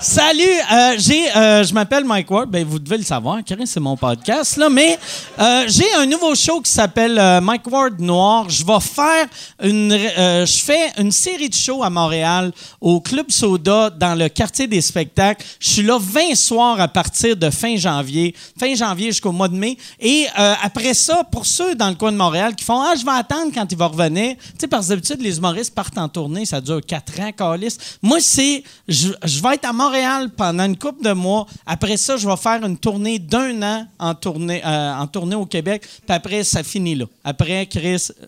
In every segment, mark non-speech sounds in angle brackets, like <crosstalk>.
Salut, euh, j'ai, euh, je m'appelle Mike Ward. Ben, vous devez le savoir, c'est mon podcast là. Mais euh, j'ai un nouveau show qui s'appelle Mike Ward Noir. Je vais faire une, je fais une série de shows à Montréal au Club Soda dans le quartier des spectacles. Je suis là 20 soirs à partir de fin janvier, fin janvier jusqu'au mois de mai. Et après ça, pour ceux dans le coin de Montréal qui font ah je vais attendre quand il va revenir. Tu sais que d'habitude les humoristes partent en tournée, ça dure quatre ans, calice. Moi c'est je, je vais être à Montréal pendant une couple de mois. Après ça, je vais faire une tournée d'un an en tournée, euh, en tournée au Québec. Puis après, ça finit là. Après, Chris, euh,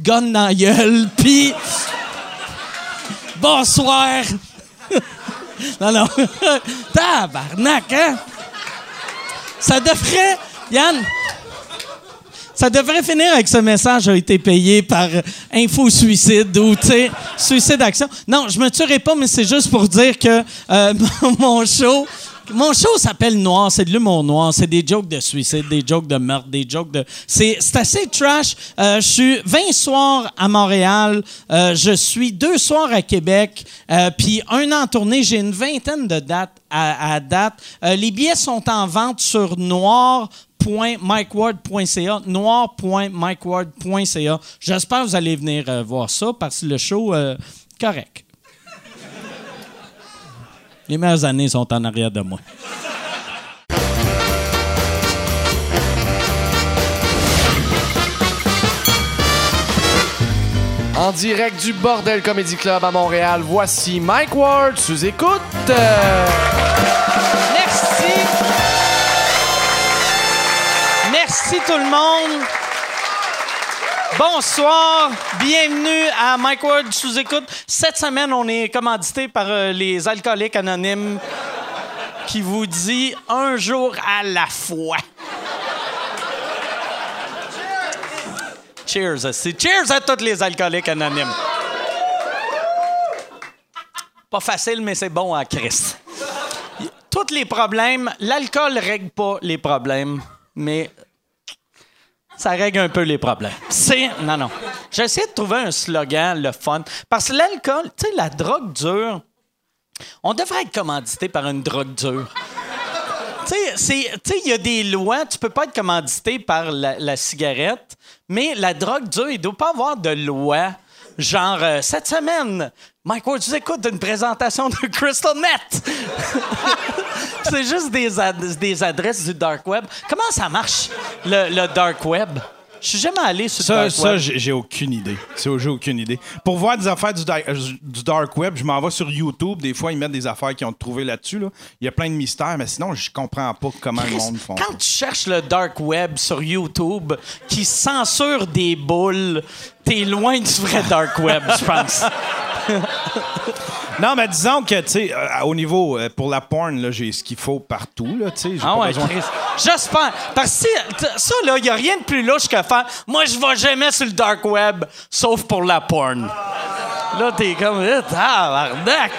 gonne dans gueule, <laughs> puis... Bonsoir! <laughs> non, non. <laughs> Tabarnak, hein? Ça devrait... Yann... Ça devrait finir avec ce message a été payé par Info Suicide ou, tu sais, Suicide Action. Non, je me tuerai pas, mais c'est juste pour dire que euh, <laughs> mon show. Mon show s'appelle Noir, c'est de l'humour noir, c'est des jokes de suicide, des jokes de meurtre, des jokes de... C'est, assez trash. Euh, je suis 20 soirs à Montréal, euh, je suis deux soirs à Québec, euh, puis un an en tournée, j'ai une vingtaine de dates à, à date. Euh, les billets sont en vente sur Noir noir.mikeward.ca, noir.mikeward.ca. J'espère que vous allez venir euh, voir ça parce que le show, euh, correct. Les meilleures années sont en arrière de moi. En direct du Bordel Comedy Club à Montréal, voici Mike Ward sous écoute. Merci. Merci tout le monde. Bonsoir, bienvenue à Mike Ward sous écoute. Cette semaine, on est commandité par euh, les alcooliques anonymes qui vous dit un jour à la fois. Cheers, cheers à tous les alcooliques anonymes. Pas facile, mais c'est bon à Christ. Tous les problèmes, l'alcool règle pas les problèmes, mais ça règle un peu les problèmes. C'est. Non, non. J'essaie de trouver un slogan, le fun. Parce que l'alcool, tu sais, la drogue dure, on devrait être commandité par une drogue dure. Tu sais, il y a des lois, tu peux pas être commandité par la, la cigarette, mais la drogue dure, il doit pas avoir de loi. Genre, euh, cette semaine, Mike Ward, tu écoutes une présentation de Crystal Meth. <laughs> C'est juste des, des adresses du dark web. Comment ça marche, le dark web? Je suis jamais allé sur le Ça, dark ça web. j'ai j'ai aucune idée. C'est j'ai aucune idée. Pour voir des affaires du, dark- euh, du dark web, je m'en vais sur YouTube. Des fois, ils mettent des affaires qu'ils ont trouvées là-dessus. là. Il y a plein de mystères, mais sinon, je comprends pas comment le monde font. Quand tu cherches le dark web sur YouTube qui censure des boules, t'es loin du vrai dark web, je pense. <laughs> Non, mais disons que, tu sais, euh, au niveau, euh, pour la porn, là, j'ai ce qu'il faut partout, là, tu sais. j'ai Ah pas ouais, besoin- Chris. J'espère. Parce que si- t- ça, là, il n'y a rien de plus louche que faire. Moi, je vais jamais sur le dark web, sauf pour la porn. Là, t'es comme, eh, tabarnak.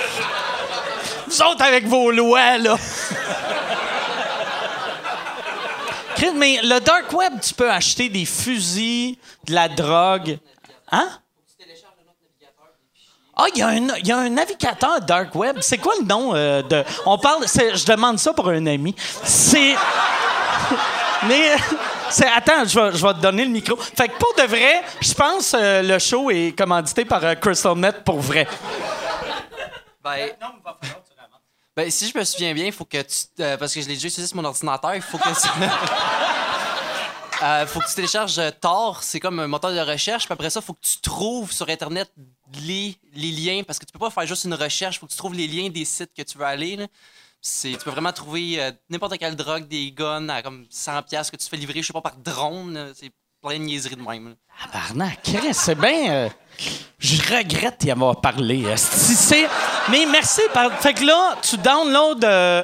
Vous autres avec vos lois, là. Chris, mais le dark web, tu peux acheter des fusils, de la drogue. Hein? Ah, il y, a un- il y a un navigateur dark web. C'est quoi le nom euh, de. On parle. Je demande ça pour un ami. C'est. <laughs> Mais. C'est, attends, je vais, je vais te donner le micro. Fait que pour de vrai, je pense euh, le show est commandité par euh, Crystal Net pour vrai. Ben, ben, si je me souviens bien, il faut que tu. euh, parce que je l'ai déjà utilisé sur mon ordinateur, il faut que tu. <laughs> Euh, faut que tu télécharges euh, Tor, c'est comme un moteur de recherche. Puis après ça, il faut que tu trouves sur Internet les, liens. Parce que tu peux pas faire juste une recherche, il faut que tu trouves les liens des sites que tu veux aller. là. Tu peux vraiment trouver euh, n'importe quelle drogue, des guns à comme 100$ piastres que tu fais livrer, je sais pas, par drone. C'est plein de niaiseries de même. Tabarnak, Chris, c'est bien. euh, je regrette d'y avoir parlé. Mais merci. par- Fait que là, tu downloads. euh,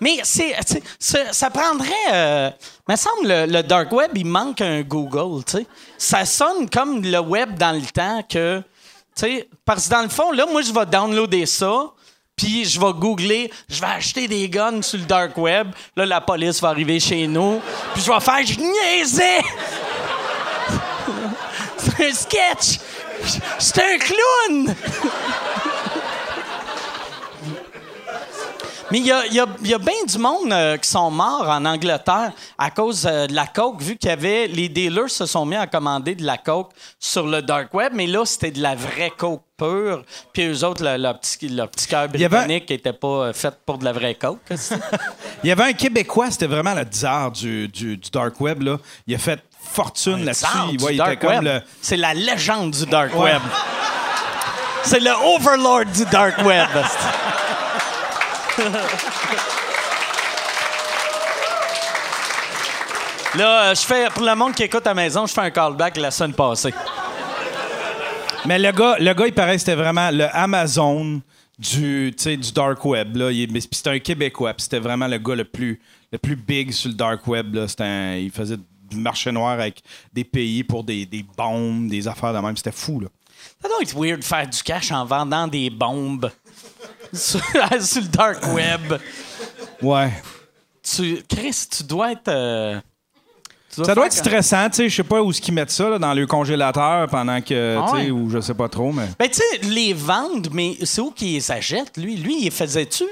Mais c'est, ça prendrait. Euh... me semble le, le dark web, il manque un Google, sais. Ça sonne comme le web dans le temps que. Parce que dans le fond, là, moi, je vais downloader ça. Puis je vais googler, je vais acheter des guns sur le dark web. Là, la police va arriver chez nous. Puis je vais faire, je niaisais! <laughs> C'est un sketch! C'est un clown! Mais il y a, y a- y a bien du monde euh, qui sont morts en Angleterre à cause euh, de la coke, vu qu'il y avait. Les dealers se sont mis à commander de la coke sur le dark web, mais là, c'était de la vraie coke pure. Puis eux autres, le- petit, leur petit cœur britannique n'était pas euh, fait pour de la vraie coke. <laughs> Il y avait un Québécois, c'était vraiment le tsar du, du, du dark web. Là. Il a fait fortune là-dessus. Ouais, le. C'est la légende du dark web. C'est le overlord du dark web. <laughs> <laughs> Là, euh, je fais pour le monde qui écoute à la maison, je fais un callback la semaine passée. Mais le gars, le gars, il paraît que c'était vraiment le Amazon du, du dark web. Là. C'était un Québécois. C'était vraiment le gars le plus, le plus big sur le dark web. Là. Un- il faisait du marché noir avec des pays pour des, des bombes, des affaires de même. C'était fou. Là. Ça doit être weird de faire du cash en vendant des bombes sur, <laughs> sur le dark web. Ouais. Tu, Chris, tu dois être. euh, tu Ça doit être stressant, tu sais. Je sais pas où ce qu'ils mettent ça là, dans le congélateur pendant que, Ah tu sais, ou je sais pas trop, mais. Ben, tu sais, les vendre, mais c'est où qu'ils les achètent, lui? Lui, il faisait-tu?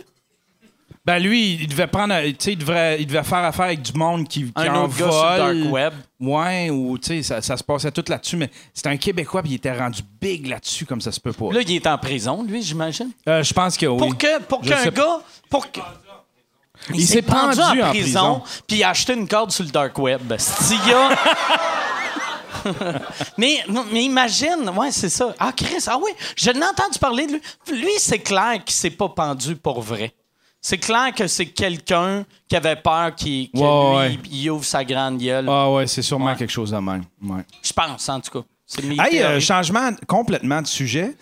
Ben lui, il devait prendre, tu sais, il devrait, il devait faire affaire avec du monde qui, qui Un en autre gars sur le dark web. Ouais, ou tu sais, ça, ça se passait tout là-dessus, mais c'était un Québécois puis il était rendu big là-dessus comme ça se peut pas. Là, il est en prison, lui, j'imagine? Euh, je pense que oui. Pour que pour Je qu'un sais pas. gars. Pour que... Il s'est pendu en prison. puis il a acheté une corde sur le dark web. A- <laughs> mais, non, mais imagine, ouais, c'est ça. Ah, Chris, ah oui, je n'ai entendu parler de lui. Lui, c'est clair qu'il s'est pas pendu pour vrai. C'est clair que c'est quelqu'un qui avait peur qu'il que Ouais, lui, ouais. il ouvre sa grande gueule. Ah ouais, c'est sûrement Ouais. quelque chose de même. Ouais. Je pense, en tout cas. C'est mes Hey, euh, théories. changement complètement de sujet.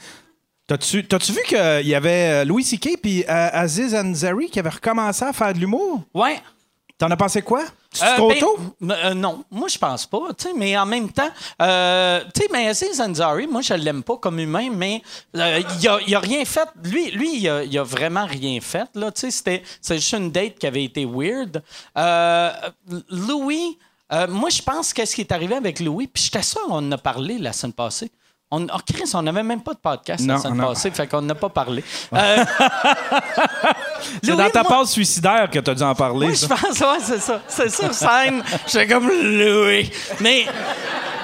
T'as-tu, t'as-tu vu qu'il y avait euh, Louis C.K. puis euh, Aziz Ansari qui avaient recommencé à faire de l'humour? Ouais. T'en as pensé quoi? C'est Euh, trop ben, tôt? euh, non, moi je pense pas, mais en même temps, euh, tu sais, mais Aziz Ansari, moi je l'aime pas comme humain, mais euh, il, a, il a rien fait. Lui, lui il, a, il a vraiment rien fait, là, tu sais, c'était c'est juste une date qui avait été weird. Louis, moi je pense qu'est-ce qui est arrivé avec Louis, puis j'étais sûr on en a parlé la semaine passée. On, oh, Chris, on n'avait même pas de podcast la Non, semaine non. passée, fait qu'on n'a pas parlé. Euh, <laughs> C'est dans ta passe suicidaire que t'as dû en parler. ça. je pense, ouais, c'est ça. C'est sur scène. <laughs> J'étais comme Louis. Mais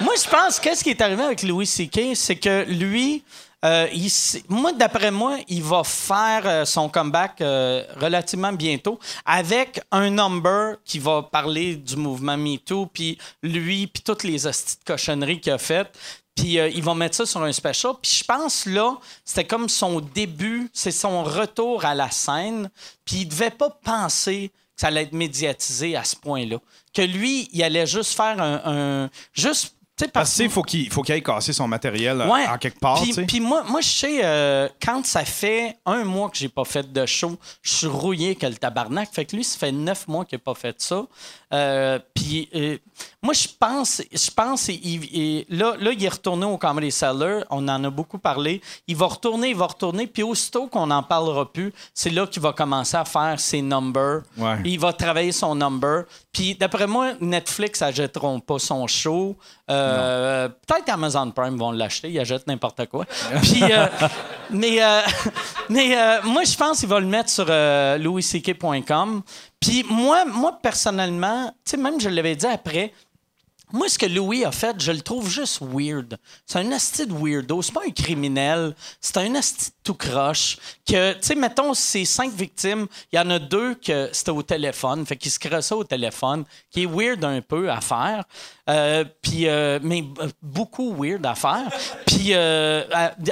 moi, je pense, qu'est-ce qui est arrivé avec Louis C.K., c'est que lui, euh, il moi, d'après moi, il va faire euh, son comeback euh, relativement bientôt avec un number qui va parler du mouvement MeToo, puis lui, puis toutes les hosties de cochonneries qu'il a faites. Puis euh, ils vont mettre ça sur un special. Puis je pense là, c'était comme son début, c'est son retour à la scène. Puis il devait pas penser que ça allait être médiatisé à ce point-là. Que lui, il allait juste faire un. un- juste. tu sais, Parce qu'il faut qu'il faut qu'il aille casser son matériel euh, Ouais. en quelque part. Puis, moi, moi, je sais, euh, quand ça fait un mois que j'ai pas fait de show, je suis rouillé que le tabarnak. Fait que lui, ça fait neuf mois qu'il a pas fait ça. Euh, puis euh, moi, je pense, je pense, là, là, il est retourné au Comedy Cellar. On en a beaucoup parlé. Il va retourner, il va retourner. Puis aussitôt qu'on n'en parlera plus, c'est là qu'il va commencer à faire ses numbers. Ouais. Il va travailler son number. Puis d'après moi, Netflix n'achèteront pas son show. Euh, Peut-être Amazon Prime vont l'acheter. Ils achètent n'importe quoi. Puis, euh, <laughs> mais euh, mais moi, je pense qu'il va le mettre sur louisck.com. Puis moi, moi, personnellement, tu sais, même je l'avais dit après, moi, ce que Louis a fait, je le trouve juste weird. C'est un asti de weirdo. C'est pas un criminel. C'est un asti de tout croche. Que, tu sais, mettons, ces cinq victimes, il y en a deux que c'était au téléphone. Fait qu'il se crossait au téléphone, qui est weird un peu à faire. Euh, puis, euh, mais beaucoup weird à faire. <laughs> Puis euh,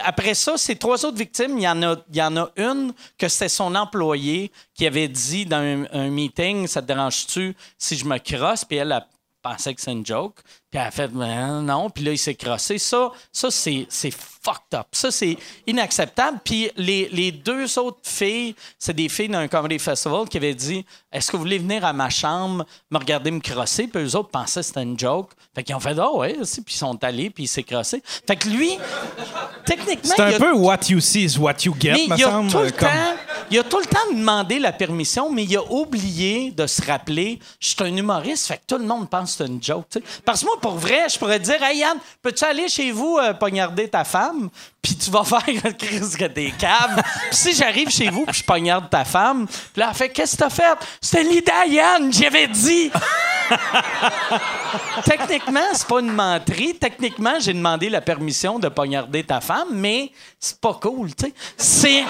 après ça, ces trois autres victimes, il y en a, y en a une que c'était son employé qui avait dit dans un, un meeting, ça te dérange-tu si je me crosse? Puis elle a pensait que c'est une joke. Puis elle a fait Ben, non. Puis là, il s'est crossé. Ça, ça c'est, fucked up. Ça, c'est inacceptable. Puis les, les deux autres filles, c'est des filles d'un comedy festival qui avaient dit Est-ce que vous voulez venir à ma chambre, me regarder me crosser? Puis eux autres pensaient que c'était une joke. Fait qu'ils ont fait Ah ouais, aussi. Puis ils sont allés, puis il s'est crossé. Fait que lui, techniquement, C'est un il a- peu what you see is what you get, mais me il semble. tout le comme- temps, il a tout le temps demandé la permission, mais il a oublié de se rappeler je suis un humoriste, fait que tout le monde pense que c'est une joke. Parce que moi, pour vrai, je pourrais dire Hey Yann, peux-tu aller chez vous euh, poignarder ta femme? Puis tu vas <laughs> faire crise que t'es cave. Puis si j'arrive chez vous, puis je poignarde ta femme, puis là, elle fait Qu'est-ce que t'as fait? C'était l'idée, Yann, j'avais dit! <laughs> Techniquement, c'est pas une menterie. Techniquement, j'ai demandé la permission de poignarder ta femme, mais c'est pas cool, tu sais. C'est.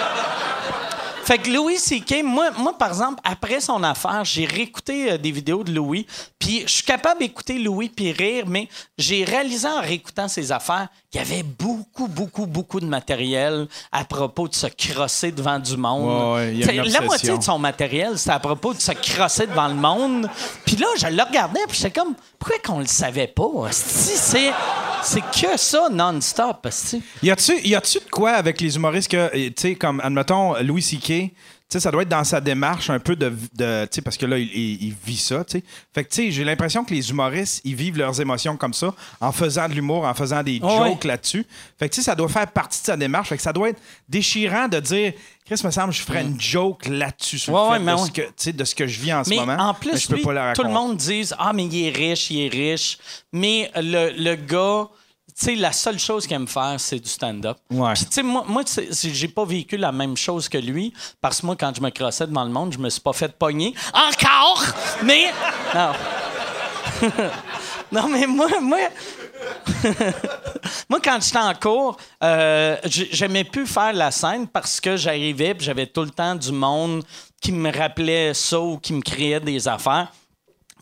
Fait que Louis C.K., moi, moi, par exemple, après son affaire, j'ai réécouté euh, des vidéos de Louis, puis je suis capable d'écouter Louis puis rire, mais j'ai réalisé en réécoutant ses affaires qu'il y avait beaucoup, beaucoup, beaucoup de matériel à propos de se crosser devant du monde. Ouais, ouais, il y a une T'sais, la moitié de son matériel, c'était à propos de se crosser devant le monde. Puis là, je le regardais, puis j'étais comme, pourquoi qu'on le savait pas? C'est, que ça non-stop. Y a-tu, y a-tu de quoi avec les humoristes que, tu sais, comme, admettons, Louis C.K., sais, ça doit être dans sa démarche un peu de. de tu sais, parce que là, il, vit ça, tu sais. Fait que, tu sais, j'ai l'impression que les humoristes, ils vivent leurs émotions comme ça, en faisant de l'humour, en faisant des Oh, jokes là-dessus. Fait que, tu sais, ça doit faire partie de sa démarche. Fait que ça doit être déchirant de dire, Chris, me semble, je ferais une joke là-dessus, sur Ouais, le ouais, fait mais de, ce que, tu sais, de ce que je vis en ce Mais moment. en mais plus, je peux lui, pas le tout le raconter. monde dit Ah, mais il est riche, il est riche. Mais le, le gars, sais, la seule chose qu'il aime faire, c'est du stand-up. Ouais. Puis, tu sais, moi, moi j'ai pas vécu la même chose que lui, parce que moi, quand je me crossais devant le monde, je me suis pas fait pogner. Encore! Mais. Non. <laughs> non, mais moi, moi, <laughs> moi, quand j'étais en cours, euh, j'aimais plus faire la scène parce que j'arrivais et j'avais tout le temps du monde qui me rappelait ça ou qui me créait des affaires.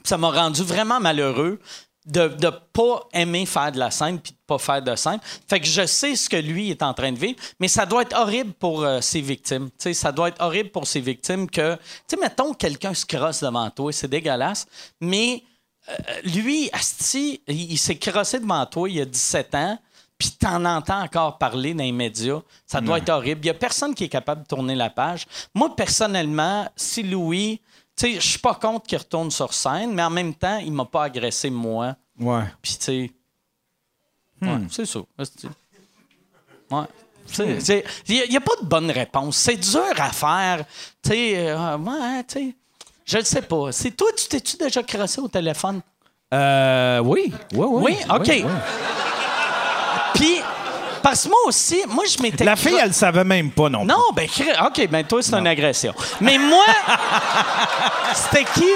Ça m'a rendu vraiment malheureux de ne pas aimer faire de la scène puis de pas faire de scène. Fait que je sais ce que lui est en train de vivre, mais ça doit être horrible pour euh, ses victimes. Tu sais, ça doit être horrible pour ses victimes que, tu sais, mettons, quelqu'un se crosse devant toi, c'est dégueulasse, mais euh, lui, Asti, il, il s'est crossé devant toi il y a 17 ans, puis t'en entends encore parler dans les médias. Ça doit être horrible. Il y a personne qui est capable de tourner la page. Moi, personnellement, si Louis, tu sais, je suis pas contre qu'il retourne sur scène, mais en même temps, il m'a pas agressé moi. Ouais. Puis, tu sais, ouais, c'est ça. Ouais. C'est- Il n'y a, pas de bonne réponse. C'est dur à faire. Tu sais, euh, ouais, tu sais. Je ne sais pas. C'est toi, tu t'es-tu déjà crossé au téléphone? Euh, oui. Oui, Oui, OK. Puis, parce que moi aussi, moi, je m'étais. La fille, elle le savait même pas non. Non, ben, OK, ben, toi, c'est une agression. Mais moi, <laughs> c'était qui?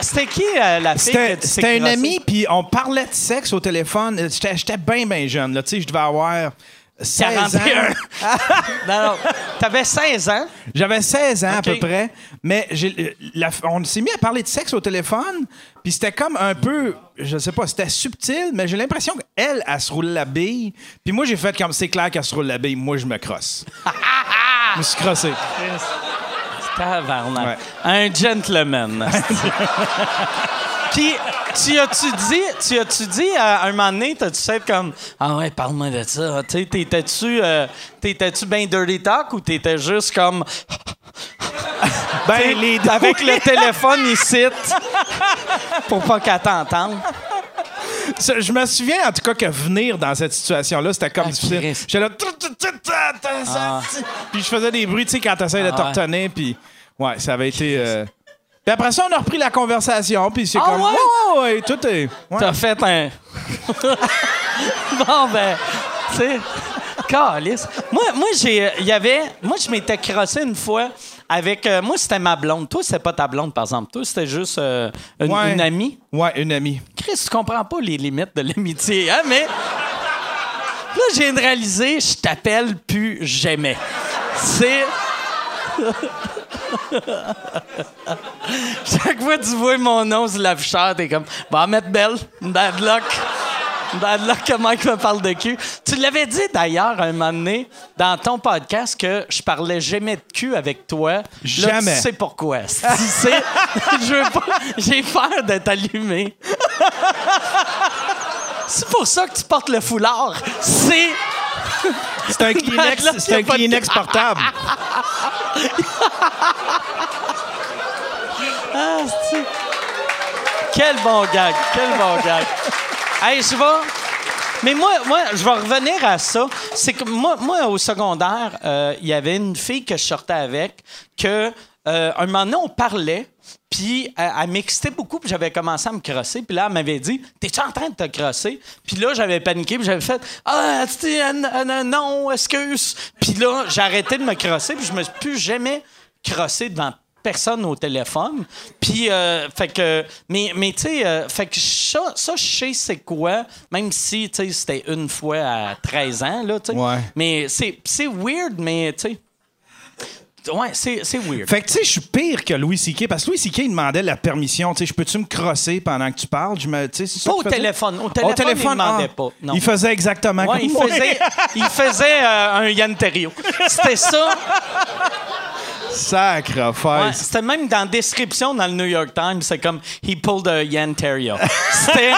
C'était qui euh, la fille? C'était que tu t'es c'était une amie, puis on parlait de sexe au téléphone. J'étais bien, bien jeune. là. Tu sais, je devais avoir 16 41. ans. <laughs> non, non. T'avais 16 ans? J'avais 16 ans à peu près, mais la- on s'est mis à parler de sexe au téléphone, puis c'était comme un peu, je sais pas, c'était subtil, mais j'ai l'impression qu'elle, elle se roule la bille, puis moi j'ai fait comme c'est clair qu'elle se roule la bille, moi je me crosse. <laughs> je me suis crossé. Tabarnak. Ouais. Un gentleman. <laughs> Puis, tu as-tu dit, tu as-tu dit à un moment donné, t'as-tu fait comme Ah ouais, parle-moi de ça. Tu sais, t'étais-tu, euh, t'étais-tu bien dirty talk ou t'étais juste comme <laughs> Ben, les avec le téléphone ici pour pas qu'elle t'entende? Je me souviens en tout cas que venir dans cette situation-là, c'était comme Ah, difficile. J'étais là, puis je faisais des bruits, tu sais, quand t'essayes de Ah, te ouais. retenir, puis ouais, ça avait été. Euh, Puis après ça, on a repris la conversation, puis c'est Ah, comme, ouais? ouais, ouais, ouais, tout est. ouais. T'as fait un. bon, ben, tu sais. Calice. Moi, moi j'ai. Il y avait. Moi, je m'étais crossé une fois avec. euh, moi, c'était ma blonde. Toi, c'était pas ta blonde, par exemple. Toi, c'était juste euh, une, Ouais. une amie. Ouais, une amie. Chris, tu comprends pas les limites de l'amitié, hein, mais. Là, de réaliser, je t'appelle plus jamais. C'est. <laughs> Chaque fois que tu vois mon nom sur l'afficheur, t'es comme, va mettre belle, bad luck. Bad luck que Mike me parle de cul. Tu l'avais dit d'ailleurs un moment donné dans ton podcast que je parlais jamais de cul avec toi. Là, Jamais. tu sais pourquoi. Tu sais, je veux pas. J'ai peur de t'allumer. <laughs> C'est pour ça que tu portes le foulard. C'est. C'est un <laughs> Kleenex, c'est un Kleenex portable. Ah, Quel bon gag, quel bon gag. Hey, je vais. Mais moi, moi, je vais revenir à ça. C'est que moi, moi au secondaire, euh, il y avait une fille que je sortais avec que euh, un moment donné, on parlait. Puis elle, elle m'excitait beaucoup, puis j'avais commencé à me crosser. Puis là, elle m'avait dit T'es-tu en train de te crosser Puis là, j'avais paniqué, puis j'avais fait Ah, euh, euh, non, excuse. Puis là, j'ai arrêté de me crosser, puis je me suis plus jamais crossé devant personne au téléphone. Puis, euh, fait que, mais, mais tu sais, euh, fait que ça, ça, je sais c'est quoi, même si, tu sais, c'était une fois à 13 ans, là, tu sais. Ouais. Mais c'est, c'est weird, mais, tu sais. Ouais, c'est, c'est weird. Fait que, tu sais, je suis pire que Louis C.K. parce que Louis C.K. il demandait la permission. Tu sais, je peux-tu me crosser pendant que tu parles? Je me, tu sais, c'est ça Pas qu'il au faisait? téléphone. Au téléphone, il demandait ah. pas. Non. Il faisait exactement Ouais, comme il moi. faisait, il faisait euh, un Yann Terriot. C'était ça. Sacrifice. Ouais, c'était même dans la description dans le New York Times, c'est comme He pulled a Yann Terriot. <laughs> C'était.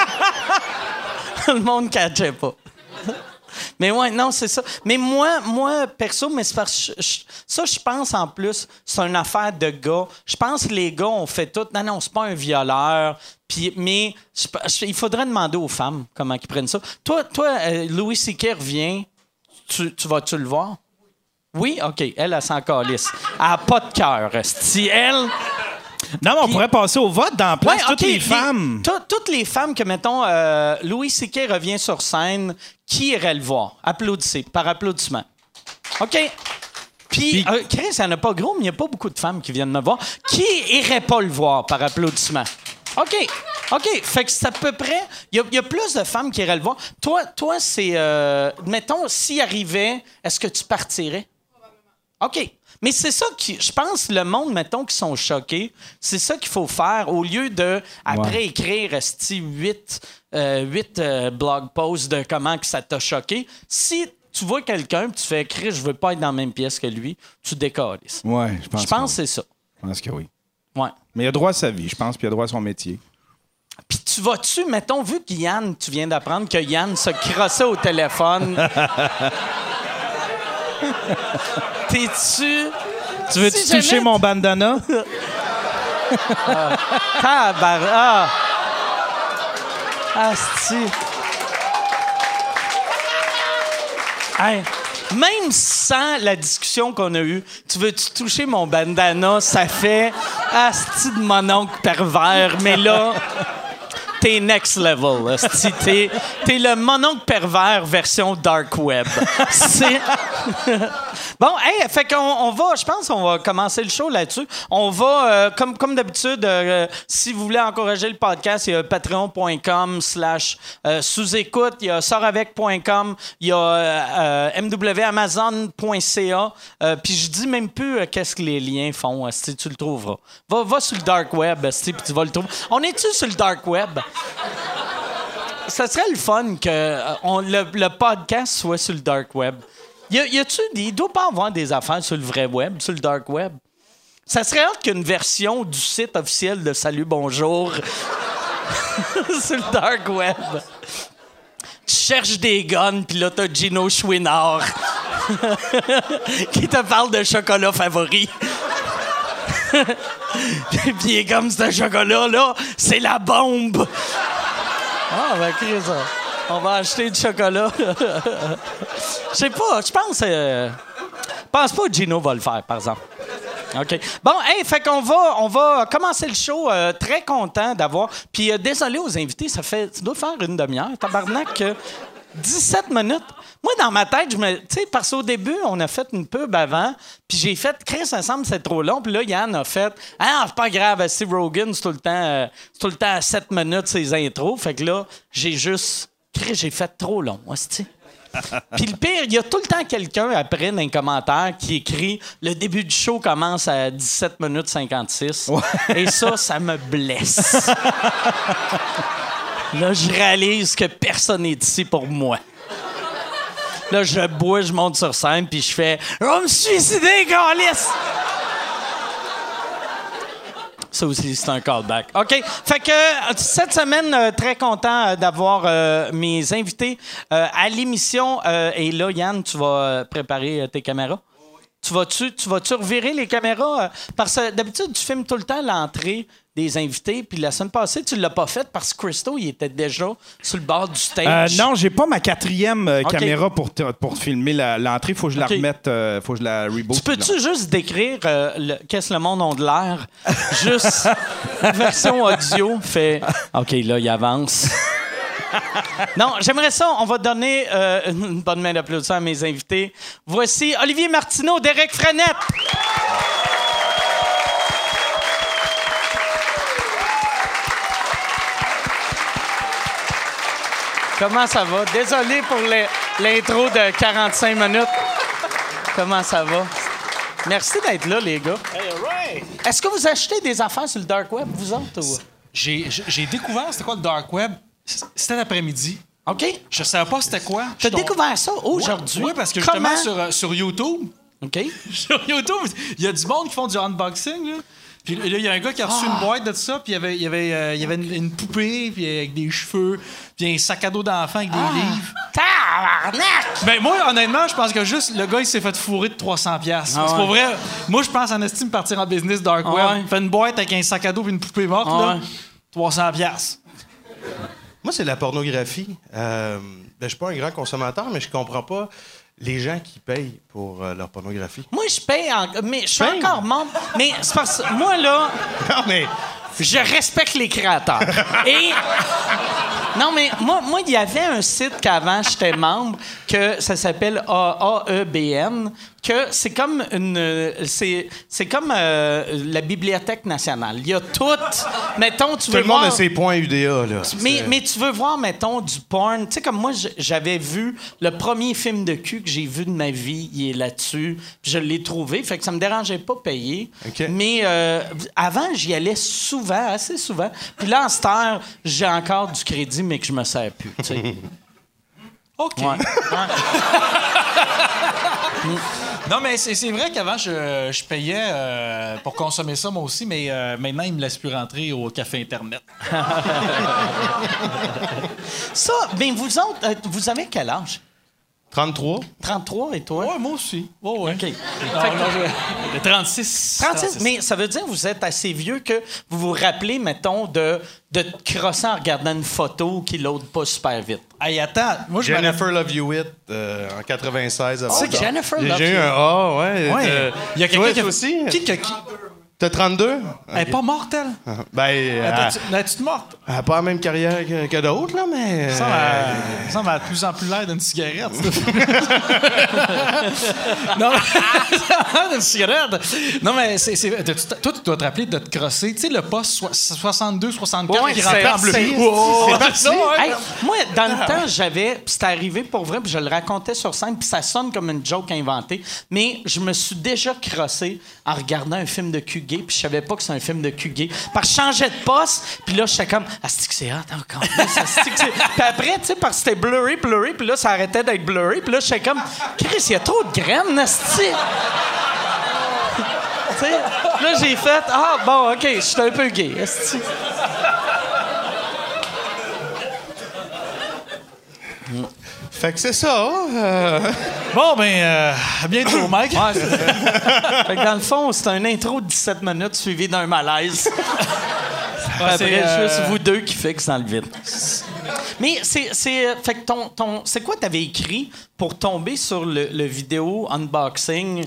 <laughs> le monde ne catchait pas. Mais ouais, non, c'est ça. Mais moi, moi perso, mais c'est parce que je- je- ça, je pense en plus, c'est une affaire de gars. Je pense que les gars ont fait tout. Non, non, c'est pas un violeur. Puis, mais je- je- il faudrait demander aux femmes comment ils prennent ça. Toi, toi euh, Louis C.K. revient. Tu, tu vas-tu le voir? Oui? OK. Elle, elle s'en calisse. Elle n'a pas de cœur. Si elle. Non, mais on Puis- pourrait passer au vote dans la place Ouais, toutes les femmes. tout- toutes les femmes que, mettons, euh, Louis C.K. revient sur scène, qui irait le voir? Applaudissez, par applaudissement. OK. Puis, Puis- euh, Chris, il n'y en a pas gros, mais il n'y a pas beaucoup de femmes qui viennent me voir. Qui irait pas le voir par applaudissement? OK. OK. Fait que c'est à peu près. Il y, y a plus de femmes qui iraient le voir. Toi, toi c'est. euh, mettons, s'il arrivait, est-ce que tu partirais? OK. Mais c'est ça qui. Je pense, le monde, mettons, qui sont choqués, c'est ça qu'il faut faire au lieu de, après Ouais. écrire, esti, huit, euh, huit, euh, blog posts de comment que ça t'a choqué. Si tu vois quelqu'un, tu fais écrire, je veux pas être dans la même pièce que lui, tu décolles. Ouais, je pense. Je pense que c'est ça. Je pense que oui. Ouais. Mais il a droit à sa vie, je pense, puis il a droit à son métier. Puis tu vas-tu, mettons, vu que Yann, tu viens d'apprendre que Yann se crossait au téléphone. <laughs> <laughs> T'es-tu. Tu veux-tu Si toucher mon bandana? <laughs> Tabar... Ah! Asti. Hey, même sans la discussion qu'on a eue, tu veux-tu toucher mon bandana? Ça fait Asti de mon oncle pervers, mais là, t'es next level. T'es, t'es le mononcle pervers version dark web. C'est... <laughs> Bon, hey, fait qu'on on va, je pense qu'on va commencer le show là-dessus. On va, euh, comme, d'habitude, euh, si vous voulez encourager le podcast, il y a patreon.com slash euh, sous-écoute, il y a sortavec.com, il y a mwamazon.ca, puis je dis même plus qu'est-ce que les liens font, si tu le trouveras. Va, va sur le dark web, puis tu vas le trouver. On est-tu sur le dark web? Ça serait le fun que on- le podcast soit sur le dark web. Y, a, y a-tu il doit pas avoir des affaires sur le vrai web, sur le dark web? Ça serait hâte qu'une version du site officiel de Salut Bonjour <laughs> sur le dark web. Tu cherches des guns, puis là, t'as Gino Chouinard <laughs> qui te parle de chocolat favori. <laughs> puis comme ce chocolat-là, c'est la bombe. Ah, ben, Chris, euh, on va acheter du chocolat. <laughs> Je sais pas, je pense. euh, pense pas que Gino va le faire, par exemple. OK. Bon, hey, fait qu'on va, on va commencer le show. euh, très content d'avoir. Puis euh, désolé aux invités, ça fait. Ça doit faire une demi-heure. Tabarnak, euh, 17 minutes. Moi, dans ma tête, je me. Tu sais, parce qu'au début, on a fait une pub avant, puis j'ai fait, Chris, ça c'est trop long. Puis là, Yann a fait, ah, c'est pas grave, Steve Rogan, c'est tout le temps, euh, c'est tout le temps à 7 minutes ses intros. Fait que là, j'ai juste. J'ai fait trop long, hostie. Puis le pire, il y a tout le temps quelqu'un après dans les commentaires qui écrit le début du show commence à 17 minutes 56. Et ça, ça me blesse. <laughs> Là, je réalise que personne n'est ici pour moi. Là, je bois, je monte sur scène, puis je fais « Je vais me suicider, Galice! » Ça aussi, c'est un callback. OK. Fait que euh, cette semaine, euh, très content euh, d'avoir euh, mes invités euh, à l'émission. Euh, et là, Yann, tu vas préparer tes caméras? Tu vas-tu, tu vas-tu revirer les caméras? parce que d'habitude, tu filmes tout le temps l'entrée des invités. Puis la semaine passée, tu l'as pas fait parce que Christo, il était déjà sur le bord du stage. Euh, non, j'ai pas ma quatrième euh, caméra pour, pour filmer l'entrée. Faut que je la remette, euh, faut que je la reboot. Tu peux-tu juste décrire euh, qu'est-ce que le monde ont de l'air? Juste <laughs> version audio fait OK, là, il avance. <laughs> Non, j'aimerais ça. On va donner euh, une bonne main d'applaudissement à mes invités. Voici Olivier Martineau, Derek Frenette. Comment ça va? Désolé pour l'intro de 45 minutes. Comment ça va? Merci d'être là, les gars. Est-ce que vous achetez des affaires sur le dark web, vous autres? ou- J'ai découvert c'était quoi le dark web. C'était l'après-midi. OK? Je savais pas c'était quoi. T'as découvert ça aujourd'hui? Oui, parce que justement, sur, euh, sur YouTube, OK. <laughs> sur YouTube, il y a du monde qui font du unboxing. Là. Puis là, il y a un gars qui a reçu Ah. une boîte de ça, puis il y avait, il y avait, euh, il y avait une, une poupée, puis avec des cheveux, puis un sac à dos d'enfant avec des Ah. livres. Tabarnak! Ben moi, honnêtement, je pense que juste le gars, il s'est fait fourrer de 300$. piastres. Ah Parce ouais. pour vrai, moi, je pense en estime partir en business dark Ah web. ouais. Fait une boîte avec un sac à dos et une poupée morte, Ah là, ouais. 300$. piastres. Moi, c'est la pornographie. Euh, ben, je suis pas un grand consommateur, mais je comprends pas les gens qui payent pour euh, leur pornographie. Moi, je paye, en- mais je suis Paye? encore membre. Mais c'est parce que moi, là, <laughs> Non, mais je respecte les créateurs. Et. Non, mais moi, moi, il y avait un site qu'avant j'étais membre que ça s'appelle AAEBN, que c'est comme une. C'est, c'est comme euh, la Bibliothèque nationale. Il y a tout. Mettons, tu tout veux le monde voir- a ses points UDA, là. Mais, mais tu veux voir, mettons, du porn. Tu sais, comme moi, j'avais vu le premier film de cul que j'ai vu de ma vie, il est là-dessus. Je l'ai trouvé. Fait que ça me dérangeait pas payer. Mais euh, avant, j'y allais souvent, assez souvent. Puis là, en heure, j'ai encore du crédit, mais que je me sers plus. tu sais. <laughs> OK. Ouais. <laughs> Non, mais c'est vrai qu'avant, je, payais euh, pour consommer ça, moi aussi, mais euh, maintenant, ils me laissent plus rentrer au café Internet. <laughs> Ça, ben vous euh, vous avez quel âge? 33? 33 et toi? Ouais, moi aussi. Ouais, ouais. OK. Non, Fait que- non, je- le 36. 36, mais ça veut dire que vous êtes assez vieux que vous vous rappelez, mettons, de, de te crosser en regardant une photo qui l'aude pas super vite. Hey, attends. Moi, je me Jennifer Love You It euh, en 96. à C'est. Jennifer J'ai Love j'ai eu You un A, ouais. Ouais. Euh, Il y a quelqu'un qui a- aussi? Qui, qui, qui- T'as 32? Elle est pas morte, elle? Ben, elle, L'as-tu morte? elle a pas la même carrière que, que d'autres, là, mais... Ça euh, me semble de plus en plus l'air d'une cigarette. <laughs> non, mais <laughs> d'une cigarette. Non, mais c'est, c'est- toi, tu dois te rappeler de te crosser. Tu sais, le poste soi- 62, 64 Ouais, qui c'est- rentrait en bleu. c'est- Wow, c'est c'est ça, ouais. Hey, moi, dans le temps, j'avais. Puis c'était arrivé pour vrai, puis je le racontais sur scène, puis ça sonne comme une joke inventée. Mais je me suis déjà crossé en regardant un film de cul gay, puis je savais pas que c'est un film de cul gay. Parce de poste, puis là, j'étais comme, ah, c'est hot encore. C'est- Puis après, tu sais, parce que c'était blurry, blurry, puis là, ça arrêtait d'être blurry, puis là, j'étais comme, Chris, il y a trop de graines, asti. Tu sais, là, j'ai fait, ah, bon, OK, je suis un peu gay. Fait que c'est ça. euh, Bon, ben, euh, à bientôt, <coughs> Mike. Ouais, c'est ça. fait que dans le fond, c'est un intro de 17 minutes suivi d'un malaise. <laughs> Après, c'est, euh, juste vous deux qui fixent dans le vide. Mais c'est. c'est fait que ton, ton, c'est quoi t'avais écrit pour tomber sur le, le vidéo unboxing?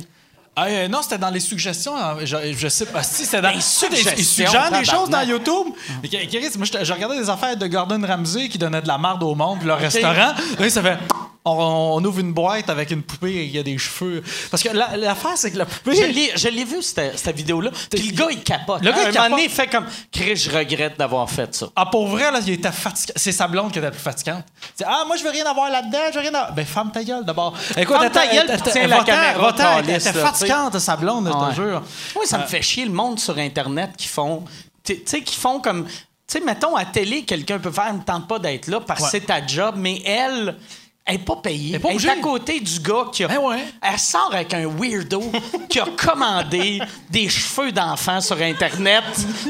Ah, euh, non, c'était dans les suggestions. hein, Je, je sais pas. Si, c'était dans Les suggestions, Ils suggèrent des choses dans. YouTube. Mais Chris, moi, je, je regardais des affaires de Gordon Ramsay qui donnait de la marde au monde, puis leur restaurant. Là, ça fait. On, on ouvre une boîte avec une poupée et il y a des cheveux. Parce que la- l'affaire, c'est que la poupée. Je l'ai, vu, cette, cette vidéo-là. Puis le gars, il capote. Le gars, il capote. il fait comme Chris, je regrette d'avoir fait ça. Ah, pour vrai, là, il était fatiguant. C'est sa blonde qui était la plus fatigante. C'est, ah, moi, je veux rien avoir là-dedans, je veux rien avoir. Ben, ferme ta gueule d'abord. Écoute, elle ta gueule, tiens la caméra, Elle était fatigante, sa blonde, je te jure. Moi, ça me fait chier le monde sur Internet qui font. Tu tu sais, qui font comme. Tu sais, mettons, à télé, quelqu'un peut faire, ne tente pas d'être là parce que Ouais. c'est ta job, mais elle. Elle n'est pas payée. Elle est pas Elle est obligée. à côté du gars qui a. Ben ouais. Elle sort avec un weirdo qui a commandé des cheveux d'enfant sur Internet.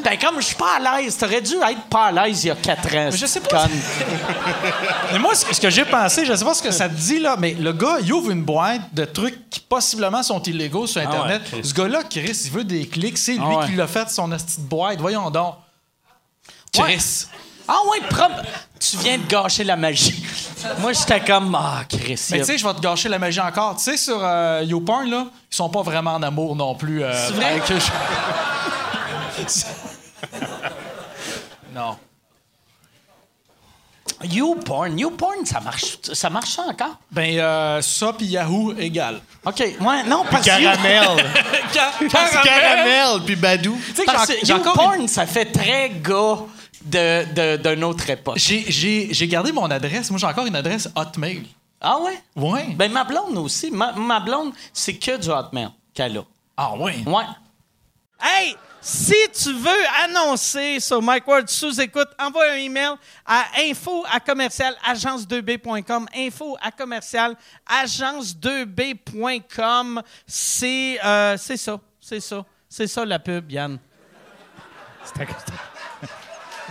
Ben, comme je suis pas à l'aise, t'aurais dû être pas à l'aise il y a quatre ans. je sais pas. Mais moi, ce que j'ai pensé, je sais pas ce que ça te dit, là, mais le gars, il ouvre une boîte de trucs qui possiblement sont illégaux sur Internet. ce gars-là, Chris, il veut des clics. C'est lui Ah ouais. qui l'a fait, son asti de boîte. Voyons donc. Chris. Ah ouais, propre. Tu viens de gâcher la magie. Moi, j'étais comme, ah, Chris. Mais tu sais, je vais te gâcher la magie encore. Tu sais, sur euh, YouPorn, là, ils sont pas vraiment en amour non plus. euh, C'est vrai? avec- <laughs> non. YouPorn, YouPorn, ça marche, ça marche ça encore? Ben, euh, ça puis Yahoo égal. OK, ouais, non, parce que... Caramel. <laughs> Caramel! Caramel, puis Badou. Tu sais YouPorn, ça fait très gars de, de, d'une autre époque. J'ai- J'ai j'ai gardé mon adresse. Moi, j'ai encore une adresse Hotmail. Ah ouais? Ouais. Ben, ma blonde aussi. Ma, ma blonde, c'est que du Hotmail qu'elle a. Ah, ouais? Ouais. Hey, si tu veux annoncer sur Mike Ward sous écoute, envoie un email à info à commercial agence2b.com. Info à commercial agence2b.com. C'est euh, c'est ça, c'est ça, c'est ça la pub, Yann.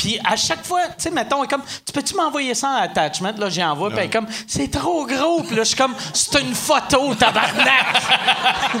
Puis à chaque fois, tu sais, mettons, elle est comme, tu peux-tu m'envoyer ça en attachment? Là, j'y envoie, puis elle est comme, c'est trop gros. Puis là, je suis comme, c'est une photo, tabarnak! <laughs>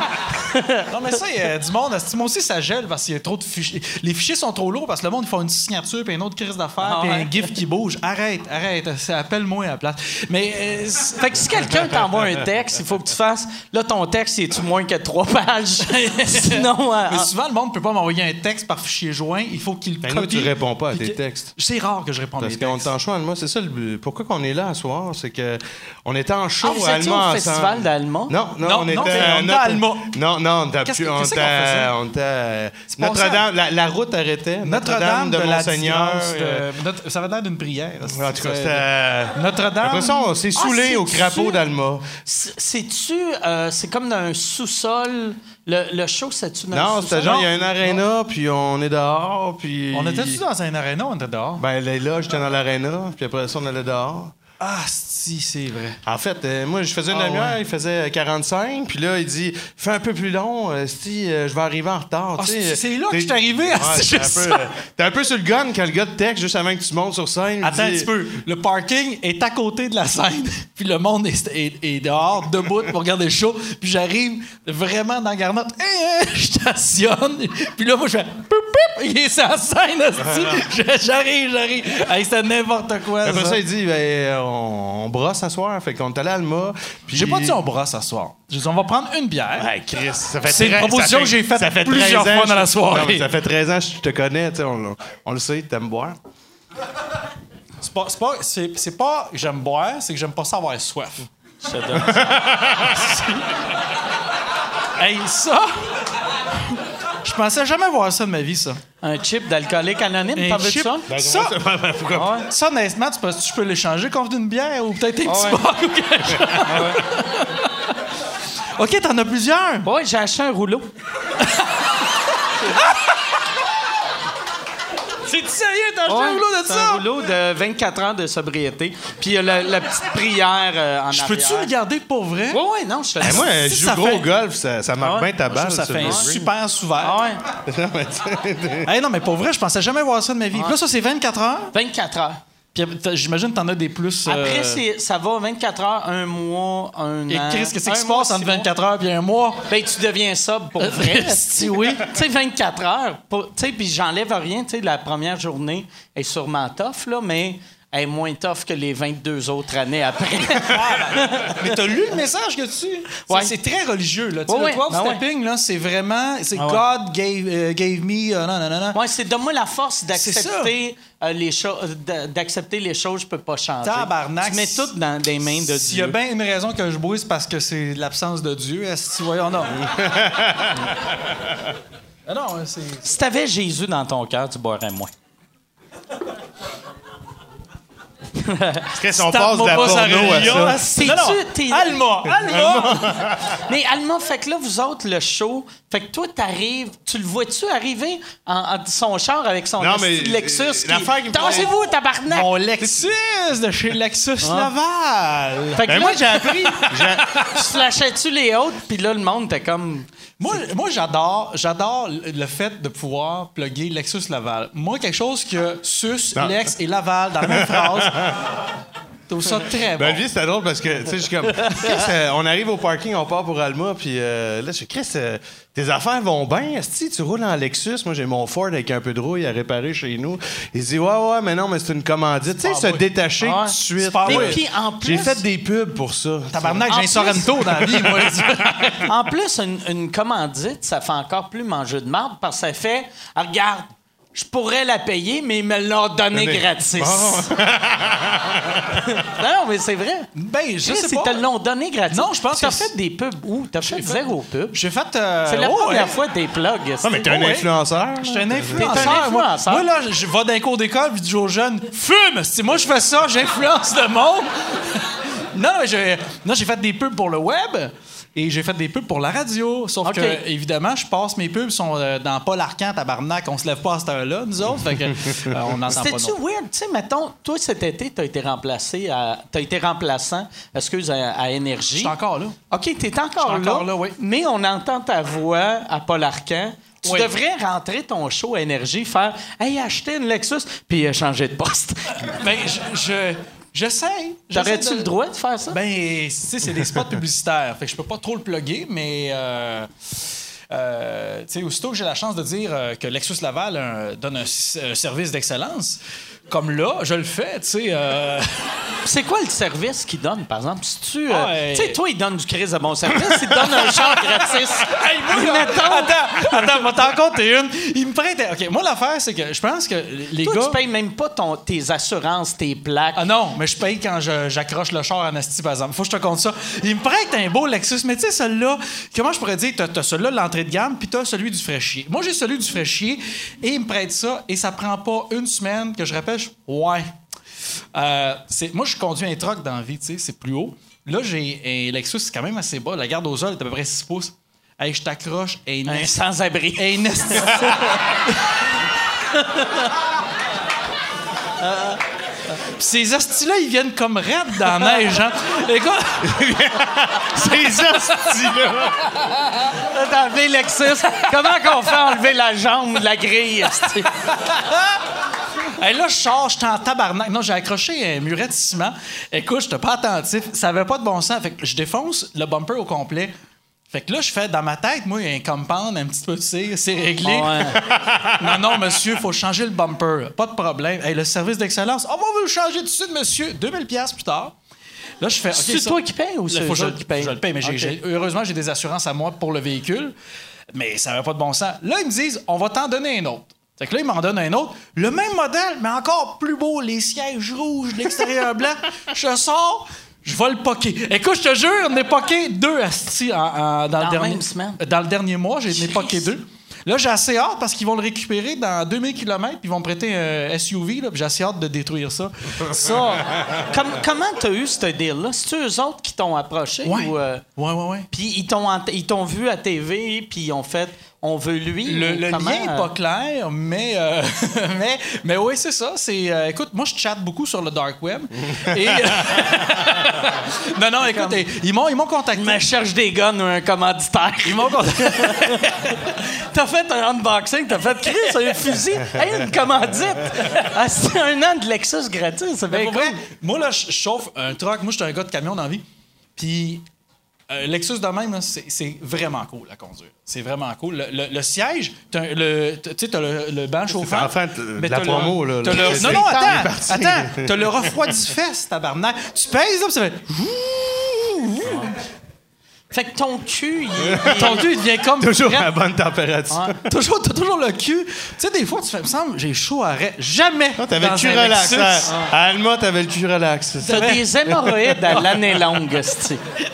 Non, mais ça, il y a du monde. Moi aussi, ça gèle parce qu'il y a trop de fichiers? Les fichiers sont trop lourds parce que le monde, ils font une signature, puis une autre crise d'affaires, Ah puis ouais. un GIF qui bouge. Arrête, arrête. ça, Appelle-moi à la place. Mais. euh, Fait que si quelqu'un t'envoie un texte, il faut que tu fasses, là, ton texte, il est-tu moins que trois pages? <laughs> Sinon, euh, mais souvent, le monde peut pas m'envoyer un texte par fichier joint. Il faut qu'il le Ben, copie. tu réponds pas à puis tes textes. C'est rare que je réponde à Parce qu'on textes. est en show allemand, c'est ça le but. Pourquoi qu'on est là à soir? C'est que on était en show Ah, vous Allemand au ensemble. festival d'Allemand? Non, non, Non, on non, était à on notre- Allemand. Non, non, on était on qu'on était- Notre-Dame, la, la route arrêtait. Notre-Dame de, la Monseigneur. De- euh, Notre- Ça va l'air d'une prière. En tout cas, c'était. Notre-Dame. Après ça, on s'est Ah, saoulé au crapaud d'Alma. c'est- c'est-tu, euh, c'est comme dans un sous-sol. Le, le show, c'est-tu dans un Non, c'était genre, il y a une aréna, puis on est dehors, puis. On était-tu dans un aréna ou on était dehors? Ben là, j'étais dans l'aréna, puis après ça, on allait dehors. Ah, si, c'est vrai. En fait, euh, moi, je faisais une Ah, demi-heure, ouais. il faisait euh, 45, puis là, il dit Fais un peu plus long, euh, si euh, je vais arriver en retard. Ah, c'est- là que je suis arrivé, ah, <laughs> c'est t'es un, euh, un peu sur le gun quand le gars te texte juste avant que tu montes sur scène. Attends un petit peu. Le parking est à côté de la scène, <laughs> puis le monde est, est- est dehors, debout pour regarder le show. Puis j'arrive vraiment dans la garnotte. Je stationne. Puis là, moi, je fais il est sur la scène. <laughs> J'arrive, j'arrive. Hey, C'était n'importe quoi. Après ça. ça, il dit ben, on, on brosse à soir. Fait qu'on est allé à Alma. puis- J'ai pas dit on brosse ce soir. J'ai dit on va prendre une bière. Hey, Chris, ça fait C'est une proposition ça que j'ai faite ça fait plusieurs 13 ans, fois dans la je- soirée. Non, mais ça fait 13 ans que je te connais, tu sais, on, on le sait, t'aimes boire. C'est pas, c'est pas, c'est, c'est pas que j'aime boire, c'est que j'aime pas ça avoir soif. <laughs> hey, ça! Je pensais jamais voir ça de ma vie, ça. Un chip d'alcoolique anonyme, Un t'as vu chip- ça? Ça, <laughs> Pourquoi? ça, honnêtement, tu penses que je peux l'échanger contre une bière ou peut-être un petit ouais. bar ou quelque chose? <laughs> OK, t'en as plusieurs. Oui, j'ai acheté un rouleau. <laughs> C'est sérieux, t'as acheté Ouais, un rouleau de c'est ça? un rouleau de 24 heures de sobriété. Puis il y a la, la petite prière euh, en Je arrière. peux-tu le garder pour vrai? Oui, oui, non, je te Eh, moi, je joue ça gros fait- au golf, ça, ça marque Ah ouais? bien ta balle. ça sur fait le un green. super souverain. Ah ouais, <laughs> Non, mais tu sais, Hey, non, mais pour vrai, je pensais jamais voir ça de ma vie. Puis là, ça, c'est 24 heures? 24 heures. J'imagine que t'en as des plus. euh, Après, c'est- ça va 24 heures, un mois, un Et an. Chris, qu'est-ce qui se passe entre six mois. 24 heures et un mois? Ben, tu deviens sobre pour vrai. <laughs> si oui. <laughs> Tu sais, 24 heures. Tu sais, puis j'enlève rien. Tu sais, la première journée est sûrement tough, là, mais est moins tough que les 22 autres années après. <laughs> Mais t'as lu le message que tu. Ouais. C'est très religieux, là. Ouais, le 12 ouais. Ben stepping, là, c'est vraiment. C'est Ah. God gave, euh, gave me. euh, non, non, non, non. Ouais, c'est donne-moi la force d'accepter euh, les choses, d'accepter les choses, je peux pas changer. Tabarnak. Tu mets tout dans des mains de S'il y a Dieu. bien une raison que je c'est parce que c'est l'absence de Dieu. Est-ce que voyons, <laughs> non. Ah non, c'est. Si t'avais Jésus dans ton cœur, tu boirais moins. Chris, on passe de la Tape-moi pas sa porno à ça. t'es- Alma! Alma! Mais Alma, fait que là, vous autres, le show, fait que toi, t'arrives, tu le vois-tu arriver en, en son char avec son Non, mais, Lexus? euh, qui- l'affaire qui Tassez-vous, tabarnak! Mon Lexus de chez Lexus Laval. Fait que Ben là, moi, j'ai appris. <laughs> tu flashais-tu les autres, puis là, le monde était comme... Moi, moi j'adore, j'adore le fait de pouvoir plugger Lexus Laval. Moi, quelque chose que Sus. Lex et Laval dans la même phrase, <laughs> trouve ça très bon. Ben, lui, c'était drôle parce que, tu sais, je suis comme. Chris, euh, on arrive au parking, on part pour Alma, puis euh, là, je suis Chris, euh, tes affaires vont bien. Si tu roules en Lexus, moi, j'ai mon Ford avec un peu de rouille à réparer chez nous. Il dit, ouais, ouais, mais non, mais c'est une commandite. Tu sais, se détacher Ah ouais. tout de suite. Moi. puis en plus, J'ai fait des pubs pour ça. Tabarnak, En j'ai un plus- Sorrento dans la vie, moi. <laughs> en plus, une, une commandite, ça fait encore plus manger de marde parce que ça fait Ah, regarde, je pourrais la payer, mais ils me l'ont donné gratis. Bon. <laughs> non, mais c'est vrai. ben, je sais ils pas. te l'ont donné gratis. Non, je pense T'as que fait des pubs où? T'as fait, fait- zéro pub. J'ai fait. euh, C'est la oh, première ouais. fois t'es plugs. Ah, mais t'es un influenceur. Je suis un T'es influenceur. un Moi, influenceur. moi, là, je vais les cours d'école puis je dis aux jeunes Fume! Si moi je fais ça, j'influence le monde. <laughs> non, mais j'ai non, j'ai fait des pubs pour le web. Et j'ai fait des pubs pour la radio. Sauf que, évidemment, je passe mes pubs sont euh, dans Paul Arcan, tabarnak. On se lève pas à cette heure-là, nous autres. Fait que, <laughs> euh, on n'entend pas C'était-tu weird? Tu sais, mettons, toi, cet été, t'as été remplacé à... T'as été remplaçant, excuse, à, à Énergie. Je suis encore là. OK, t'es encore, Je suis encore là, oui. Mais on entend ta voix à Paul Arcan. Tu Oui. devrais rentrer ton show à Énergie, faire « Hey, acheter une Lexus », puis euh, changer de poste. <laughs> Ben, je. je J'essaie. T'aurais-tu de- le droit de faire ça? Ben, tu sais, c'est des spots publicitaires. Fait que je peux pas trop le plugger, mais. Euh, euh, aussitôt que j'ai la chance de dire euh, que Lexus Laval euh, donne un service d'excellence, comme là, je le fais, tu sais. euh, <laughs> C'est quoi le service qu'ils donnent, par exemple? Si tu... euh, Ah. Tu sais, toi, ils donnent du crise de bon service, ils donnent un char gratis. <laughs> Hey, moi, Mettons- attends, attends, moi, t'en comptes une. Il me prête. OK, moi, l'affaire, c'est que je pense que les Toi, gars. tu payes même pas ton, tes assurances, tes plaques. Ah non, mais je paye quand j'accroche le char en asti, par exemple. Faut que je te compte ça. Il me prête un beau Lexus, mais tu sais, celui-là, comment je pourrais dire, t'as, t'as celui-là de l'entrée de gamme, puis t'as celui du fraîchier. Moi, j'ai celui du fraîchier, et il me prête ça, et ça prend pas une semaine que je rappelle, ouais. Euh, moi, je conduis un truck dans la vie, tu sais, c'est plus haut. Là, j'ai un Lexus, c'est quand même assez bas. La garde aux sol est à peu près 6 pouces. Hey, je t'accroche, Un sans-abri. un esti- <laughs> Puis ces hosties-là, ils viennent comme raides dans la neige, hein? Écoute, <laughs> Ces hosties-là. Là, T'as enlevé Lexus. Comment qu'on fait enlever la jambe de la grille? <laughs> hey, là, je sors, je suis en tabarnak. Non, j'ai accroché un muret de ciment. Écoute, j'étais pas attentif. Ça avait pas de bon sens. Fait que je défonce le bumper au complet. Fait que là, je fais dans ma tête, moi, un compound, un petit peu de cire, c'est réglé. Ouais. <laughs> Non, non, monsieur, faut changer le bumper. Pas de problème. Hey, le service d'excellence. Oh, moi, on veut le changer tout de suite, monsieur. 2000 pièces plus tard. Là, je fais. C'est toi qui payes ou c'est faut je, qui payent? je le paye, mais j'ai- heureusement, j'ai des assurances à moi pour le véhicule. Mais ça n'avait pas de bon sens. Là, ils me disent, on va t'en donner un autre. Fait que là, ils m'en donnent un autre. Le même modèle, mais encore plus beau. Les sièges rouges, l'extérieur blanc. <laughs> Je sors, je vais le poquer. Écoute, je te jure, on est poqué deux astis dans, Dans le dernier, même semaine? Dans le dernier mois, j'ai poqué deux. Là, j'ai assez hâte parce qu'ils vont le récupérer dans 2000 km puis ils vont me prêter un SUV. J'ai assez hâte de détruire ça. Ça, <laughs> comme- comment t'as eu ce deal-là? C'est-tu eux autres qui t'ont approché? Ouais. Ou, Ouais, ouais, ouais. puis ils t'ont, ent- ils t'ont vu à TV, puis ils ont fait « On veut lui ». Le, ou le comment, lien n'est euh, pas clair, mais, euh, <laughs> mais, mais oui, c'est ça. C'est, euh, écoute, moi, je chatte beaucoup sur le dark web. Et, <laughs> non, non, écoute, ils m'ont, ils m'ont contacté. Je me cherche des guns ou un commanditaire. Ils m'ont contacté. <laughs> T'as fait un unboxing, t'as fait Chris, un fusil, hey, une commandite. Ah, c'est un an de Lexus gratis, c'est bien Mais cool. vrai, moi, là, je je chauffe un truck. Moi, je suis un gars de camion dans la vie. Puis, euh, Lexus de même, c'est vraiment cool à conduire. C'est vraiment cool. Le, le- le siège, tu sais, t'as le, le banc chauffant. enfin de mais la le- promo, là, non, non, attends, attends. T'as le refroidifesse, <laughs> tabarnak. Tu pèses, là, puis ça fait... <laughs> Fait que ton cul, il. <laughs> Ton cul, il devient comme... Toujours à bonne température. Toujours, t'as toujours le cul. Tu sais, des fois, tu fais, me semble, j'ai chaud à. Jamais. Ah, t'avais le cul relax. Hein. À Alma, t'avais le cul relax. T'as des hémorroïdes à <laughs> l'année longue.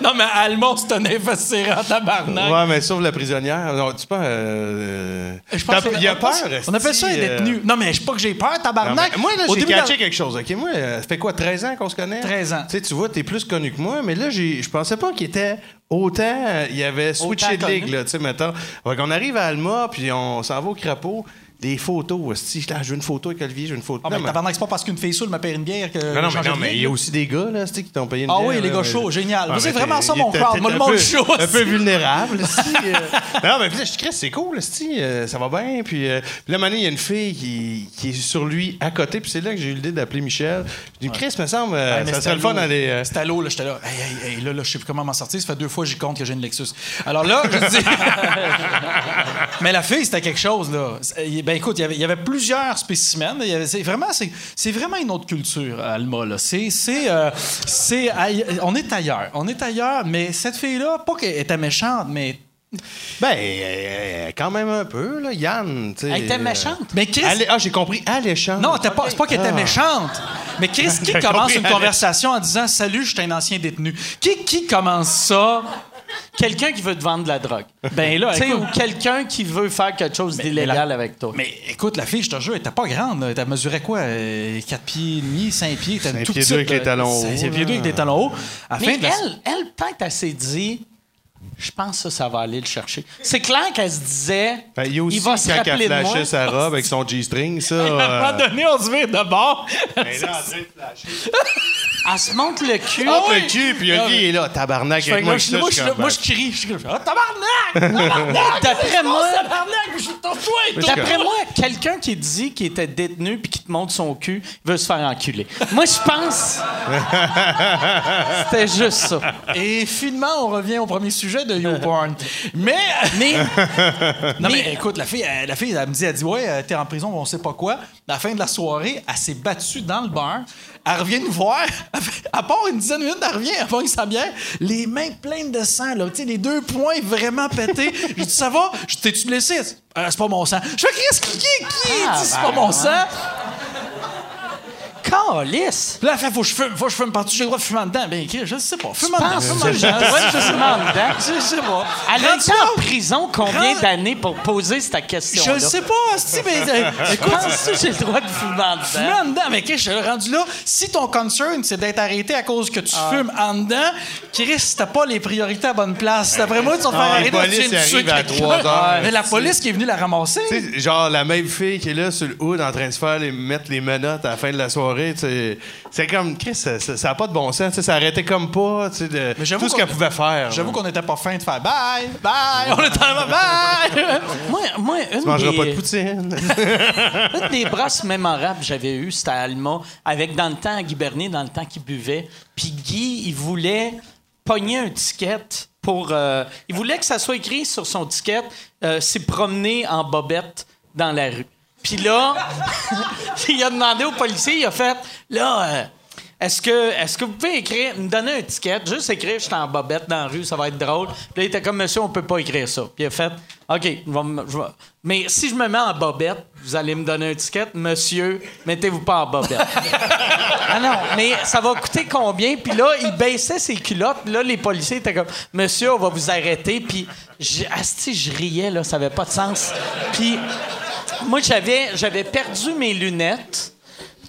Non, mais Almond, c'est un investisseur en tabarnak. Ouais, mais sauf la prisonnière. Non, tu pas. Euh, Je pense il y a peur. On appelle ça un esti, euh, détenu. Non, mais je sais pas que j'ai peur, non, tabarnak. mais moi, là, j'ai de- quelque chose. OK, moi, euh, ça fait quoi, 13 ans qu'on se connaît? 13 ans. Tu sais, tu vois, t'es plus connu que moi, mais là, j'ai- je pensais pas qu'il était autant. euh, Il y avait switché de ligue, là, tu sais, mettons. Fait qu'on arrive à Alma, puis on s'en va au crapaud. Des photos. Je, là, je veux une photo avec Olivier, je veux une photo. Ah, Non, mais- c'est pas parce qu'une fille saoule me paye une bière que. non, non, mais, non, mais il y a aussi des gars là, qui t'ont payé une Ah bière. oui, les gars chauds, génial. Ah, c'est vraiment ça mon crowd. Moi, le monde chaud. Un peu vulnérable, <laughs> euh. Non, mais puis là, je dis, c'est cool, euh, ça va bien. Puis, euh, là, maintenant, il y a une fille qui, est sur lui à côté. Puis c'est là que j'ai eu l'idée d'appeler Michel. Je dis, Chris, me semble, ça serait le fun d'aller. C'était à l'eau, là, j'étais là. Hey, hey, hey, là, là, je sais plus comment m'en sortir. Ça fait deux fois que j'y compte que j'ai une Lexus. Alors là, je dis. <laughs> <laughs> mais la fille, c'était quelque chose, là. Ben écoute, il y avait- il y avait plusieurs spécimens. Il y avait- C'est vraiment, c'est, c'est vraiment une autre culture, Alma, là. C'est. c'est, euh, c'est aille- on est ailleurs. On est ailleurs, mais cette fille-là, pas qu'elle était méchante, mais. Ben, euh, quand même un peu, là. Yann, tu sais. Elle était euh, méchante. Mais Chris. allé- ah, j'ai compris, alléchante. Non, t'es pas, c'est pas qu'elle était Ah. méchante. Mais Chris, <laughs> qui J'ai commence compris, une conversation en disant Salut, je suis un ancien détenu? Qui, qui commence ça? Quelqu'un qui veut te vendre de la drogue. Ben là, écoute- ou quelqu'un qui veut faire quelque chose d'illégal avec toi. Mais écoute, la fille, je te jure, elle était pas grande. là. Elle mesurait quoi? 4 pieds et demi, 5 pieds? Elle était Cinq tout pieds petite, deux avec là. les talons hauts, Cinq pieds là. deux avec des talons hauts. À la Mais fin de la- elle, elle peut-être, elle s'est dit, je pense que ça, ça va aller le chercher. C'est clair qu'elle se disait, Ben, il aussi il va se quand elle rappeler de moi. flashait sa robe avec son G-string, ça. <laughs> À un euh, moment donné, on se vire de bord. <laughs> ben là, en train de flasher. Elle se monte le cul. Ah oui. le cul, puis il est là, tabarnak, avec moi, je, moi, je je- moi, crie. Je crie. Ah, tabarnak! <laughs> Tabarnak! D'après moi, Tabarnak! Je suis ton! D'après moi, quelqu'un qui dit qu'il était détenu puis qui te montre son cul veut se faire enculer. Moi, je pense. C'était juste ça. Et finalement, on revient au premier sujet de YouPorn. Mais, Mais, <laughs> non, mais écoute, la fille, elle, la fille, elle me dit, elle dit, ouais, euh, t'es en prison, on sait pas quoi. À la fin de la soirée, elle s'est battue dans le bar. Elle revient nous voir. <laughs> À part une dizaine de minutes, elle revient, elle pogne sa bière, les mains pleines de sang, là, tu sais, les deux poings vraiment pétés. Je dis, ça va? T'ai-tu blessé? Euh, c'est pas mon sang. Je fais, qu'est-ce qui, qui, qui? Ah, dit, c'est ben, pas mon sang? Calice. Puis là, elle fait, faut que je fume, faut que je fume partout, j'ai le droit de fumer en dedans. Ben, je sais pas. Fume en Je dedans. pense fume que en j'ai dedans. le droit de fumer en dedans? <laughs> Je sais pas. Elle a été en prison combien Rend- d'années pour poser cette question Je le sais pas, asti, mais euh, écoute, Penses-tu que j'ai le droit de fumer en dedans? en dedans, mais que je suis rendu là? Si ton concern, c'est d'être arrêté à cause que tu Ah. fumes en dedans, Chris, t'as pas les priorités à bonne place. D'après moi, tu vas te faire arrêter tu viens de tuer arrive à quelqu'un. trois heures. Mais la police qui est venue la ramasser. Tu sais, genre la même fille qui est là sur le hood en train de se faire les, mettre les menottes à la fin de la soirée, tu sais, c'est comme Chris, ça, ça, ça a pas de bon sens, tu sais, ça arrêtait comme pas, tu sais, de Mais j'avoue tout ce qu'on- qu'elle pouvait faire. J'avoue là. qu'on était pas fin de faire bye, bye, on était en bye. <laughs> Moi, moi une, Tu mangeras des, pas de poutine. <laughs> une des brosses mémorables que j'avais eues, c'était à Alma, avec dans le temps, Guy Bernier, dans le temps qu'il buvait. Puis Guy, il voulait pogner un ticket pour. euh, il voulait que ça soit écrit sur son ticket euh, s'est promené en bobette dans la rue. Puis là, <laughs> il a demandé au policier, il a fait là. euh, est-ce que, est-ce que vous pouvez écrire, me donner un ticket, juste écrire, je suis en bobette dans la rue, ça va être drôle. Puis là, il était comme, monsieur, on peut pas écrire ça. Puis il a fait, OK, je vais me- je vais- mais si je me mets en bobette, vous allez me donner un ticket, monsieur, mettez-vous pas en bobette. <laughs> ah non, mais ça va coûter combien? Puis là, il baissait ses culottes. Là, les policiers étaient comme, monsieur, on va vous arrêter. Puis, asti, je riais, là, ça avait pas de sens. Puis, moi, j'avais, perdu mes lunettes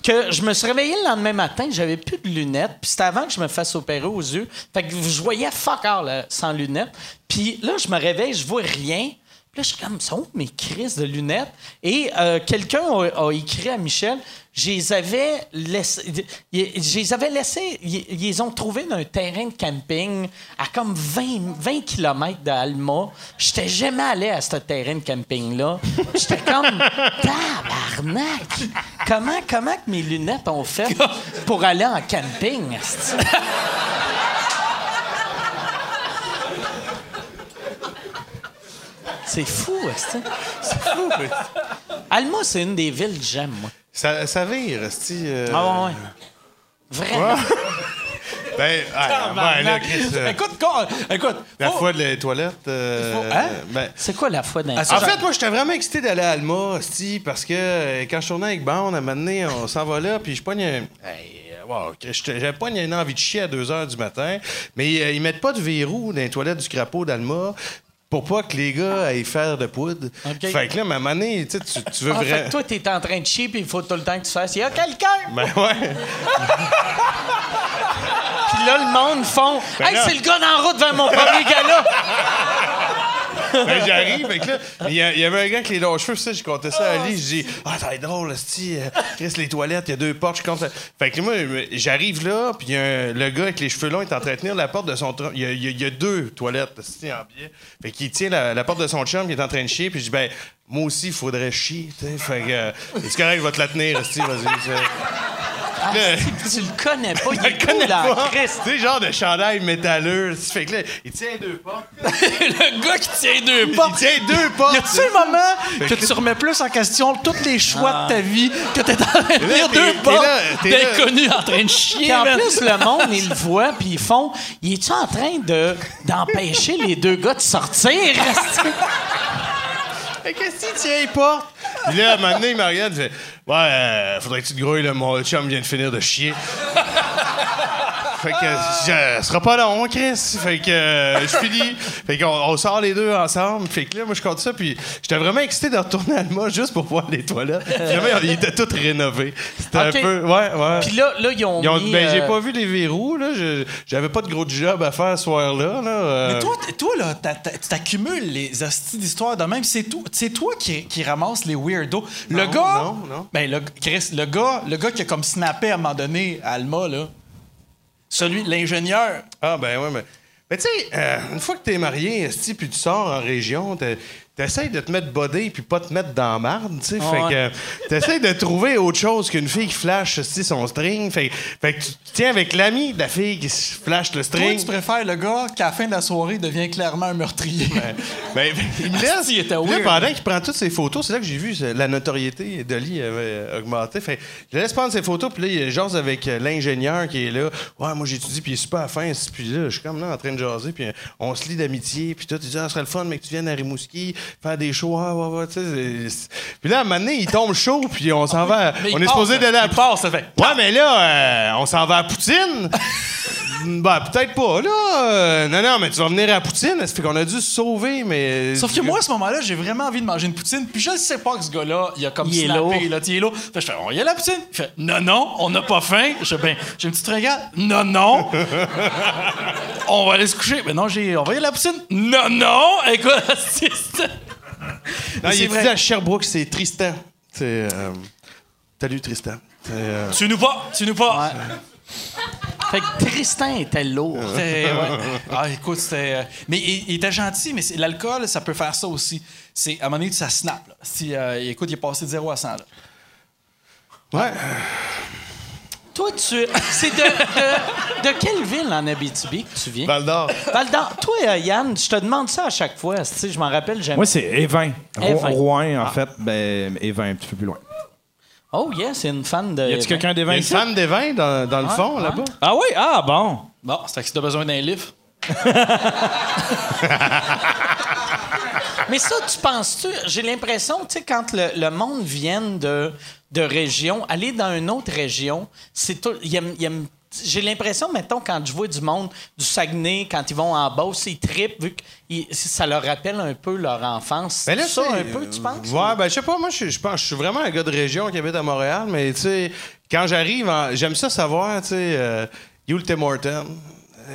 que je me suis réveillé le lendemain matin, j'avais plus de lunettes, puis c'était avant que je me fasse opérer aux yeux. Fait que je voyais fuck all là, sans lunettes. Puis là, je me réveille, je vois rien. Là, je suis comme, sont mes crises de lunettes? Et euh, quelqu'un a, a écrit à Michel, je les avais laissés, je les avais laissés, ils ils les ont trouvés dans un terrain de camping à comme 20, 20 km d'Alma. J'étais jamais allé à ce terrain de camping-là. J'étais comme, <laughs> tabarnak! Comment, comment que mes lunettes ont fait pour aller en camping? C'est fou. C'est fou. Alma, c'est une des villes que j'aime, moi. ça, ça vire, esti, euh, Ah ouais, ouais. Vraiment. Ben, ah, ben, là, Chris, euh, Écoute, écoute. la faut- fois de les toilettes. euh, faut- hein? ben, C'est quoi la foi d'un... En fait, moi, j'étais vraiment excité d'aller à Alma, esti, parce que quand je tournais avec Bond, à un moment donné, on s'en va là, puis je pogne un... Hey, wow, j'avais pas une envie de chier à 2 h du matin, mais euh, ils mettent pas de verrou dans les toilettes du crapaud d'Alma pour pas que les gars aillent faire de poudre. Fait que là, moment donné, tu sais, tu tu veux Ah, fait vraiment... que toi, t'es en train de chier, puis il faut tout le temps que tu fasses. Il y a quelqu'un! Ben ouais. <laughs> Puis là, le monde font. hey, là- c'est le gars la route vers mon premier gala! <laughs> Ben, j'arrive, là, il y, avait un gars avec les longs cheveux, ça, j'ai compté ça à lui. J'ai dit, ah, ça va être drôle, esti, euh, Chris, les toilettes, il y a deux portes, je compte. ça. Fait que moi, j'arrive là, puis le gars avec les cheveux longs est en train de tenir la porte de son. Il y a, y deux toilettes, esti, en biais. Fait qu'il tient la, la porte de son chum, qui est en train de chier, puis je dis, ben, moi aussi, il faudrait chier, tu sais. Fait que, euh, c'est correct, je vais te la tenir, esti, vas-y. Ah, si, tu le connais pas, <laughs> il est le connais cool en pas. Christ. Tu sais, genre de chandail métalleux. Fait que là, il tient deux portes. <laughs> le gars qui tient deux portes. Il tient deux portes. Y a-tu un moment que tu remets plus en question tous les choix de ta vie que t'es en train de lire t'es- deux t'es portes d'inconnus en train de chier? Puis en plus, le monde, ils le <laughs> voient, puis ils font Il est-tu en train de, d'empêcher les deux gars de sortir? Fait que tient les portes? Puis là, à un moment donné, Marianne fait Ouais, euh, faudrait que tu te grouilles, là, mon chum vient de finir de chier. Fait que je, ce sera pas long, Chris. Fait que euh, je finis. Fait qu'on on sort les deux ensemble. Fait que là, moi, je compte ça. Puis j'étais vraiment excité de retourner à Alma juste pour voir les toilettes. Finalement, ils étaient toutes rénovées. C'était un peu. Ouais, ouais. Puis là, là, ils ont, Ils ont- mis... ben, j'ai euh, pas vu les verrous, là. J'avais pas de gros job à faire ce soir-là, là. euh. Mais toi, toi là, tu t'accumules les hosties d'histoires de même. C'est tout- c'est toi qui, qui ramasse les weirdos. Le Non, gars. non, non. Ben, le, Chris, le gars, le gars qui a comme snappé à un moment donné à Alma, là. Celui, l'ingénieur. Ah, ben ouais, mais. Mais tu sais, euh, une fois que t'es marié, esti, puis tu sors en région, t'essayes de te mettre bodé puis pas te mettre dans marde, tu sais. Fait ouais. que euh, t'essayes de trouver autre chose qu'une fille qui flash son string. Fait, fait que tu tiens avec l'ami de la fille qui flash le Toi, string. tu préfères le gars qui, à la fin de la soirée, devient clairement un meurtrier. Ben, <laughs> il me laisse. Il était là, pendant qu'il prend toutes ses photos, c'est là que j'ai vu la notoriété d'Oli avait euh, augmenté. Fait, je laisse prendre ses photos, puis là, il jase avec euh, l'ingénieur qui est là. Ouais, moi, j'étudie, puis il est super fin. Puis là, je suis comme là en train de jaser, puis euh, on se lie d'amitié. Puis toi, tu dis, ah, ce serait le fun, mais que tu viennes à Rimouski faire des shows. Ah, ouais, ouais, tu sais. Puis là, à un moment donné, il tombe chaud, puis on s'en va. Mais on il est supposé d'aller à passe, ça fait. Ouais, mais là, euh, on s'en va à Poutine. <laughs> ben, peut-être pas, là. Euh, non, non, mais tu vas venir à Poutine. Ça fait qu'on a dû se sauver, mais. Sauf que moi, à ce moment-là, j'ai vraiment envie de manger une poutine. Puis je ne sais pas que ce gars-là, il a comme Il snappé, là, il est lourd. Fait que je fais, on y a la poutine? Il fait, non, non, on n'a pas faim. Je fais, ben, j'ai une petite regard. Non, non. <laughs> on va aller se coucher. Ben non, j'ai, on va y aller à la poutine. Non, non. Écoute. <laughs> <laughs> Non, il c'est est vrai. à Sherbrooke, c'est Tristan. C'est. euh, Salut, Tristan. C'est, euh, Tu nous pas, tu nous pas. Fait que Tristan était lourd. <laughs> C'était- ouais. Ah, écoute, c'était. euh, Mais il, il était gentil, mais c'est- l'alcool, ça peut faire ça aussi. C'est à un moment donné, ça snap. là. Si, euh, écoute, il est passé de 0 à 100. Là. Ouais. Toi, tu. C'est de, de, de quelle ville en Abitibi que tu viens? Val d'Or. Val d'Or. Toi, euh, Yann, je te demande ça à chaque fois. Tu sais, je m'en rappelle jamais. Moi, c'est Évin. Ro- Évin. Rouen, en fait. Ben, Évin, un petit peu plus loin. Oh, yeah, c'est une fan de. Y a-tu quelqu'un d'Évin une fan des vins dans, dans le fond, là-bas. Ah oui? Ah, bon. Bon, c'est que si t'as besoin d'un livre. <laughs> Mais ça, tu penses-tu? J'ai l'impression, tu sais, quand le, le monde vient de, de région, aller dans une autre région, c'est tout. il aime- il aime- j'ai l'impression, mettons, quand je vois du monde du Saguenay, quand ils vont en Beauce, ils trippent, vu que ils- ça leur rappelle un peu leur enfance. Ben là, ça un peu, tu penses? Ouais, ben je sais pas, moi je je pense je suis vraiment un gars de région qui habite à Montréal, mais tu sais, quand j'arrive, j'aime ça savoir, tu sais, euh, you le Tim Horton.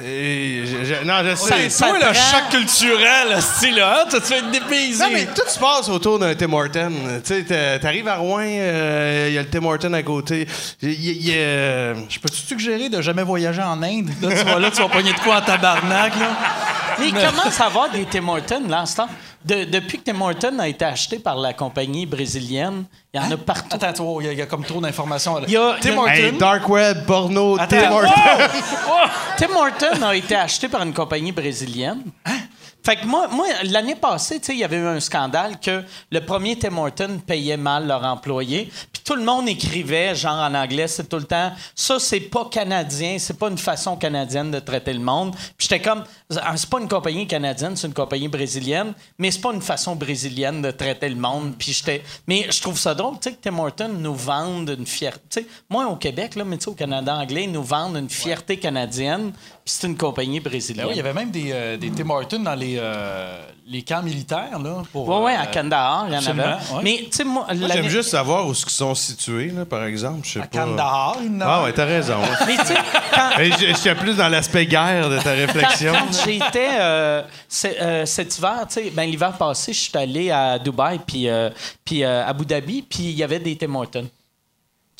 Et je- je- non, je sais. ça Toi, le choc culturel, <laughs> style là, tu te fais dépaysé. Non, mais tout se passe autour d'un Tim Horton. Tu sais, t'a- t'arrives à Rouen, euh, il y a le Tim Horton à côté. Y y a- Je peux-tu suggérer de jamais voyager en Inde? Là, tu vas là, tu vas pogner de quoi en tabarnak, là? Mais il commence à avoir des Tim Hortons, là, en ce temps? De- depuis que Tim Hortons a été acheté par la compagnie brésilienne, il y en a partout. Attends, il y, a- il y a comme trop d'informations. Il y a- Tim Hortons. Hey, Dark Web, porno, Attends. Tim Horton. Tim Horton a été acheté par une compagnie brésilienne. Fait que moi, moi l'année passée, tu sais, il y avait eu un scandale que le premier Tim Horton payait mal leurs employés. Puis tout le monde écrivait, genre en anglais, c'est tout le temps, ça, c'est pas canadien, c'est pas une façon canadienne de traiter le monde. Puis j'étais comme, Ah, c'est pas une compagnie canadienne, c'est une compagnie brésilienne, mais c'est pas une façon brésilienne de traiter le monde. Puis j'étais. Mais je trouve ça drôle, tu sais, que Tim Horton nous vende une fierté. Moi, au Québec, là, mais tu sais, au Canada anglais, ils nous vendent une fierté canadienne. Puis c'est une compagnie Ben brésilienne. oui, il y avait même des, euh, des Tim Hortons dans les, euh, les camps militaires. Là, pour, Ouais, ouais, euh, à Kandahar, il y en avait. ouais. Mais, tu sais, moi, j'aime juste savoir où ils sont situés, là, par exemple. Je sais À pas. Kandahar, il y en Ah ouais, t'as raison. <laughs> Mais, tu sais, quand, Mais je suis plus dans l'aspect guerre de ta réflexion. quand j'étais euh, euh, cet hiver, tu sais, ben, l'hiver passé, je suis allé à Dubaï puis euh, puis euh, Abu Dhabi, puis il y avait des Tim Hortons.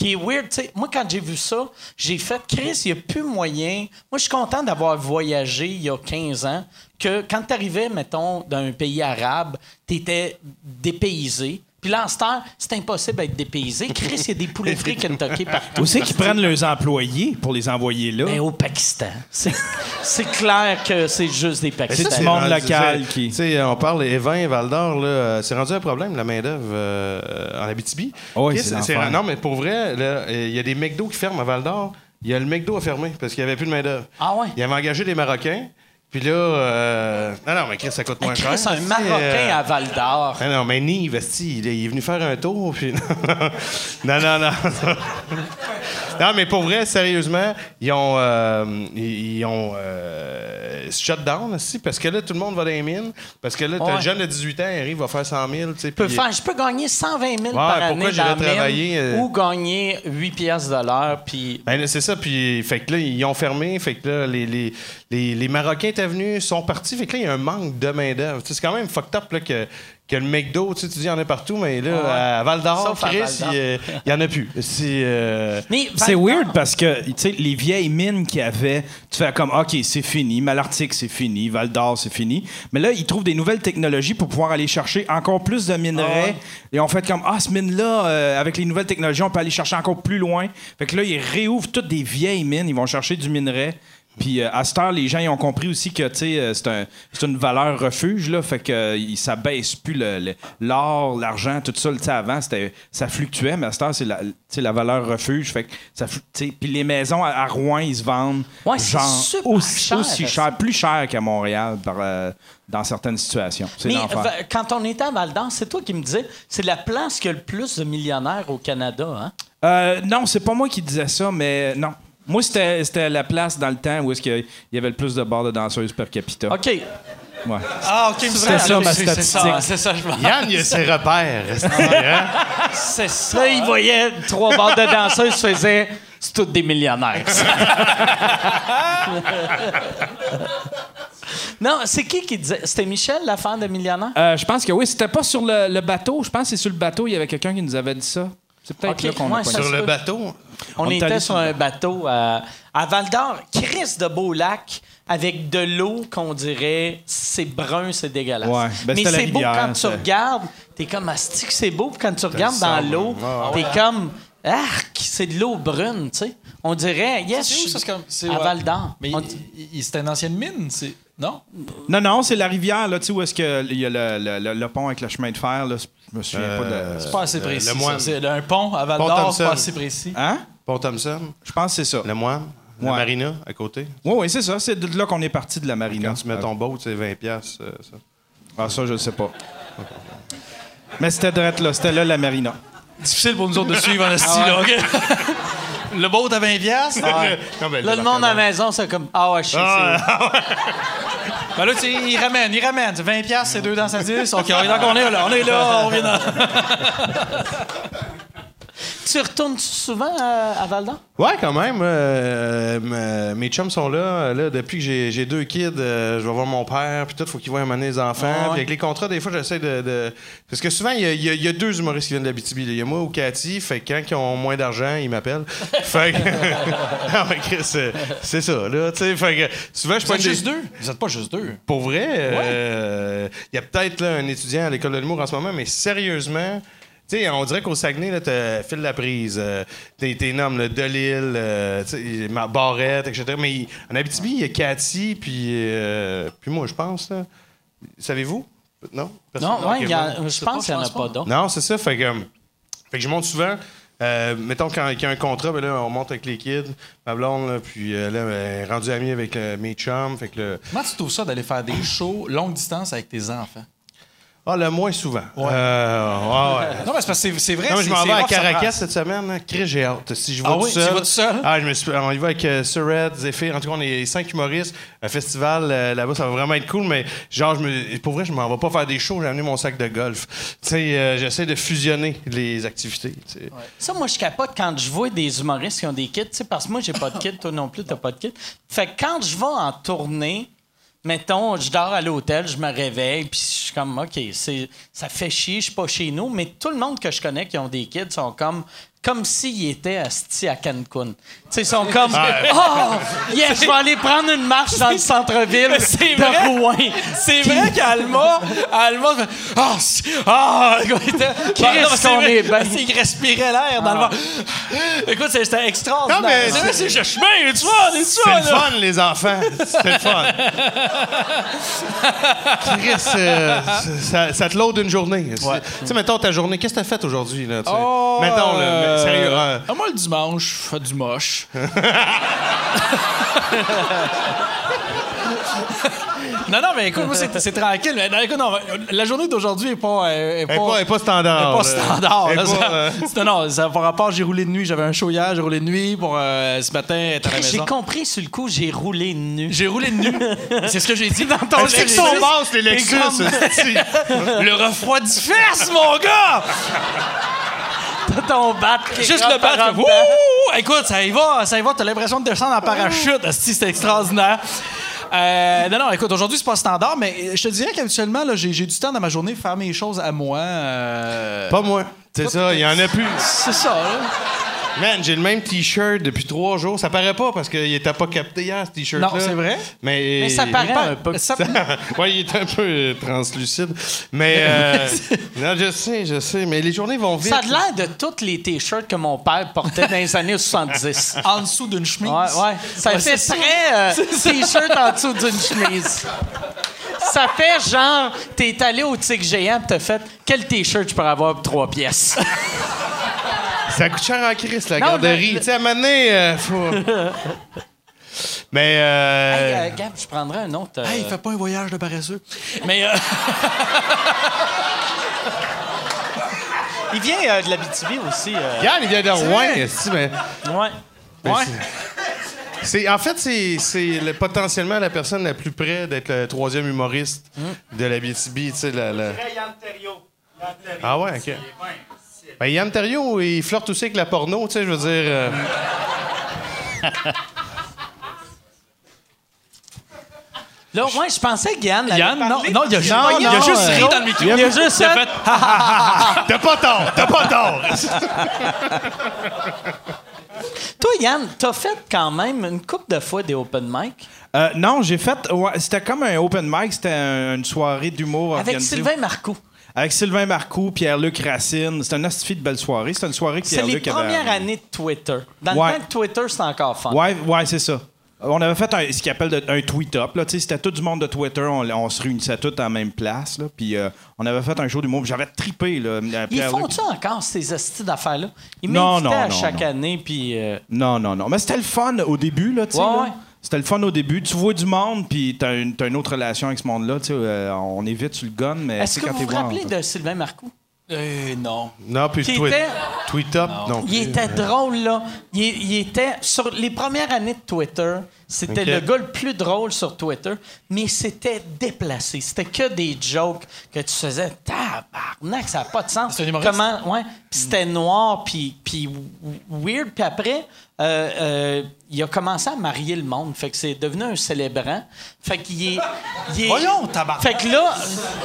Qui est weird, tu sais. Moi, quand j'ai vu ça, j'ai fait, Chris, il n'y a plus moyen. Moi, je suis content d'avoir voyagé il y a 15 ans, que quand tu arrivais, mettons, dans un pays arabe, tu étais dépaysé. Puis là, en ce temps, c'est impossible d'être dépaysé. Chris, il y a des poulets frits Kentucky partout. Où c'est qu'ils prennent leurs employés pour les envoyer là? Mais au Pakistan. C'est clair que c'est juste des Pakistanais. du c'est monde rendu- local qui- Tu sais, on parle Evin, Val d'Or, là, euh, c'est rendu un problème, la main-d'œuvre euh, en Abitibi. Oui, Chris, c'est. Non, mais pour vrai, là, il y a des McDo qui ferment à Val d'Or. Il y a le McDo à fermer parce qu'il n'y avait plus de main-d'œuvre. Ah ouais? Il avait engagé des Marocains. Puis là, euh, non, non, mais Chris, ça coûte moins cher. Chris, un Marocain euh, à Val d'Or. Ah non, mais Nive, il est il est venu faire un tour, puis... <laughs> non, non, non. non, mais pour vrai, sérieusement, ils ont... euh, ils ont... Shut down, esti, parce que là, tout le monde va dans les mines, parce que là, t'as Ouais. le jeune de 18 ans, il arrive, va faire 100 000, tu sais, Je peux, puis- faire, je peux gagner 120 000 par pourquoi année dans mine, travailler, ou gagner 8 piastres de l'heure. Puis Ben c'est ça, puis fait que là, ils ont fermé, fait que là, les, les, les, les Marocains étaient venus, sont partis, fait que là, il y a un manque de main-d'œuvre. C'est quand même fucked up là, que, que le McDo, tu sais, tu dis, il y en a partout, mais là, à Val d'Or, Chris, Val-d'Or. il euh, il y en a plus. C'est. euh, C'est weird parce que, tu sais, les vieilles mines qu'il y avait, tu fais comme, OK, c'est fini, Malartic, c'est fini, Val d'Or, c'est fini. Mais là, ils trouvent des nouvelles technologies pour pouvoir aller chercher encore plus de minerais. Et on fait comme, ah, ce mine-là, euh, avec les nouvelles technologies, on peut aller chercher encore plus loin. Fait que là, ils réouvrent toutes des vieilles mines, ils vont chercher du minerai. Puis euh, à cette heure, les gens ils ont compris aussi que euh, c'est un, c'est une valeur refuge là, fait que euh, ça baisse plus l'or, l'argent, tout ça. Avant ça fluctuait, mais à cette heure c'est la, valeur refuge. Fait que ça, puis les maisons à, à Rouen ils se vendent Ouais, c'est genre super aussi cher, aussi ça. cher, plus cher qu'à Montréal par, dans certaines situations. Mais quand on était à Val c'est toi qui me disais, c'est la place qui a le plus de millionnaires au Canada. Hein? Non, c'est pas moi qui disais ça, mais non. Moi, c'était la place dans le temps où est-ce qu'il y avait le plus de bars de danseuses per capita. OK. Ouais. Ah, OK, C'était ça, ma c'est- statistique. ça, C'est ça, je m'en- Yann, il a ses repères. C'est ça. Là, il voyait trois barres de danseuses faisaient c'est tous des millionnaires. <laughs> non, c'est qui qui disait C'était Michel, la fan de millionnaire? Euh, je pense que oui. C'était pas sur le, le bateau. Je pense que c'est sur le bateau. Il y avait quelqu'un qui nous avait dit ça. C'est peut-être là qu'on a ouais, dit. Sur se le bateau? On, On est était allé sur un bateau euh, à Val d'Or, Chris de beau lac, avec de l'eau qu'on dirait c'est brun, c'est dégueulasse. Ouais, ben, Mais c'est beau rivière, quand tu regardes, t'es comme astique, c'est beau, puis quand tu regardes dans l'eau, ouais, t'es comme arc, c'est de l'eau brune, tu sais. On dirait yes, C'est à ouais. Val d'Or. Mais c'était une ancienne mine, c'est. Non? Non, non, c'est la rivière, là, tu sais, où est-ce que il y a le, le- le- le pont avec le chemin de fer, là. Je me souviens pas de. C'est pas assez Euh, précis. le ça. moine. C'est un pont à Val d'Or, pas assez précis. Hein? Pont Thompson, Je pense que c'est ça. le moine, la Ouais. marina à côté? Oui, oui, c'est ça. C'est de là qu'on est parti de la marina. Quand tu mets ton boat, c'est 20$. piastres, euh, ça. Ah, ça, je ne sais pas. Mais c'était direct là. C'était là la marina. Difficile pour nous autres de <laughs> suivre en style, là, OK? <laughs> Le boat à 20 piastres? Non, ben, Là, le monde à la maison, c'est comme Ah ouais, je sais. <laughs> Ben là, tu sais, il ramène, il ramène. 20 piastres, c'est deux dans sa 10. OK, on est là qu'on est là. On est là, on vient dans... Tu retournes souvent à, à Val d'Or? Ouais, quand même. euh, m- mes chums sont là. là depuis que j'ai deux kids, euh, je vais voir mon père, puis tout, faut qu'ils voient un moment donné les enfants. Ah ouais. Puis avec les contrats, des fois, j'essaie de, de- Parce que souvent, il y a, y y deux humoristes qui viennent là. Il y a moi ou Cathy. Fait que quand ils ont moins d'argent, ils m'appellent. <laughs> fait que. <laughs> Ah ouais, c'est- ça, là. Tu sais, fait que souvent, je Vous êtes des- juste deux? Vous êtes pas juste deux? Pour vrai, euh, il y a peut-être un étudiant à l'école de l'humour en ce moment, mais sérieusement, sais, on dirait qu'au Saguenay, là, t'as Phil Laprise, euh, t'es t'es nomme le Delille, euh, tu ma Barrette, etc. Mais il- en Abitibi, il y a Cathy, puis, euh, puis moi, je pense. là. Savez-vous? Non? Personne? Non, ouais, Ok, il y a- bon. je pense qu'il n'y en a pas d'autres. Non, c'est ça. Fait que, euh, fait que je monte souvent. Euh, mettons, quand il y a un contrat, ben là, on monte avec les kids, ma blonde, là, puis euh, là, elle est rendue amie avec euh, mes chums. Fait que le- Comment tu trouves ça d'aller faire des shows longue distance avec tes enfants? Ah, le moins souvent. Euh, ouais, ouais. <laughs> Non, mais c'est parce que c'est- vrai. Non, je m'en vais à Caracas cette semaine. Hein. Chris, j'ai hâte. Si je vais Ah tout oui? seul. Tu vas tout seul? Ah, je me suis... On y va avec euh, Zephyr. En tout cas, on est cinq humoristes. Un festival euh, là-bas, ça va vraiment être cool. Mais genre, je me... pour vrai, je m'en vais pas faire des shows. J'ai amené mon sac de golf. Tu sais, euh, j'essaie de fusionner les activités. Ça, moi, je capote quand je vois des humoristes qui ont des kits, parce que moi, j'ai pas de kit, toi non plus, t'as pas de kit. Fait que quand je vais en tournée, mettons, je dors à l'hôtel, je me réveille, puis je suis comme, OK, ça fait chier, je suis pas chez nous, mais tout le monde que je connais qui ont des kids sont comme, comme s'ils étaient astis à Cancun. Tu sais, ils sont comme, oh, yes, je vais aller prendre une marche dans le centre-ville <laughs> C'est de vrai. Rouen. C'est vrai qu'à Alma, ah, c'est- ah, <laughs> c'est qu'on vrai, est bien. qu'il respirait l'air dans le vent. Écoute, c'est- c'était extraordinaire. Non, mais c'est suis bien, tu vois, C'est le fun, les enfants. C'est le fun. Chris, euh, ça, ça te load une journée. Tu sais, mettons ta journée. Qu'est-ce que t'as fait aujourd'hui? Là, tu sais? Oh, mettons, là, euh, sérieux. hein? ah, moi, le dimanche, je fais du moche. <laughs> non, non, mais écoute, moi, c'est c'est tranquille. Mais, non, écoute, non, la journée d'aujourd'hui n'est pas, euh, est pas, elle est pas standard. est pas standard. Elle là, est ça- pas, euh, c'est- non, ça par rapport, j'ai roulé de nuit. J'avais un show hier, j'ai roulé de nuit pour euh, ce matin être à la J'ai compris sur le coup, j'ai roulé nu. J'ai roulé de nuit. <laughs> C'est ce que j'ai dit dans ton C'est que son basse, les Lexus. <laughs> Le refroidi-fesse, mon gars! Ton bat. qui Juste le bat. Wouh! Écoute, ça y va, ça y va. T'as l'impression de descendre en parachute. C'est extraordinaire. Euh, non, non, écoute, aujourd'hui, c'est pas standard, mais je te dirais qu'habituellement, là, j'ai du temps dans ma journée pour faire mes choses à moi. euh, Pas moi. C'est ça, il y en a plus. C'est ça, là. Man, j'ai le même T-shirt depuis trois jours. Ça paraît pas parce qu'il était pas capté hier, ce T-shirt-là. Non, c'est vrai? Mais, Mais ça paraît un peu. Ça- <laughs> ouais, il est un peu euh, translucide. Mais euh, <laughs> non, je sais, je sais. Mais les journées vont vite. Ça a l'air de tous les t-shirts que mon père portait dans les années 70. <laughs> en dessous d'une chemise. Ouais, ouais. Ça Ouais, fait très euh, t-shirt en dessous d'une chemise. Ça fait genre, t'es allé au tigre géant pis t'as fait quel t-shirt je pourrais avoir pour trois pièces? Ça coûte cher en crise, la Non, garderie. mais- Tu sais, à un moment donné, euh, faut... Mais, euh... Hey, euh, Gab, je prendrais un autre. euh, Hey, fais pas un voyage de paresseux. Mais. euh, Il vient euh, de la BTV aussi. euh, Yann, il vient de Rouen, esti, mais... Ouais. mais Ouais. c'est- en fait, c'est, c'est le- potentiellement la personne la plus près d'être le troisième humoriste de la BTB, tu sais, la... la- Ah ouais, OK. Ben, Yann Terriot, il flirte aussi avec la porno, tu sais, je veux dire... euh, <laughs> Là, ouais, je pensais que Yann. Yann, non, non, il a, juste ri dans le micro. Il a juste Il a fait-. <laughs> T'as pas tort, t'as pas tort! <laughs> Toi, Yann, t'as fait quand même une couple de fois des open mic? Euh, non, j'ai fait. ouais, c'était comme un open mic, c'était un- une soirée d'humour avec organisée. Sylvain Marcoux. Avec Sylvain Marcoux, Pierre-Luc Racine. C'était une astifi de belle soirée. C'était une soirée que C'est les Pierre-Luc avait. premières années de Twitter. Dans Ouais. le temps que Twitter, c'était encore fun. Ouais, ouais, c'est ça. On avait fait un, ce qu'ils appellent de- un tweet-up. C'était tout du monde de Twitter. On, on se réunissait tous à la même place. là, Puis euh, on avait fait un show d'humour. puis J'avais trippé. Là, Ils Pierre-Luc. font-tu encore ces hosties d'affaires-là? Ils m'invitaient à non, chaque non. année, puis... euh, Non, non, non. Mais c'était le fun au début. Ouais, là. ouais. C'était le fun au début. Tu vois du monde, puis t'as une, t'as une autre relation avec ce monde-là. euh, on est vite sur le gun, mais Est-ce que quand vous t'es vous rappelez de Sylvain Marcoux? Euh, non. Non, puis tweet, était- tweet up, non. Il était drôle, là. Il, il était... Sur les premières années de Twitter, c'était le gars le plus drôle sur Twitter, mais c'était déplacé. C'était que des jokes que tu faisais. Tabarnak, ça n'a pas de sens. C'est? Comment... Ouais. C'était noir, puis, puis weird. Puis après, euh, euh, il a commencé à marier le monde. Fait que c'est devenu un célébrant. Fait qu'il est... il est- Voyons, tabarnak. Fait que là,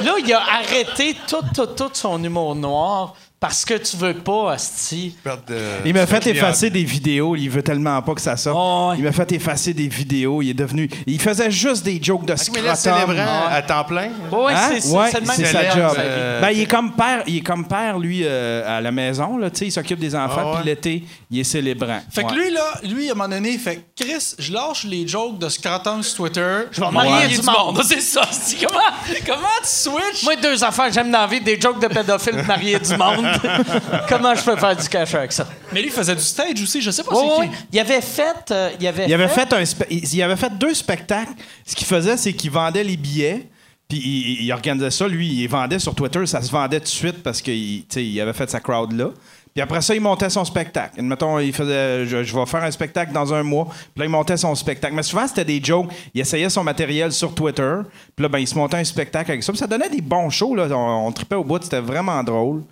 là, il a arrêté tout, tout, tout son humour noir parce que tu veux pas, Asti. Il m'a fait effacer des vidéos. Il veut tellement pas que ça sorte. Oh, ouais. Il m'a fait effacer des vidéos. Il est devenu. Il faisait juste des jokes de Mais là, scrotum. célébrant à temps plein. Ouais, Hein? c'est Ouais, c'est le même c'est sa job. euh, Ben, il est comme père, il est comme père lui euh, à la maison là, il s'occupe des enfants Ah ouais. puis l'été, il est célébrant. Fait que Ouais. lui, là, lui, à un moment donné, il fait Chris, je lâche les jokes de scrotum sur Twitter. Je vais marier du monde. <laughs> C'est ça. Comment, comment tu switches? Moi, deux affaires, j'aime dans la vie, des jokes de pédophiles mariés du monde. <laughs> Comment je peux faire du cash avec ça? Mais lui, il faisait du stage aussi. Je sais pas c'est oui. qui. Il avait fait... euh, il avait Il avait fait un spe- il avait fait deux spectacles. Ce qu'il faisait c'est qu'il vendait les billets Puis il, il organisait ça, lui, il vendait sur Twitter, ça se vendait tout de suite parce qu'il tu sais, il avait fait sa crowd là. Puis après ça, il montait son spectacle. Mettons, il faisait je, je vais faire un spectacle dans un mois. Puis là, il montait son spectacle. Mais souvent, c'était des jokes. Il essayait son matériel sur Twitter. Puis là, ben, il se montait un spectacle avec ça. Puis ça donnait des bons shows. Là. On, on tripait au bout. C'était vraiment drôle.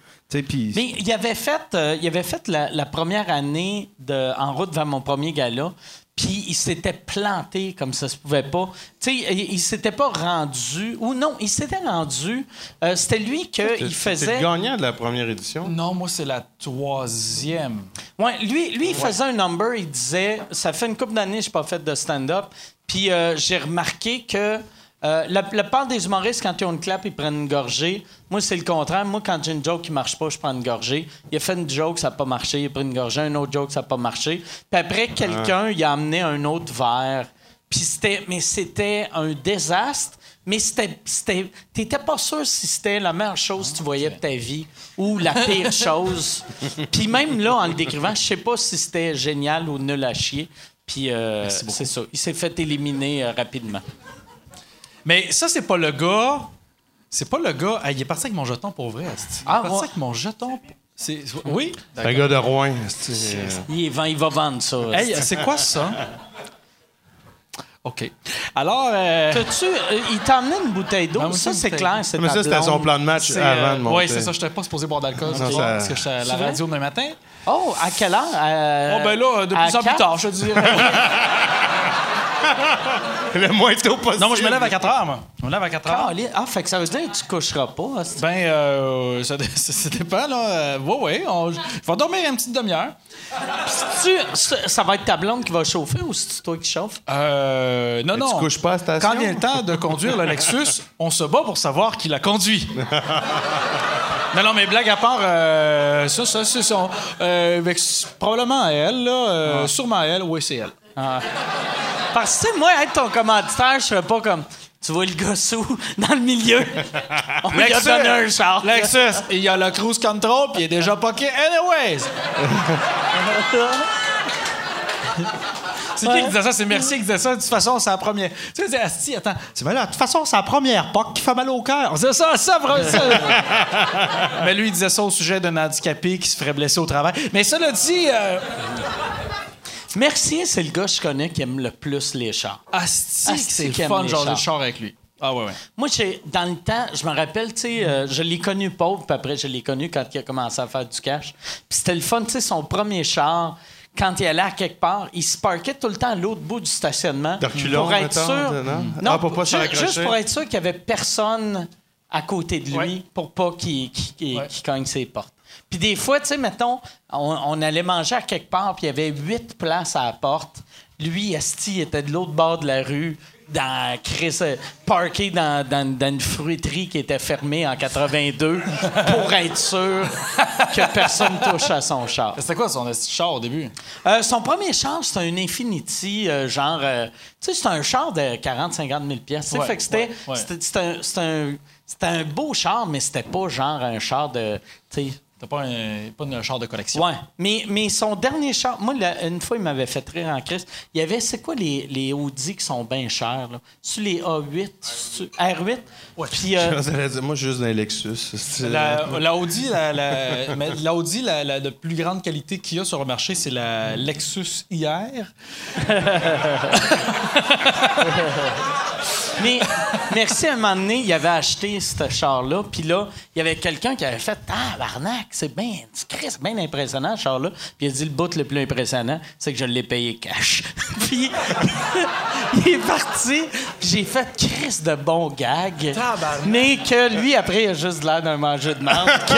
Mais il avait fait, euh, il avait fait la, la première année de En route vers mon premier gala. Puis il s'était planté comme ça se pouvait pas. Tu sais, il, il s'était pas rendu. Ou non, il s'était rendu. euh, C'était lui qu'il C'est faisait. le gagnant de la première édition? Non, moi, c'est la troisième. Ouais, lui, lui il faisait un number, il disait Ça fait une couple d'années que je n'ai pas fait de stand-up. Puis euh, j'ai remarqué que euh, la, la part des humoristes, quand ils ont une clap, ils prennent une gorgée. Moi, c'est le contraire. Moi, quand j'ai une joke qui marche pas, je prends une gorgée. Il a fait une joke, ça n'a pas marché. Il a pris une gorgée, un autre joke, ça n'a pas marché. Puis après, quelqu'un, il a amené un autre verre. Puis c'était, mais c'était un désastre. Mais c'était, c'était, t'étais pas sûr si c'était la meilleure chose que tu voyais de ta vie ou la pire <laughs> chose. Puis même là, en le décrivant, je sais pas si c'était génial ou nul à chier. Puis euh, c'est ça. Il s'est fait éliminer euh, rapidement. Mais ça, c'est pas le gars. C'est pas le gars. Ah, il est parti avec mon jeton pour vrai. Il est Ah, parti ouais. avec mon jeton. C'est... Oui? C'est un gars de Rouen. c'est- Il, vend- il va vendre ça. Hey, c'est quoi ça? OK. Alors, euh, T'as-tu, euh, il t'a emmené une bouteille d'eau? Non, mais ça, c'est clair. C'est Mais ça, c'était son plan de match c'est, avant euh, de monter. Oui, c'est ça. Je n'étais pas supposé boire d'alcool Non, ça- parce que j'étais à la radio demain matin. Oh, à quelle heure? Euh, oh, ben là, de plus en plus tard, je te dirais. <laughs> Le moins tôt possible. non, moi, je me lève à 4 heures, moi. Je me lève à 4 heures. Ah, fait que ça veut dire que tu coucheras pas. Ben, euh, ça, dé- <laughs> ça, ça dépend, là. Euh, ouais, ouais. On, je vais dormir une petite demi-heure. Tu- ça ça va être ta blonde qui va chauffer ou c'est toi qui chauffe? Euh, non, Mais non. tu couches pas à station? Quand vient le temps de conduire le Lexus, <laughs> on se bat pour savoir qui la conduit. non, non, mais blague à part, euh, ça, ça, c'est son. Euh, avec- probablement elle, là. euh, Sûrement elle, oui, c'est elle. Parce que, tu sais, moi, être ton commanditaire, je serais pas comme. Tu vois le gars sous <laughs> dans le milieu. On lui a Lexus. donné un char. Lexus, il y a le cruise control, puis il est déjà poqué. Anyways! C'est qui qui disait ça? C'est Mercier qui disait ça? De toute façon, c'est la première. Tu sais, c'est Asti, attends. Tu vois là, de toute façon, c'est la première POC qui fait mal au cœur. C'est ça, ça, vrai, ça. <laughs> Mais lui, il disait ça au sujet d'un handicapé qui se ferait blesser au travail. Mais cela dit, euh, Mercier, c'est le gars que je connais qui aime le plus les chars. Asti, Asti c'est qui le aime fun, les genre, de chars. char avec lui. Ah, ouais, ouais. Moi, j'ai, dans le temps, je me rappelle, tu sais, euh, je l'ai connu pauvre, puis après, je l'ai connu quand il a commencé à faire du cash. Puis c'était le fun, tu sais, son premier char, quand il allait à quelque part, il se parquait tout le temps à l'autre bout du stationnement. De reculons, pour être mettons, sûr. de- non? Non, Ah, pour pas se ju- raccrocher. juste pour être sûr qu'il n'y avait personne à côté de lui, Ouais. pour pas qu'il, qu'il- qu'il- Ouais. qu'il cogne ses portes. Puis des fois, tu sais, mettons, on, on allait manger à quelque part, puis il y avait huit places à la porte. Lui, Esti, était de l'autre bord de la rue, dans Chris, euh, parké dans, dans- dans une fruiterie qui était fermée en 82 <laughs> pour être sûr que personne touche à son char. C'était quoi son esti char au début? Euh, son premier char, c'était un Infinity, euh, genre. euh, tu sais, c'était un char de 40-50 000 pièces. Ouais, fait que c'était, ouais, ouais. c'était, c'était un, un beau char, mais c'était pas genre un char de. Tu sais. T'as pas un, pas un char de collection? Ouais. Mais, mais son dernier char, moi, une fois, il m'avait fait rire en crise. Il y avait, c'est quoi les, les Audi qui sont bien chers, là? C'est les A8, c'est- R8? Puis, euh, <laughs> Moi, je suis juste dans les Lexus. La, la Audi, la, la- <laughs> mais la Audi, la, la de plus grande qualité qu'il y a sur le marché, c'est la Lexus IR. <laughs> Mais merci, à un moment donné, il avait acheté ce char-là. Puis là, il y avait quelqu'un qui avait fait Ah, Barnac, c'est bien, c'est bien impressionnant, ce char-là. Puis il a dit Le bout le plus impressionnant, c'est que je l'ai payé cash. <laughs> puis il est parti. J'ai fait Chris de bon gag. Mais que lui, après, il a juste l'air d'un manger de menthe. que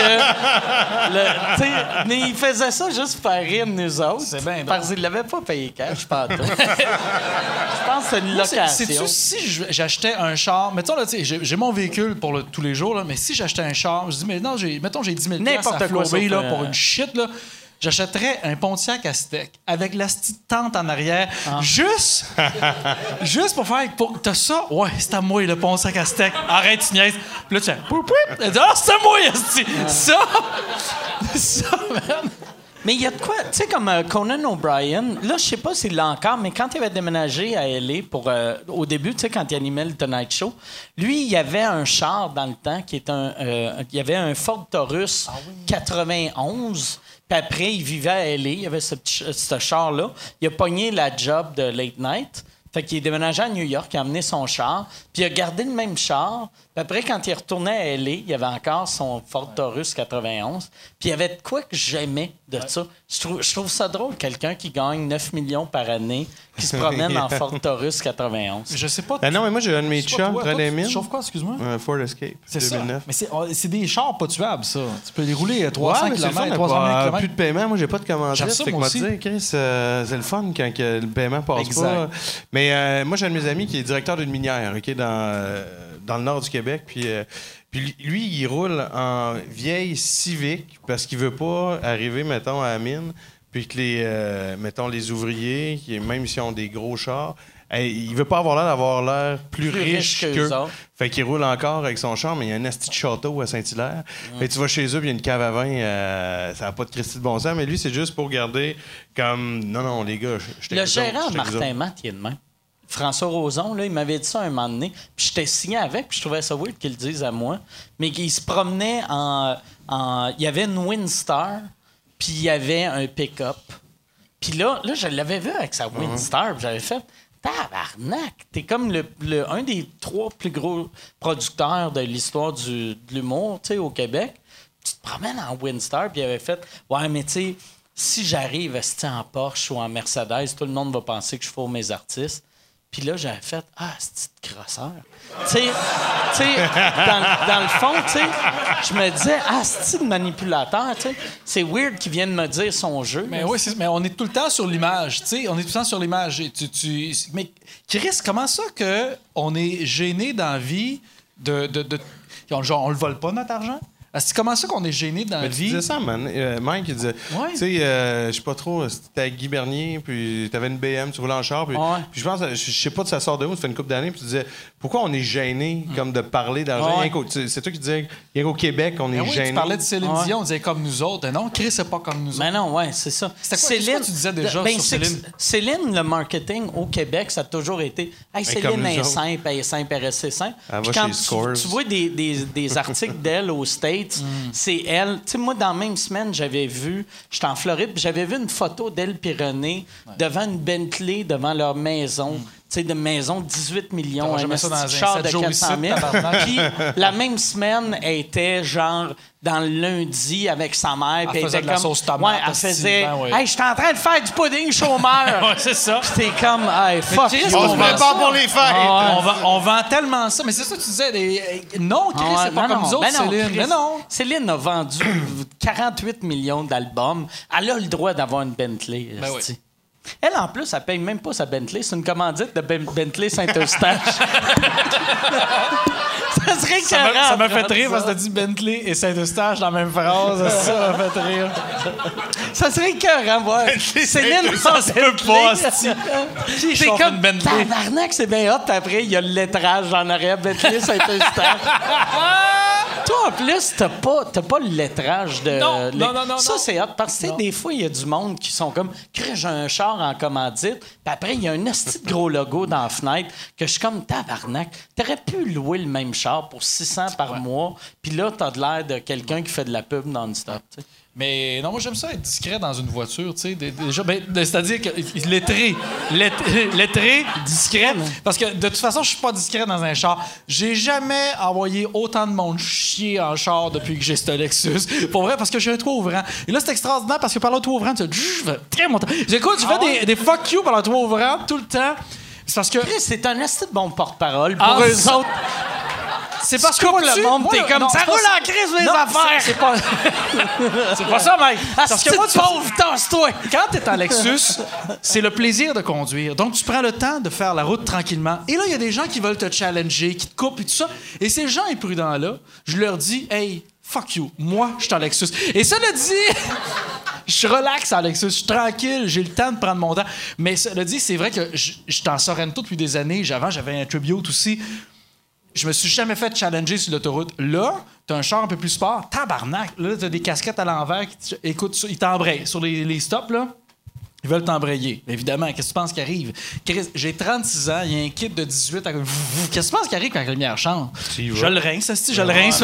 le- mais il faisait ça juste pour faire rire de nous autres. C'est bien Parce qu'il l'avait pas payé cash, pas tout. <laughs> Je pense que c'est une location. Sais-tu, si je- j'achetais un char, mettons, là, tu sais, j'ai mon véhicule pour le- tous les jours, là, mais si j'achetais un char, je dis, mais non, j'ai, mettons, j'ai 10 000 N'importe à quoi, là, pour une shit, là. J'achèterais un Pontiac à steak avec la petite tente en arrière, Ah. juste, <laughs> juste pour faire. Pour, t'as ça? Ouais, c'est à moi, le Pontiac à steak. Arrête, tu niaises. Puis là, tu fais. Elle dit, ah, c'est à moi, esti. Ça, <laughs> ça, man. Mais il y a de quoi, tu sais, comme euh, Conan O'Brien, là, je sais pas s'il l'a encore, mais quand il avait déménagé à LA pour, euh, au début, tu sais, quand il animait le Tonight Show, lui, il y avait un char dans le temps qui est un. euh, il y avait un Ford Taurus 91. Puis après, il vivait à LA, il y avait ce char-là. Il a pogné la job de Late Night. Fait qu'il est déménagé à New York, il a amené son char, puis il a gardé le même char. Après, quand il retournait à LA, il y avait encore son Ford Taurus 91. Puis il y avait de quoi que j'aimais de ça. Je trouve, je trouve ça drôle, quelqu'un qui gagne 9 millions par année, qui se promène en <laughs> Ford Taurus 91. Je sais pas. Ben non, mais moi, j'ai un de mes c'est chums, aimé. Tu chauffes quoi, excuse-moi? Un Ford Escape, C'est ça. 2009. Mais c'est, oh, c'est des chars pas tuables, ça. Tu peux les rouler à 300 Ouais, mais c'est le fun, km, mais 300 pas- 000 Plus km. de paiement, moi j'ai pas de commandite. J'aime ça, Fait que moi moi aussi. dire, Chris, euh, c'est le fun quand le paiement passe Exact. pas. Mais euh, moi j'ai un de mes amis qui est directeur d'une minière, ok, dans euh, dans le nord du Québec, puis euh, puis lui il roule en vieille Civic parce qu'il veut pas arriver mettons à la mine, puis que les euh, mettons les ouvriers, même s'ils ont des gros chars, il veut pas avoir l'air d'avoir l'air plus, Plus riche, riche autres. Fait qu'il roule encore avec son char, mais il y a un asti de château à Saint-Hilaire. Fait que tu vas chez eux, puis il y a une cave à vin, euh, ça n'a pas de Christy de bon sens, mais lui, c'est juste pour garder comme. Non, non, les gars, je Le gérant. Martin Matt, il est de même. François Roson, là, il m'avait dit ça un moment donné. Puis j'étais signé avec, puis je trouvais ça weird qu'il le dise à moi. Mais qu'il se promenait en, en- Il y avait une Windstar, puis il y avait un pick-up. Puis là, là, je l'avais vu avec sa Windstar, puis j'avais fait. Tabarnak! T'es comme le, le- un des trois plus gros producteurs de l'histoire du- de l'humour, tu sais, au Québec. Tu te promènes en Windstar, puis il avait fait Ouais, mais tu sais, si j'arrive esti, en Porsche ou en Mercedes, tout le monde va penser que je fourre mes artistes. Puis là, j'avais fait Ah, c'est de crosseur. Tu sais, dans, le fond, tu sais, je me disais Ah, c'est de manipulateur. C'est weird qu'il vienne me dire son jeu. Mais oui, mais on est tout le temps sur l'image, tu sais, on est tout le temps sur l'image. Mais Chris, comment ça que on est gêné dans la vie de, de, de- genre on le vole pas notre argent? Est-ce- Comment ça qu'on est gêné dans la Mais tu vie? disais ça, man. Euh, Mike, il disait, Ouais. tu sais, euh, je sais pas trop, c'était avec Guy Bernier, puis t'avais une BM, tu roulais en char, puis, Ouais. puis je pense, je je sais pas de ça sort de où, ça fait une couple d'années, puis tu disais, pourquoi on est gêné comme de parler d'argent? Ouais. C'est toi qui disais, rien qu'au Québec, on est Ben oui, gêné. tu parlais de Céline Ouais. Dion, on disait comme nous autres. Non, Chris, c'est pas comme nous autres. Mais non, ouais, c'est ça. C'était quoi- que tu disais déjà Ben, sur c'est Céline? Céline, le marketing au Québec, ça a toujours été. Hey, comme Céline est simple, elle est simple, elle reste simple. Elle Puis va quand chez tu, vois des, des- des articles d'elle aux States, Mm. c'est elle. Tu sais, moi, dans la même semaine, j'avais vu, j'étais en Floride, j'avais vu une photo d'elle René devant une Bentley, devant leur maison. Tu sais, de maison de 18 millions, un ça dans char de jours 400 ici, 000. tabarnak. Puis la même semaine, elle était genre dans le lundi avec sa mère. Elle faisait était de la comme, sauce tomate, Ouais, elle faisait. ben oui. Hey, je suis en train de faire du pudding chômeur. <laughs> Ouais, c'est ça. Puis t'es comme, hey, fuck. Chris, you, On se prépare pour les fêtes! Ah, On, vend, on vend tellement ça. Mais c'est ça que tu disais. des- non, Chris, Ah c'est pas non, comme non. nous autres, Ben Céline. Chris, Mais non. Céline a vendu <clears throat> 48 millions d'albums. Elle a le droit d'avoir une Bentley. Ben oui. Elle, en plus, elle paye même pas sa Bentley. C'est une commandite de Ben- Bentley Saint-Eustache. <laughs> ça serait Ça m'a- ça fait rire parce que ça. t'as dit Bentley et Saint-Eustache dans la même phrase. Ça m'a fait rire. Ça serait écœurant, voir. Céline, Ça se peut pas, C'est comme une Bentley? tabarnak, c'est bien hot. Après, il y a le lettrage en arrière, Bentley Saint-Eustache. <laughs> Toi, en plus, t'as pas, t'as pas le lettrage de. Non, les- non, non, non, Ça, c'est hot. Parce que, des fois, il y a du monde qui sont comme, Crée, j'ai un char en commandite. Puis après, il y a un esti de gros logo dans la fenêtre que je suis comme, tabarnak. T'aurais pu louer le même char pour 600 par mois. Puis là, t'as de l'air de quelqu'un qui fait de la pub non-stop. Mais non, moi j'aime ça être discret dans une voiture, tu sais. dé- Déjà, ben, c'est-à-dire que lettré, lettré, lettré, discret. Parce que de toute façon, je suis pas discret dans un char. J'ai jamais envoyé autant de monde chier en char depuis que j'ai ce Lexus. Pour vrai, parce que j'ai un toit ouvrant. Et là, c'est extraordinaire parce que par le toit ouvrant, tu fais très mon temps. J'écoute, je fais des, des fuck you par le toit ouvrant tout le temps? C'est parce que. C'est un de bon porte-parole. Pour Ah, eux autres, C'est parce moi, le monde, t'es comme, ça roule ça. en crise, les affaires. c'est- pas, <laughs> c'est pas ça, mec. Ah, Parce que moi, pauvre tasse-toi. Quand tu es en Lexus, c'est le plaisir de conduire. Donc, tu prends le temps de faire la route tranquillement. Et là, il y a des gens qui veulent te challenger, qui te coupent et tout ça. Et ces gens imprudents-là, je leur dis, hey, fuck you, moi, je suis en Lexus. Et ça le dit. <laughs> Je suis relax en Lexus, je suis tranquille, j'ai le temps de prendre mon temps. Mais ça le dit, c'est vrai que je je suis en Sorrento depuis des années. Avant, j'avais un Tribute aussi. Je me suis jamais fait challenger sur l'autoroute. Là, t'as un char un peu plus sport. Tabarnak. Là, t'as des casquettes à l'envers. qui te- Écoute, ils t'embrayent. Sur les, les stops, là, ils veulent t'embrayer. Évidemment, qu'est-ce que tu penses qui arrive? J'ai 36 ans, il y a un kid de 18 à... Qu'est-ce que tu penses qui arrive quand la lumière change? Je le rince, ça, c'est- je le rince,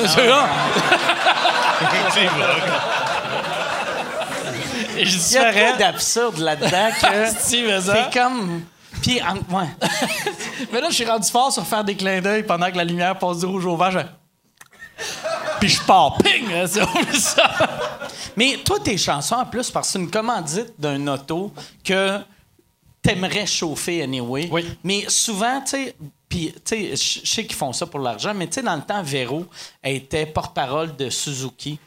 Il y a trop d'absurde là-dedans que <laughs> Si, c'est comme. Puis, en- ouais. <laughs> Mais là, je suis rendu fort sur faire des clins d'œil pendant que la lumière passe du rouge au vert. je Puis je pars, ping! hein, ça. Mais toi, tes chansons, en plus, parce que c'est une commandite d'un auto que t'aimerais chauffer anyway. Oui. Mais souvent, tu sais, puis, tu sais, je je sais qu'ils font ça pour l'argent, mais tu sais, dans le temps, Véro elle était porte-parole de Suzuki.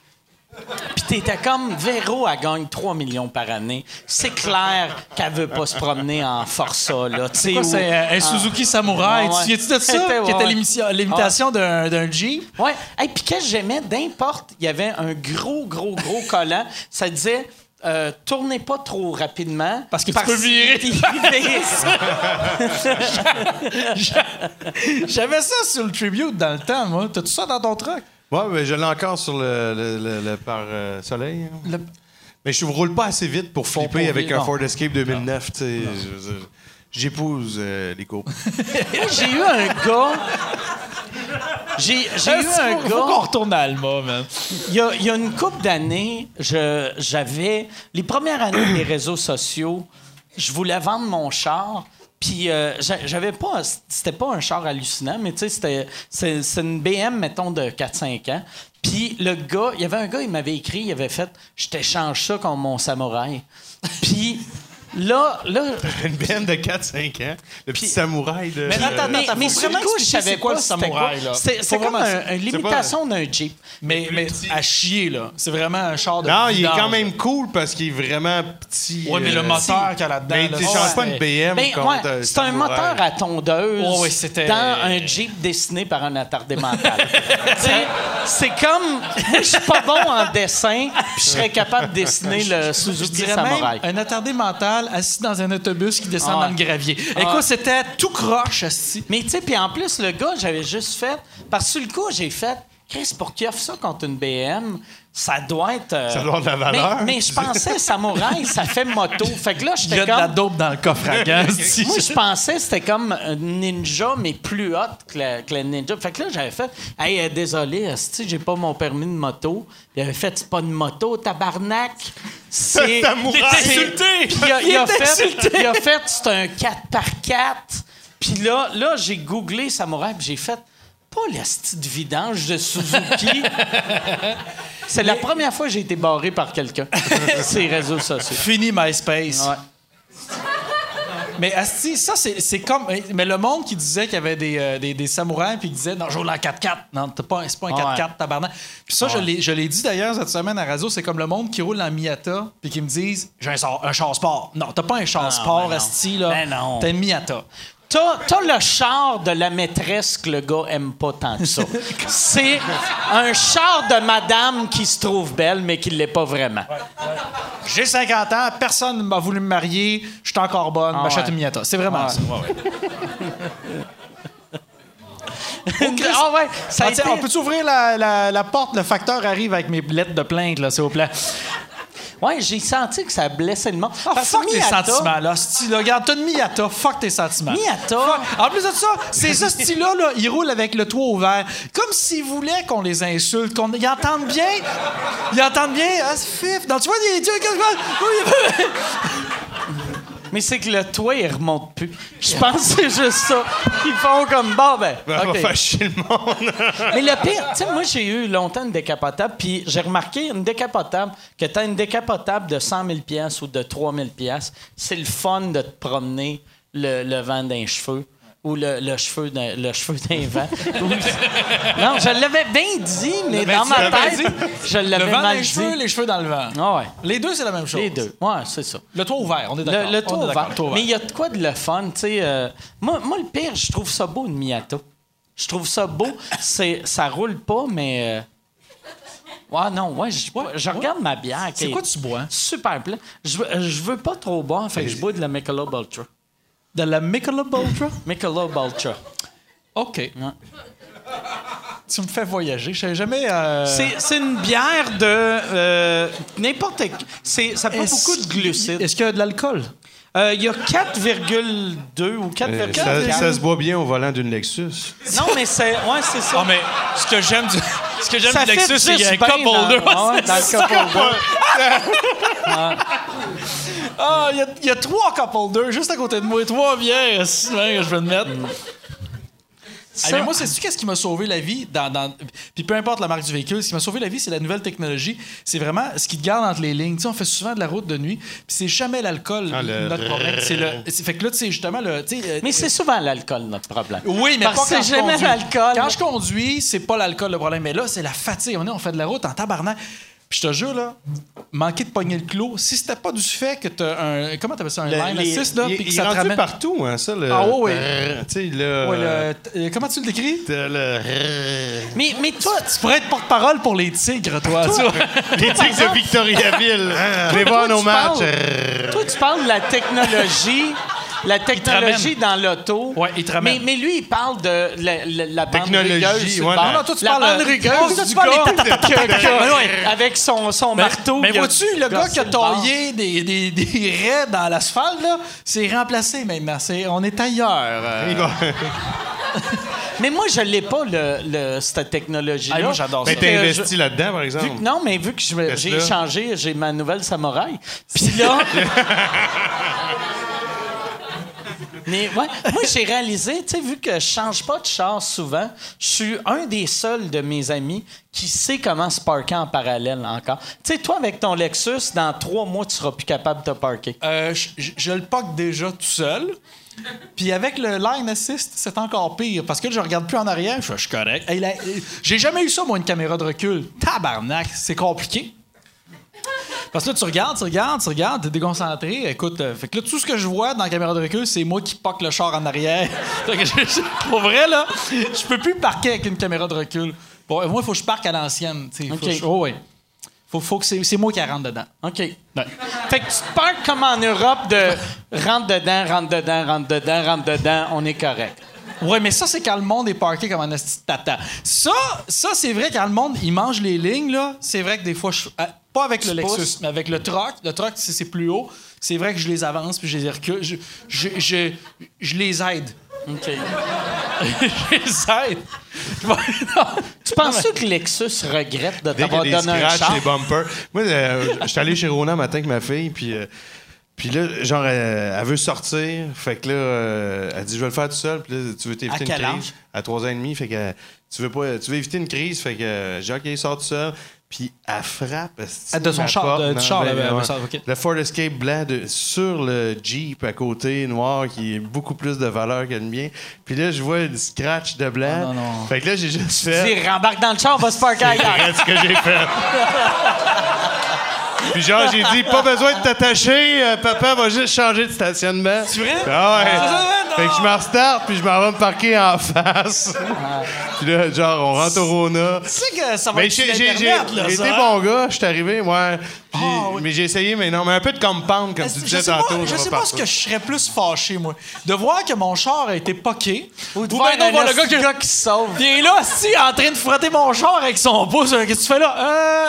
Puis t'étais comme, Véro, elle gagne 3 millions par année. C'est clair qu'elle veut pas se promener en Forza, là. sais, Quoi, c'est un, un Suzuki Samurai? Tu de ça? <laughs> C'était- qui était l'imitation d'un, d'un Jeep? Ouais. Hey, puis que j'aimais, d'importe, il y avait un gros, gros, gros collant. Ça disait. euh, tournez pas trop rapidement. Parce que tu peux virer. <laughs> <laughs> J'avais ça sur le tribute dans le temps, moi. T'as tout ça dans ton truck? Ouais, mais je l'ai encore sur le, le, le- le pare-soleil. hein. Mais je ne roule pas assez vite pour flipper pour avec un non. Ford Escape 2009. tu sais. Je veux dire, J'épouse euh, les courbes. <laughs> Moi, j'ai eu un gars. J'ai, eu un faut- faut qu'on gars. retourne à Alma, man? Il y a, il y a une couple d'années, j'avais. Les premières années des réseaux sociaux, je voulais vendre mon char. Puis euh, j'a- j'avais pas. C'était pas un char hallucinant, mais tu sais, c'était. C'est, une BM, mettons, de 4-5 ans. Puis le gars, il y avait un gars, il m'avait écrit, il avait fait Je t'échange ça contre mon samouraï. Puis là, là, <laughs> Une benne de 4-5 ans. Le petit samouraï de. Mais attends, attends, mais, attends, mais faut sur le vraiment coup, je savais quoi pas le samouraï, là. C'est comme une l'imitation d'un Jeep. Mais, mais à chier, là. C'est vraiment un char de. Non, il est quand même cool parce qu'il est vraiment petit. Ouais, mais le euh, moteur qu'il y a là-dedans. Mais là, tu changes pas une BM Ben, contre c'est un Samouraï. moteur à tondeuse c'était- dans un Jeep dessiné par un attardé mental. <laughs> Tu sais, c'est comme... Moi, je suis pas bon en dessin, puis je serais capable de dessiner le Je Suzuki même un attardé mental assis dans un autobus qui descend Ah dans le gravier. Ah. Écoute, c'était tout croche, assis. Mais tu sais, puis en plus, le gars, j'avais juste fait... Parce que sur le coup, j'ai fait... Chris, pour qu'il offre ça contre une BM, ça doit être... euh, Ça doit avoir de la valeur, Mais, mais je pensais, Samouraï, ça fait moto. <laughs> Fait que là, Il y j'étais a de la comme... dope dans le coffre à gaz. <laughs> Moi, je pensais que c'était comme un ninja, mais plus hot que le, que le ninja. Fait que là, j'avais fait Hey, euh, désolé, j'ai pas mon permis de moto. Puis il avait fait C'est pas une moto, tabarnak. <laughs> C'est. Il est insulté. Puis il a, Il il a est fait, insulté. il a fait C'est un 4x4. Puis là, là j'ai googlé Samouraï, puis j'ai fait Pas l'esti de vidange de Suzuki. <laughs> C'est la première fois que j'ai été barré par quelqu'un. <laughs> Ces réseaux sociaux. Fini MySpace. Ouais. Mais Asti, ça, c'est comme. Mais le monde qui disait qu'il y avait des, euh, des, des samouraïs puis qui disait non, je roule en 4x4. Non, t'as pas, c'est pas un 4x4, tabarnak. Puis ça, je l'ai- je l'ai dit d'ailleurs cette semaine à la radio, c'est comme le monde qui roule en Miata puis qui me disent j'ai un, un char sport. Non, t'as pas un char Ah, sport, ben non. Asti, là. Ben non. T'as une Miata. T'as, t'as le char de la maîtresse que le gars aime pas tant que ça. <laughs> C'est un char de madame qui se trouve belle, mais qui l'est pas vraiment. J'ai 50 ans, personne m'a voulu me marier, je suis encore bonne, Ah m'achète ouais. une Miata. C'est vraiment Ouais. ça. <laughs> Ah ouais, ça a Ah, tiens, été- On peut ouvrir la, la- la porte? Le facteur arrive avec mes lettres de plainte, là, s'il vous plaît. Ouais, j'ai senti que ça blessait le monde. Ah, Parce fuck tes Miata- sentiments, là. Style, là, regarde, t'as une Miata, fuck tes sentiments. Miata- Fuck. En plus de ça, c'est ce style-là, là, ils roulent avec le toit ouvert. Comme s'ils voulaient qu'on les insulte, qu'on ils entendent bien. Ils entendent bien. Ah, c'est fif. Non, tu vois, il dit. Mais c'est que le toit, il remonte plus. Je pense que c'est juste ça. Ils font comme, bon, ben, Ben, va faire chier le monde. <laughs> Mais le pire, tu sais, moi, j'ai eu longtemps une décapotable, puis j'ai remarqué une décapotable, que tu as une décapotable de 100 000 pièces ou de 3 000 pièces, c'est le fun de te promener le, le vent d'un cheveu ou le, le cheveu d'un le cheveu d'un vent. <laughs> Non, je l'avais bien dit, mais Ben, dans ma l'avais tête, je Le l'avais vent dans mal les dit. cheveux, les cheveux dans le vent. Ah ouais. Les deux, c'est la même chose. Les deux. Ouais, c'est ça. Le toit ouvert, on est d'accord. Le, le toit ouvert. le. Mais il y a de quoi de le fun, tu sais. euh, moi, moi, le pire, je trouve ça beau, une Miata. Je trouve ça beau. C'est, ça roule pas, mais. euh, Ouais, non, ouais, je, je regarde ma bière. C'est est quoi tu bois? Super plein. Je, veux- je veux pas trop boire, fait que je bois de la Michelob Ultra. De la Michelob Ultra? Michelob Ultra. OK. Tu me fais voyager. Je savais jamais. euh, C'est une bière de euh, n'importe c'est ça prend beaucoup de glucides. Est-ce qu'il y a de l'alcool? Euh, Il y a 4,2 ou 4,4. Euh, ça, ça se boit bien au volant d'une Lexus. Non, mais c'est ouais, c'est ça. Ah, mais ce que j'aime du, ce que j'aime du Lexus, c'est qu'il y a un cup dans- holder. Ah ouais, dans le cup <laughs> holder. Ah, il y a- trois cup holders juste à côté de moi. Trois bières, si, ouais, que je vais te mettre. Ah, mais moi, c'est qu'est-ce qui m'a sauvé la vie dans, dans- Puis peu importe la marque du véhicule, ce qui m'a sauvé la vie, c'est la nouvelle technologie. C'est vraiment ce qui te garde entre les lignes. Tu sais, on fait souvent de la route de nuit, puis c'est jamais l'alcool Ah, le- notre problème. C'est le. c'est- Fait que là, tu sais, justement, le. tu sais, euh, Mais c'est souvent l'alcool notre problème. Oui, mais Parce pas quand jamais conduis. l'alcool. Quand je conduis, c'est pas l'alcool le problème. Mais là, c'est la fatigue. On, est, on fait de la route en tabarnak. Puis je te jure, là, manquer de pogner le clou, si c'était pas du fait que t'as un. Comment t'appelles ça? Un Le- line les- assist, là, il, puis que il ça rendu ramène. partout, hein, ça. Le, Ah, ouais, ouais. euh, tu sais, le... Ouais, le- t- euh, comment tu le décris? le- le- Mais, mais toi, Tu pourrais être porte-parole pour les tigres, toi. tu vois. <laughs> Les tigres de Victoriaville. Je vais voir nos matchs. toi, tu parles de la technologie. La technologie dans l'auto. Ouais, il te ramène. mais, mais lui, il parle de la, la, la bande Technologie, rugueuse. ouais, la- Non, toi, tu la parles, bande euh, rugueuse. toi, tu du parles gars <laughs> des que- Ouais. Avec son, son marteau. Mais il a vois-tu, le gars qui a gossé le bord. taillé des, des, <laughs> des raies dans l'asphalte, là, c'est remplacé maintenant. C'est- on est ailleurs. euh. Il va- <laughs> Mais moi, je l'ai pas, le, le- cette technologie-là. Ah, moi, j'adore Ben, ça. t'as que investi je- là-dedans, par exemple. Vu que- non, mais vu que je- j'ai Tesla. changé, j'ai ma nouvelle Samouraï. Puis là. Mais moi, j'ai réalisé, tu sais, vu que je change pas de char souvent, je suis un des seuls de mes amis qui sait comment se parker en parallèle encore. Tu sais, toi, avec ton Lexus, dans trois mois, tu seras plus capable de te parker. Euh, je, le poque déjà tout seul. Puis avec le line assist, c'est encore pire parce que je regarde plus en arrière, je suis correct. J'ai jamais eu ça, moi, une caméra de recul. Tabarnak, c'est compliqué. Parce que là, tu regardes, tu regardes, tu regardes, t'es déconcentré. Écoute, euh, fait que là, tout ce que je vois dans la caméra de recul, c'est moi qui poque le char en arrière. <laughs> Fait que je- je- pour vrai, là, je peux plus parquer avec une caméra de recul. Bon, moi, il faut que je parque à l'ancienne. tu oh, ouais. Faut, faut que c'est moi qui rentre dedans. OK. Fait que tu te parques comme en Europe de rentre dedans, rentre dedans, rentre dedans, rentre dedans, on est correct. Ouais, mais ça, c'est quand le monde est parké comme un esti tata. Ça, ça c'est vrai, quand le monde, il mange les lignes, là, c'est vrai que des fois, je, euh, pas avec le Lexus, pousses. mais avec le truck, le truck, c'est c'est plus haut, c'est vrai que je les avance puis je les recule. Je, je, je, je les aide. OK. <laughs> je les aide. <laughs> Je. Tu penses que Lexus regrette de t'avoir donné un char? des bumpers. Moi, euh, j'étais allé chez Rona un matin avec ma fille, puis... euh, puis là, genre, elle, elle veut sortir. Fait que là, euh, elle dit, je vais le faire tout seul. Puis là, tu veux t'éviter une crise? À trois ans et demi. Fait que tu veux pas, tu veux éviter une crise? Fait que j'ai OK, sort tout seul. Puis elle frappe. Ah, de son char, porte. de- du char, ben, là, ben, ça. Le Ford Escape blanc de- sur le Jeep à côté, noir, qui est beaucoup plus de valeur que le mien. Puis là, je vois une scratch de blanc. Ah, non, non. Fait que là, j'ai juste fait... Dis, rembarque dans le char, on va se parker ailleurs. Regarde ce que j'ai fait. <laughs> Puis genre, j'ai dit, pas besoin de t'attacher, euh, papa va juste changer de stationnement. C'est vrai? Ah ouais. Ah, fait que je me restarte, puis je m'en vais me parquer en face. Puis là, genre, on rentre au Rona. Tu sais que ça va Mais être j'ai j'ai- j'ai- été hein? bon gars, je suis arrivé, ouais. Puis Ah, oui. Mais j'ai essayé, mais non, mais un peu de compound, comme tu disais sais tantôt. je sais pas ce que je serais plus fâché, moi. De voir que mon char a été poqué. Ou de voir non, un voir le gars, qui- gars qui se sauve. Il est là, si, en train de frotter mon char avec son pouce. Qu'est-ce que tu fais là?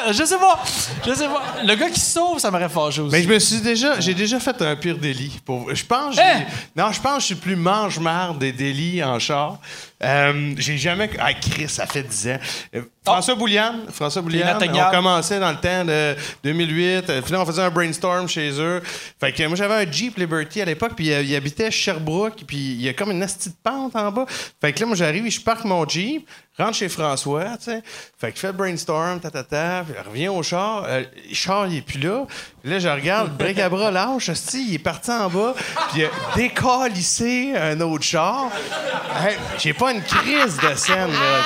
Euh, je sais pas. Je sais pas. Le gars qui se sauve, ça m'aurait fâché aussi. Mais je me suis déjà, j'ai déjà fait un pire délit. Pour, je pense, j'ai- Hein? non, je pense que je suis le plus mange-marde des délits en char. Euh, j'ai jamais, ah Chris, ça fait 10 ans. Euh, François Boulian, François Boulian, on commençait dans le temps de 2008. euh, Puis là, on faisait un brainstorm chez eux. Fait que moi, j'avais un Jeep Liberty à l'époque, puis euh, il habitait à Sherbrooke, puis il y a comme une nasty de pente en bas. Fait que là, moi, j'arrive, je parque mon Jeep, rentre chez François, tu sais. Fait que fait le brainstorm, ta, ta, ta, reviens au char. Euh, le char, il est plus là. Puis là, je regarde, break à bras lâche, il est parti en bas, puis il a décalissé un autre char. J'ai pas une crise de scène, là,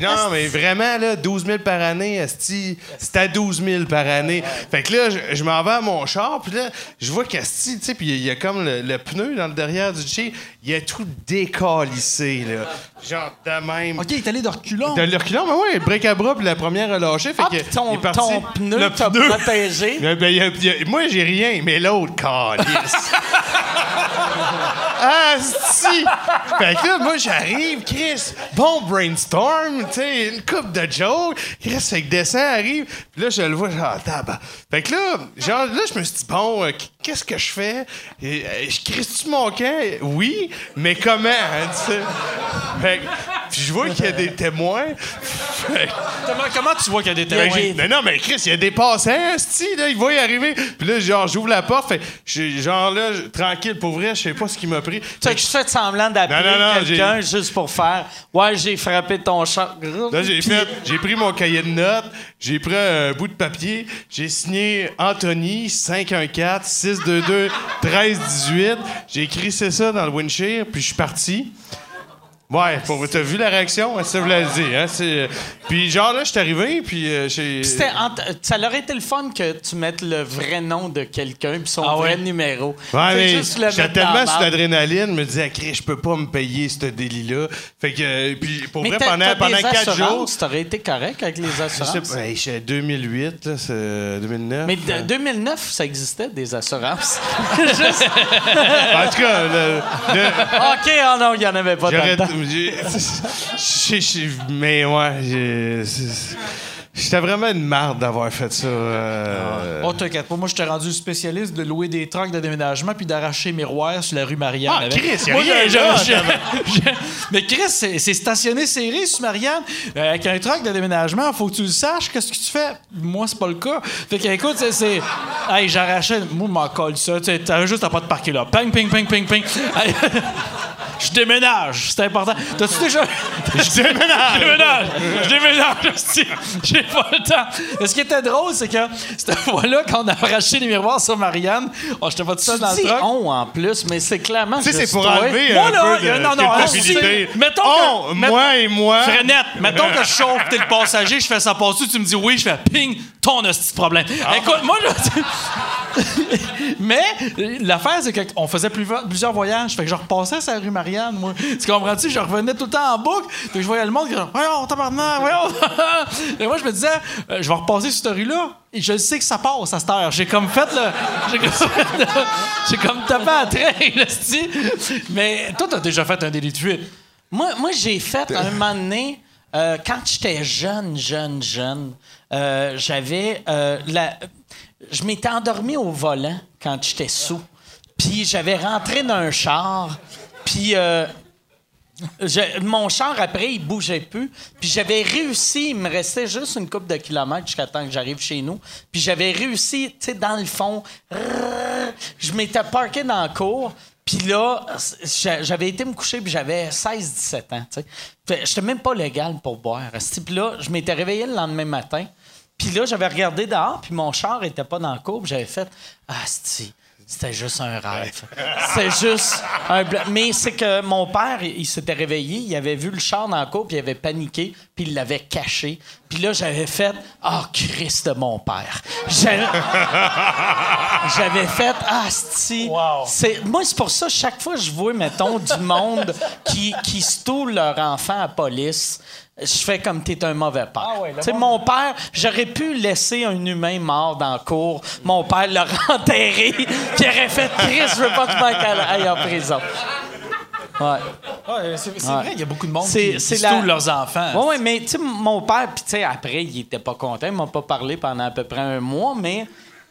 non, mais vraiment, là, 12 000 par année, esti, c'est à 12 000 par année. Fait que là, je, m'en vais à mon char, puis là, je vois qu'esti, tu sais, puis il y a comme le, pneu dans le derrière du Jeep, il a tout décalissé, là. Genre même. OK, il est allé de reculons. De le reculon, mais ouais, le break à bras, puis la première a lâché. Fait Ah, que ton, il est parti. ton pneu Le t'a pneu. protégé. <laughs> Ben, il y a- il y a- moi, j'ai rien, mais l'autre, <laughs> calisse. Ah, si! Fait que là, moi, j'arrive, Chris, bon brainstorm, tu sais, une coupe de jokes. Chris, fait que descend, arrive. Puis là, je le vois, genre, tabac. Fait que là, genre, là, je me suis dit, bon, euh, qu'est-ce que je fais? Et, euh, Je crisse-tu mon camp? Oui, mais comment, hein, tu sais? Fait que, puis je vois qu'il y a des témoins. Fait que- Comment, comment tu vois qu'il y a des témoins? j'ai- non, non, mais Chris, il y a des passants, esti, là, il va y arriver. Puis là, genre, j'ouvre la porte, fait, genre là, tranquille, pour vrai, je sais pas ce qui m'a Tu as juste fait semblant d'appeler quelqu'un juste pour faire Ouais, j'ai frappé ton chat. J'ai j'ai pris mon cahier de notes, j'ai pris un bout de papier, j'ai signé Anthony 514 622 1318. J'ai écrit c'est ça dans le windshield, puis je suis parti. Ouais, pour, t'as vu la réaction? Ça vous l'a dit, hein? c'est- Puis genre là, je suis arrivé, puis euh, j'ai... C'était entre- ça aurait été le fun que tu mettes le vrai nom de quelqu'un puis son Ah vrai numéro. Ouais, mais juste le j'étais tellement sur l'adrénaline, je me disais, Chris, je peux pas me payer ce délit-là. Fait que, euh, puis pour Mais vrai, t'as- pendant, t'as pendant quatre jours. assurances, T'aurais été correct avec les Je sais assurances? pas, hey, j'étais 2008, là, c'est euh, 2009. Mais de- 2009, ça existait, des assurances? <laughs> En tout cas, le- le- <laughs> OK, oh non, il n'y en avait pas j'aurais. <laughs> Mais ouais, j'étais vraiment une marde d'avoir fait ça. euh, Oh, t'inquiète pas. Moi, je t'ai rendu spécialiste de louer des trucks de déménagement puis d'arracher miroirs sur la rue Marianne. Ah, avec. Chris, y a Moi, rien là, j'ai- Mais Chris, c'est stationné serré sur Marianne. Euh, avec un truck de déménagement, faut que tu le saches. Qu'est-ce que tu fais? Moi, c'est pas le cas. Fait que, écoute, c'est-. Hey, j'arrachais. Moi, m'en colle ça. T'avais juste à pas te parquer là. Ping, ping, ping, ping, ping. <laughs> Je déménage, c'est important. T'as-tu déjà. Je déménage! Je déménage! Je déménage. J'ai pas le temps. Et ce qui était drôle, c'est que cette fois-là, quand on a arraché les miroirs sur Marianne, oh, j'étais pas tout seul Tu dans le truck. on en plus, mais c'est clairement Tu sais, c'est pour enlever Moi, un là, peu de euh, non, non, on- mettons Oh, que- met- moi et moi. Frenette, mettons que je chauffe, t'es le passager, je fais ça passer, tu me dis oui, je fais ping, ton hostie de problème. Ah. Écoute, moi, là. Mais l'affaire, c'est qu'on faisait plusieurs, voyages. Fait que je repassais sur la rue Marianne, moi. Tu comprends-tu? Je revenais tout le temps en boucle. Fait que je voyais le monde qui disait Voyons, tabarnak, voyons. <laughs> Et moi, je me disais euh, Je vais repasser sur cette rue-là. Et je sais que ça passe à cette heure. J'ai comme fait le. J'ai comme, j'ai tapé à train, là. Mais toi, t'as déjà fait un délit de fuite. Moi, moi j'ai fait un moment donné, euh, quand j'étais jeune, jeune, jeune, euh, j'avais. euh, la... Je m'étais endormi au volant quand j'étais sous. Puis j'avais rentré dans un char. Puis. euh, mon char, après, il bougeait plus. Puis j'avais réussi, il me restait juste une couple de kilomètres jusqu'à temps que j'arrive chez nous. Puis j'avais réussi, tu sais, dans le fond, je m'étais parqué dans la cour. Puis là, j'a- j'avais été me coucher, puis j'avais 16-17 ans, tu sais. J'étais même pas légal pour boire. Puis là, je m'étais réveillé le lendemain matin. Puis là, j'avais regardé dehors, puis mon char était pas dans la cour. puis J'avais fait « Ah, c'était juste un rêve. C'était juste un... Mais c'est que mon père, il, il s'était réveillé, il avait vu le char dans la cour, puis il avait paniqué, puis il l'avait caché. Puis là, j'avais fait « Ah, Christ de mon père. » J'avais fait « Ah, sti. C'est- Moi, c'est pour ça, chaque fois que je vois, mettons, du monde qui, qui stoule leur enfant à police, je fais comme t'es un mauvais père. sais, mon père, j'aurais pu laisser un humain mort dans la cour. Mon père l'aurait <laughs> enterré, puis il aurait fait Chris, je veux pas que Mike aille en prison. Ouais. c'est c'est Ouais. vrai, il y a beaucoup de monde C'est- qui, qui la- leurs enfants. Oui, ouais, mais tu sais, mon père, puis tu sais, après, il était pas content. Il m'a pas parlé pendant à peu près un mois, mais.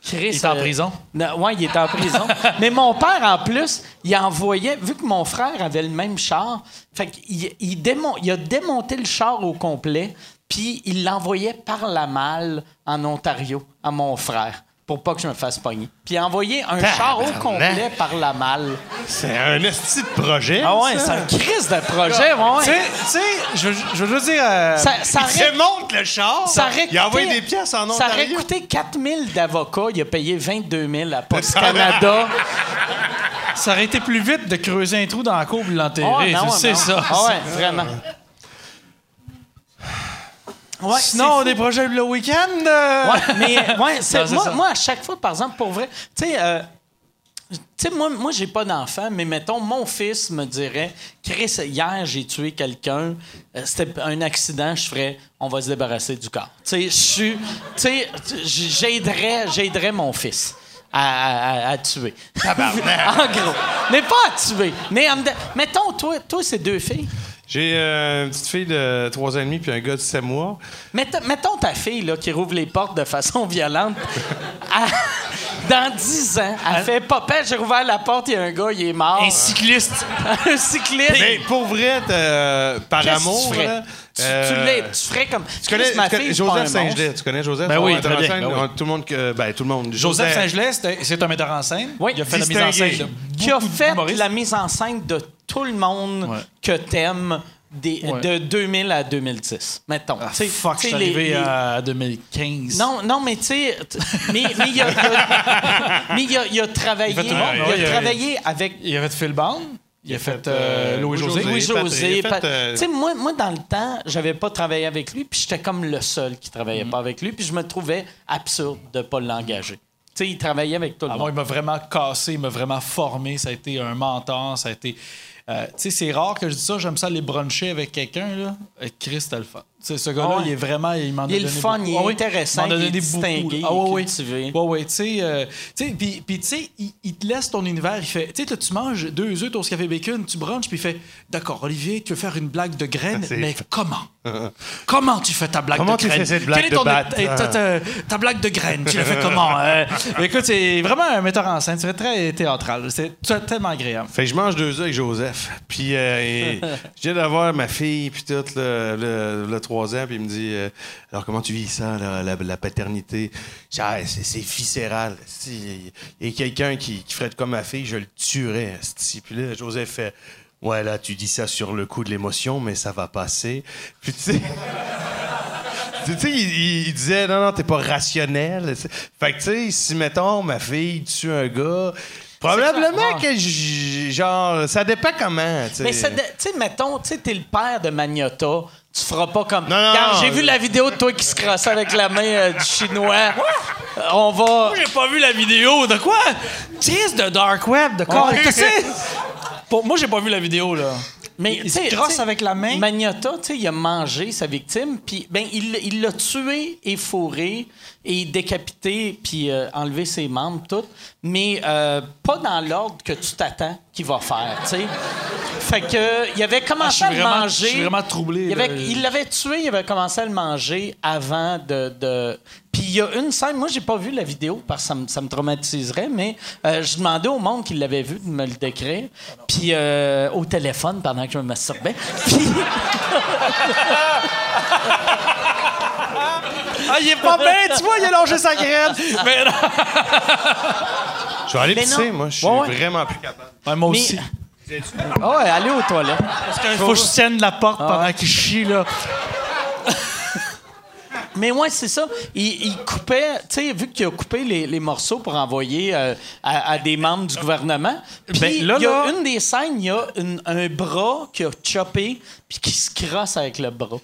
Chris, Il est en euh, prison? non, ouais, il était en prison. <laughs> mais mon père, en plus, il envoyait, vu que mon frère avait le même char, fait il, démon- il a démonté le char au complet, puis il l'envoyait par la malle en Ontario à mon frère pour pas que je me fasse pogner. Puis envoyé un char au complet par la malle. C'est un esti de projet. Ah ouais, c'est un crise de projet, ouais. Tu sais, je, je veux juste dire. euh, Ça, ça Il aurait- démonte le char. Ça il a envoyé des pièces en Ça aurait Ontario. coûté 4000 d'avocats. Il a payé 22 000 à Post <laughs> Canada. ça aurait été plus vite de creuser un trou dans la cour et de l'enterrer. Non, c'est non. ça. Ah ouais, vraiment. Ouais, Sinon, des projets le week-end. euh, Ouais, <laughs> mais ouais, c'est- Non, c'est moi, à chaque fois, par exemple, pour vrai, tu sais, euh, tu sais, moi, moi j'ai pas d'enfant, mais mettons, mon fils me dirait Chris, hier, j'ai tué quelqu'un, euh, c'était un accident, je ferais, on va se débarrasser du corps. Tu sais, je suis. Tu sais, j'aiderais, j'aiderais mon fils à, à- à tuer. <laughs> en gros. Mais pas à tuer. Mais mettons, toi, toi c'est deux filles. J'ai euh, une petite fille de 3 ans et demi puis un gars de 7 mois. Mettons, mettons ta fille là, qui rouvre les portes de façon <laughs> violente. Elle- dans 10 ans, elle fait Papa, j'ai rouvert la porte, il y a un gars, il est mort. Un cycliste. <laughs> un cycliste. Mais pour vrai, t'as- par amour, là, Tu, euh, tu l'es- tu ferais comme. Tu connais, ma fille, Joseph Saint-Gelais? Tu connais Joseph? Ben oui, très bien, scène, ben oui. Tout le monde, que- ben, tout le monde. Joseph Saint-Gelais, c'est un metteur en scène. Oui. Il a fait la mise en scène. qui a fait la mise en scène de tout le monde Ouais. que t'aimes des- Ouais. de 2000 à 2010, mettons. Ah, Tu sais, fuck, tu je sais, suis les- arrivé les- à 2015. Non, non, mais tu sais, mais mais il a, il a- <laughs> mais il a, il a travaillé, Il a fait tout le monde, il ouais, a il a- travaillé avec Il a fait Phil Bond. Il a fait, euh, euh, Louis-José. Louis-José. Euh, Tu sais, moi, moi, dans le temps, j'avais pas travaillé avec lui, puis j'étais comme le seul qui travaillait Mm. pas avec lui, puis je me trouvais absurde de pas l'engager. Tu sais, il travaillait avec tout le Ah, moi, monde. il m'a vraiment cassé, il m'a vraiment formé. Ça a été un mentor, ça a été. euh, tu sais, c'est rare que je dis ça, j'aime ça aller bruncher avec quelqu'un, Chris, c'était le fun. Tu ce gars-là, Ah il est vraiment. Il m'en Il est donné le fun, beaucoup. il est Ah oui, intéressant, m'en a il est distingué, là. Ah il cultivé. Ouais, ouais, tu sais. euh, tu sais, puis, puis tu sais, il, il te laisse ton univers. Il fait, tu sais, là, tu manges deux œufs, toast café bacon, tu brunches, puis il fait, d'accord, Olivier, tu veux faire une blague de graines, mais comment? comment tu fais ta blague Comment de tu graines? fais cette blague Quel est de ton- batte? eh, ta, ta- ta blague de graines, tu l'as fait comment? <laughs> Euh, écoute, c'est vraiment un metteur en scène, c'est très théâtral. C'est tellement agréable. Fait que je mange deux œufs avec Joseph. Puis euh, <laughs> viens d'avoir ma fille, puis tout, le, le, le 3 ans, puis il me dit euh, Alors, comment tu vis ça, la, la paternité? Ah, c'est, viscéral. Il y a quelqu'un qui, qui ferait comme ma fille, je le tuerais. Puis là, Joseph fait Ouais, là, tu dis ça sur le coup de l'émotion, mais ça va passer. Puis tu sais. <laughs> Tu sais, il- il disait, non, non, t'es pas rationnel. Fait que, tu sais, si, mettons, ma fille tue un gars, probablement que, j- genre, ça dépend comment, tu sais. Mais ça tu sais, mettons, tu sais, t'es le père de Magnota. Tu feras pas comme. Non, non, Regarde, non, j'ai vu la vidéo de toi qui se crossait avec la main euh, du chinois. Euh, On va. J'ai pas vu la vidéo. De quoi? Tease de Dark Web. De quoi? Ouais. Qu'est-ce que c'est? Pour- Moi, j'ai pas vu la vidéo, là. Mais il se crosse avec la main. Sais, il a mangé sa victime, puis ben il l'a tué et fourré et décapité puis euh, enlevé ses membres tout, mais euh, pas dans l'ordre que tu t'attends qu'il va faire, tu sais. Fait que il avait Ah, commencé à le manger. je suis vraiment troublé, Il, l'avait tué, il avait commencé à le manger avant de. de- Puis il y a une scène, moi j'ai pas vu la vidéo parce que ça me, ça me traumatiserait, mais euh, je demandais au monde qui l'avait vu de me le décrire, puis euh, au téléphone pendant que je me masturbais. Puis <laughs> Ah, il est pas bien, tu vois, il a longé sa graine. Mais non. Je vais aller Mais pisser, non. moi, je suis Ouais, ouais. vraiment plus capable. Ouais, moi Mais- aussi. Ah ouais, allez aux toilettes. Il faut que je tienne la porte pendant qu'il chie, là. Mais ouais, c'est ça. Il, il coupait, tu sais, vu qu'il a coupé les, les morceaux pour envoyer euh, à, à des membres du gouvernement. Puis Ben, là, il y a là- une des scènes, il y a une- un bras qui a choppé puis qui se crosse avec le bras.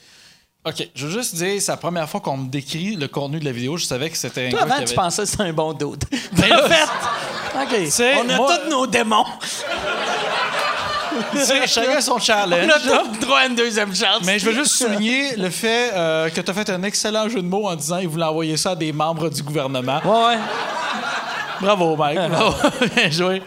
OK, je veux juste dire, c'est la première fois qu'on me décrit le contenu de la vidéo. Je savais que c'était un Toi, avant, tu pensais que c'était un bon doute. Ben, <laughs> le fait! <laughs> OK. On a moi- tous nos démons. Chacun son challenge. On a droit à une deuxième chance. Mais je veux juste souligner le fait euh, que tu as fait un excellent jeu de mots en disant qu'il voulait envoyer ça à des membres du gouvernement. Ouais, ouais. Bravo, Mike. Bravo. <laughs> Bien joué.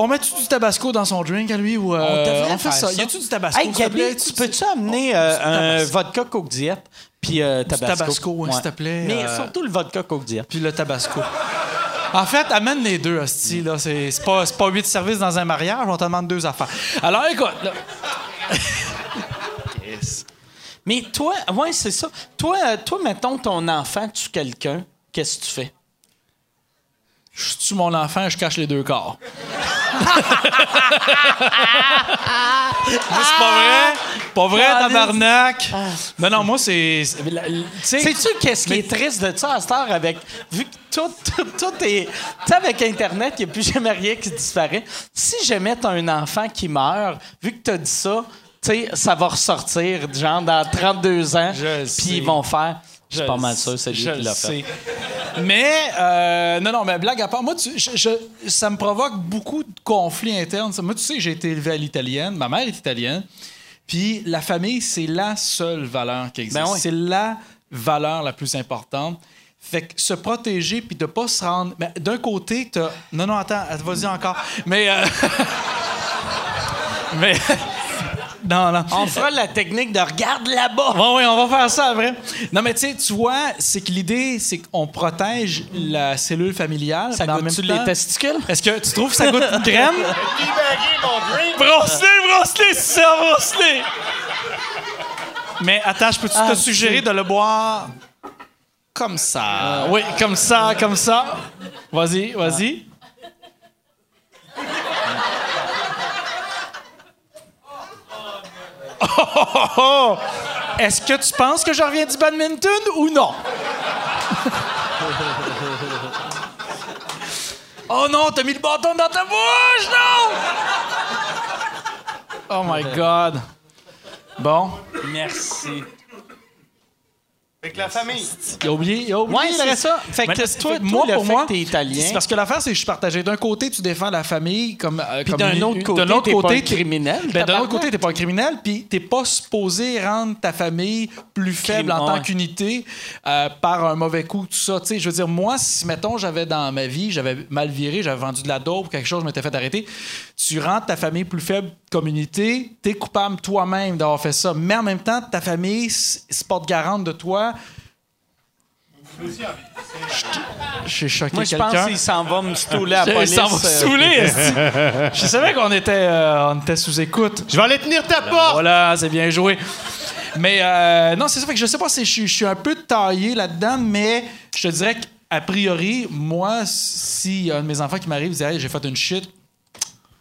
On met-tu du tabasco dans son drink à lui ou euh, On devrait fait faire ça? ça? Y a-tu du tabasco? Hey, Gabi, tu peux-tu amener euh, du un vodka Coke Diet puis euh, tabasco? tabasco, ouais, s'il te plaît, Mais euh, surtout le vodka Coke Diet. Puis le tabasco. En fait, amène les deux, hostie. Là. C'est, pas, huit services dans un mariage, on te demande deux affaires. Alors, écoute. là. <laughs> Mais toi, ouais, c'est ça. Toi, euh, toi, mettons, ton enfant tue quelqu'un, qu'est-ce que tu fais? Je tue mon enfant, je cache les deux corps? <laughs> C'est pas vrai. Pas vrai, Ah, tabarnak. Non, non, moi, c'est. Sais-tu qu'est-ce qui est triste de ça à cette heure avec. Vu que tout, tout, tout est. Tu sais, avec Internet, il n'y a plus jamais rien qui disparaît. Si jamais t'as un enfant qui meurt, vu que t'as dit ça, tu sais, ça va ressortir, genre, dans 32 ans. Puis ils vont faire. Je suis pas mal sûr, c'est lui qui l'a fait. Mais, euh, non, non, mais blague à part, moi, tu- je- je- ça me provoque beaucoup de conflits internes. Moi, tu sais, j'ai été élevé à l'italienne. Ma mère est italienne. Puis la famille, c'est la seule valeur qui existe. Ben oui. C'est la valeur la plus importante. Fait que se protéger puis de pas se rendre. Mais d'un côté, t'as. Non, non, attends, vas-y encore. Mais. euh, <laughs> Mais. Non, non. On fera la technique de regarde là-bas. Oui, oui, on va faire ça après. Non, mais tu sais, tu vois, c'est que l'idée, c'est qu'on protège la cellule familiale. Ça goûte-tu les testicules? Est-ce que tu trouves que ça goûte une <laughs> crème? Brosse-les, brosse-les, c'est ça, brosse-les! Mais attends, je peux-tu Ah, te suggérer de le boire? Comme ça? oui, comme ça, comme ça. Vas-y, vas-y. Oh, oh, oh, oh! Est-ce que tu penses que je reviens du badminton ou non? <laughs> Oh non, t'as mis le bâton dans ta bouche, non! Oh my God. Bon, Merci. Avec la famille. il a oublié, il a oublié. Ouais, c'est ça. Fait que Mais toi, fait toi, que moi, le pour fait moi, t'es italien. C'est parce que l'affaire, c'est que je suis partagé. D'un côté, tu défends la famille comme. euh, Puis d'un autre côté, d'un autre côté, un criminel, Ben, d'un autre côté, t'es pas un criminel, puis t'es pas supposé rendre ta famille plus faible en ouais. tant qu'unité euh, par un mauvais coup, tout ça. Tu sais, je veux dire, moi, si, mettons, j'avais dans ma vie, j'avais mal viré, j'avais vendu de la dope ou quelque chose, je m'étais fait arrêter, tu rends ta famille plus faible comme unité, t'es coupable toi-même d'avoir fait ça. Mais en même temps, ta famille se porte garante de toi. J'ai choqué Moi, je pense qu'il s'en va me stouler à <laughs> la police. Ça va me euh, saouler, esti. Je savais qu'on était, euh, on était sous écoute. Je vais aller tenir ta porte! Voilà, c'est bien joué. Mais euh, non, c'est ça. Fait que je sais pas si je, suis- je suis un peu taillé là-dedans, mais je te dirais qu'a priori, moi, si un de mes enfants qui m'arrive dit Hey, j'ai fait une shit,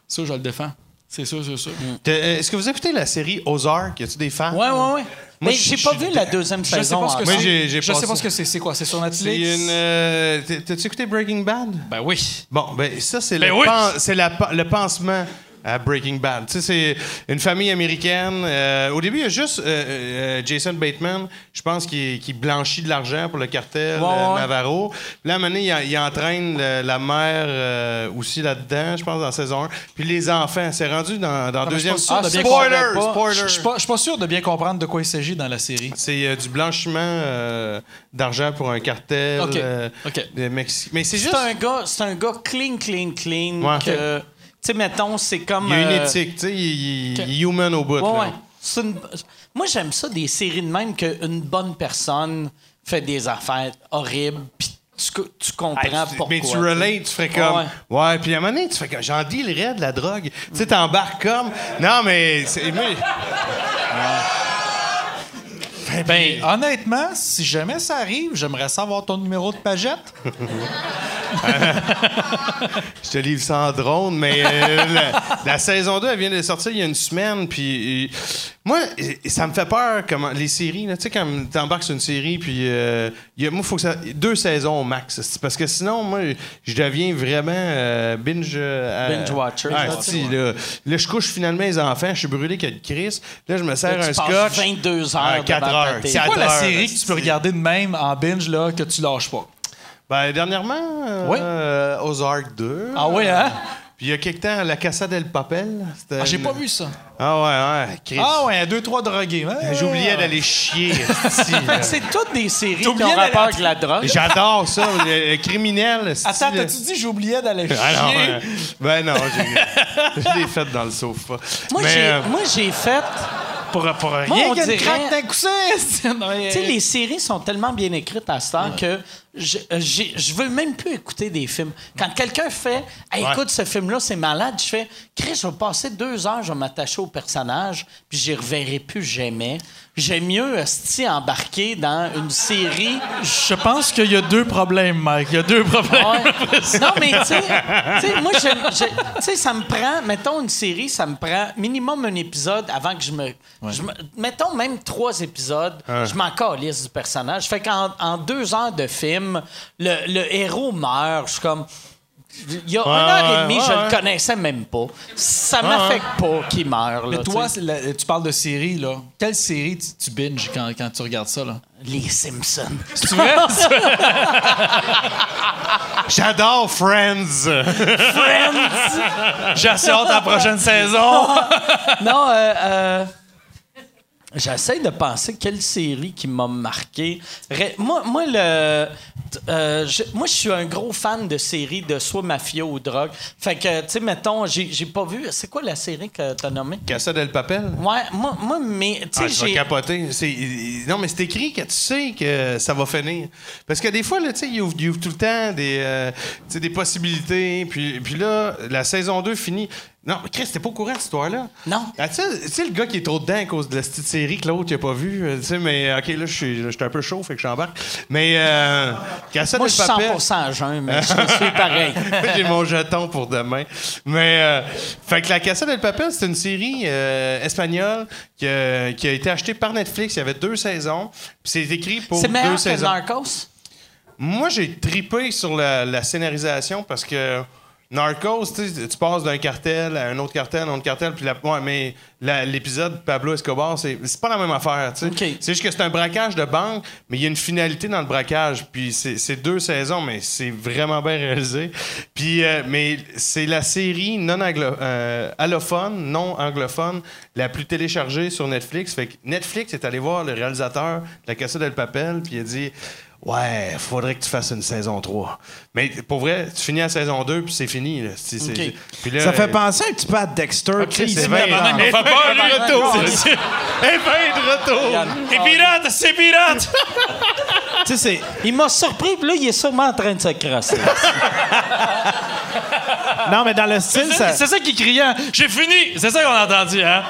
ça, je le défends. C'est sûr, c'est sûr. Euh, Est-ce que vous écoutez la série Ozark? Y a-tu des fans? Ouais, ouais, ouais. Mais je- j'ai pas vu la deuxième Je sais saison. pas ce que. Moi, c'est. j'ai- j'ai Je sais pas ce que c'est. C'est quoi? C'est sur C'est Netflix? une. euh, t'as- T'as-tu écouté Breaking Bad? Ben oui. Bon, ben ça, c'est Ben le, oui. pan- c'est la le pansement à Breaking Bad. Tu sais, c'est une famille américaine. Euh, au début, il y a juste euh, euh, Jason Bateman, je pense, qui, qui blanchit de l'argent pour le cartel Ouais, ouais. Navarro. Puis là, à un moment donné, il, il entraîne le- la mère aussi là-dedans, je pense, dans saison 1. Puis les enfants, c'est rendu dans, dans deuxième... je suis pas sûr de spoiler! Je suis pas, sûr de bien comprendre de quoi il s'agit dans la série. C'est du blanchiment d'argent pour un cartel OK. OK. de Mexique. Mais c'est C'est juste... un gars, c'est un gars clean, clean, clean. Ouais. que, tu sais, mettons, c'est comme. Il y a une euh, éthique, tu sais, il, est human au bout. Ouais, là. ouais. C'est une- Moi, j'aime ça, des séries de même qu'une bonne personne fait des affaires horribles, puis tu, tu comprends Hey, tu- pourquoi. mais tu relates, tu ferais comme. Ouais. Ouais, puis à un moment donné, tu fais comme. J'en dealerais de la drogue. Tu sais, t'embarques comme. Non, mais. c'est- moi- <laughs> Ben, honnêtement, si jamais ça arrive, j'aimerais savoir ton numéro de pagette. <laughs> Je te livre ça en drone, mais euh, <laughs> la, la saison 2, elle vient de sortir il y a une semaine, puis euh, moi, ça me fait peur, comment, les séries, là, tu sais, quand t'embarques sur une série, puis euh, il y a- moi, faut que ça... Deux saisons au max, parce que sinon, moi, je deviens vraiment euh, binge... euh, Binge watcher. Ah, si, là, là, je couche finalement les enfants, je suis brûlé qu'elle Chris, là, je me sers Là, un scotch... 22 heures Ah, devant quatre ta heures. télé. C'est quoi la série que tu peux regarder de même en binge là, que tu lâches pas? Ben, dernièrement, euh, Oui. euh, Ozark 2. Ah oui, hein? Puis il y a quelque temps, La Casa del Papel. Ah, j'ai une- pas vu ça. Ah ouais, ouais, Chris. Ah ouais, deux, trois drogués. Ouais, J'oubliais ouais. d'aller chier. <laughs> c'est toutes des séries qui ont rapport avec la drogue? J'adore ça, le, le criminel. Attends, t'as-tu dit j'oubliais d'aller chier? Ah non, ben non, j'ai- je l'ai fait dans le sofa. Moi, j'ai, euh, moi, j'ai fait. Pour, pour rien Moi, on qu'il y ait une dirait- craque d'un Tu sais, les séries sont tellement bien écrites à ce temps que je, euh, je veux même plus écouter des films. Quand quelqu'un fait Hey, Ouais. écoute, ce film-là, c'est malade, je fais Chris, je vais passer deux heures, je vais m'attacher au personnage, puis j'y reverrai plus jamais. J'aime mieux esti, embarquer dans une série. Je pense qu'il y a deux problèmes, Mike. Il y a deux problèmes. Ouais. Non, mais tu sais, tu sais, moi, tu sais, ça me prend, mettons une série, ça me prend minimum un épisode avant que je me. je me- mettons même trois épisodes, je m'en calisse du personnage. Fait qu'en en deux heures de film, le, le héros meurt, je suis comme. Il y a une heure et ouais, demie, ouais, je ouais. le connaissais même pas. Ça m'affecte pas qu'il. Là, Mais toi, tu la- parles de séries, là. Quelle série tu, tu binges quand, quand tu regardes ça, là? les Simpsons. <laughs> Tu? <laughs> J'adore Friends. <laughs> J'ai assez hâte la prochaine saison. non, euh, euh, j'essaie de penser quelle série qui m'a marqué. Moi, moi, le. Euh, je- moi, je suis un gros fan de séries de soit mafia ou drogue. Fait que, tu sais, mettons, j'ai j'ai pas vu. C'est quoi la série que t'as nommée? Casa del Papel? Ouais, moi, moi mais, tu Ah, sais, je vais capoter. C'est- Non, mais c'est écrit que tu sais que ça va finir. Parce que des fois, là, tu sais, il ouvre, il ouvre tout le temps des, euh, des possibilités. Puis, puis là, la saison 2 finit. Non, mais Chris, t'es pas au courant de cette histoire-là? Non. Ah, tu sais- le gars qui est trop dedans à cause de la petite série que l'autre, il a pas vu. euh, Tu sais, mais OK, là, je suis un peu chaud, fait que j'embarque. Mais, euh, Casa Moi, je suis Papel. 100 à jeun, mais <laughs> je suis pareil. <laughs> J'ai mon jeton pour demain. Mais, euh, fait que La Casa del Papel, c'est une série euh, espagnole qui a, qui a été achetée par Netflix. Il y avait deux saisons. Puis c'est écrit pour C'est deux meilleur que saisons. Narcos? Moi, j'ai tripé sur la, la scénarisation parce que Narcos, tu passes d'un cartel à un autre cartel, un autre cartel, puis la, ouais, mais la- l'épisode Pablo Escobar, c'est c'est pas la même affaire. tu sais. OK. C'est juste que c'est un braquage de banque, mais il y a une finalité dans le braquage. Puis c'est c'est deux saisons, mais c'est vraiment bien réalisé. Puis, euh, mais c'est la série non anglo euh, allophone, non anglophone, la plus téléchargée sur Netflix. Fait que Netflix est allé voir le réalisateur de La Casa del Papel, puis il a dit. Ouais, faudrait que tu fasses une saison 3. Mais pour vrai, tu finis la saison 2, puis c'est fini. là. C'est- c'est- OK. puis là, Ça fait euh, penser un petit peu à Dexter. Ok, tu sais, il c'est peur, lui. de retour. Ben, de retour. Les pirates, c'est pirates! <laughs> Tu sais, c'est. Il m'a surpris, puis là, il est sûrement en train de se crasser. Non, mais dans le style, ça, C'est ça qui criait. J'ai fini! C'est ça qu'on a entendu, hein?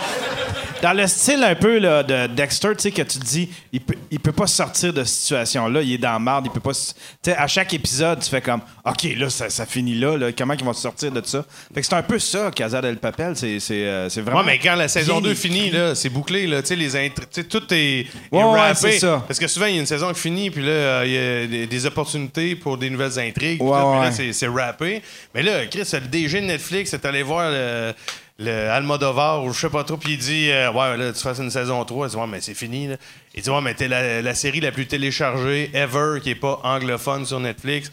Dans le style un peu là, de Dexter, tu sais, que tu te dis, il peut, il peut pas sortir de cette situation-là, il est dans la marde, il peut pas. Tu sais, à chaque épisode, tu fais comme, OK, là, ça, ça finit là, là, comment ils vont sortir de ça? Fait que c'est un peu ça, Casa del Papel, c'est c'est, euh, c'est vraiment. Ouais, mais quand la saison bien 2 écrit. finit, là, c'est bouclé, là, tu sais, les intri- tu sais, tout est, est Ouais, c'est ça. Parce que souvent, il y a une saison qui finit, puis là, il y a des, des opportunités pour des nouvelles intrigues, puis là, ouais. c'est- c'est rappé. Mais là, Chris, le DG de Netflix est allé voir le, le Almodovar, ou je sais pas trop, puis il dit, euh, ouais, là, tu fasses une saison 3. Il dit, ouais, mais c'est fini, là. Il dit, ouais, mais t'es la, la série la plus téléchargée ever, qui est pas anglophone sur Netflix.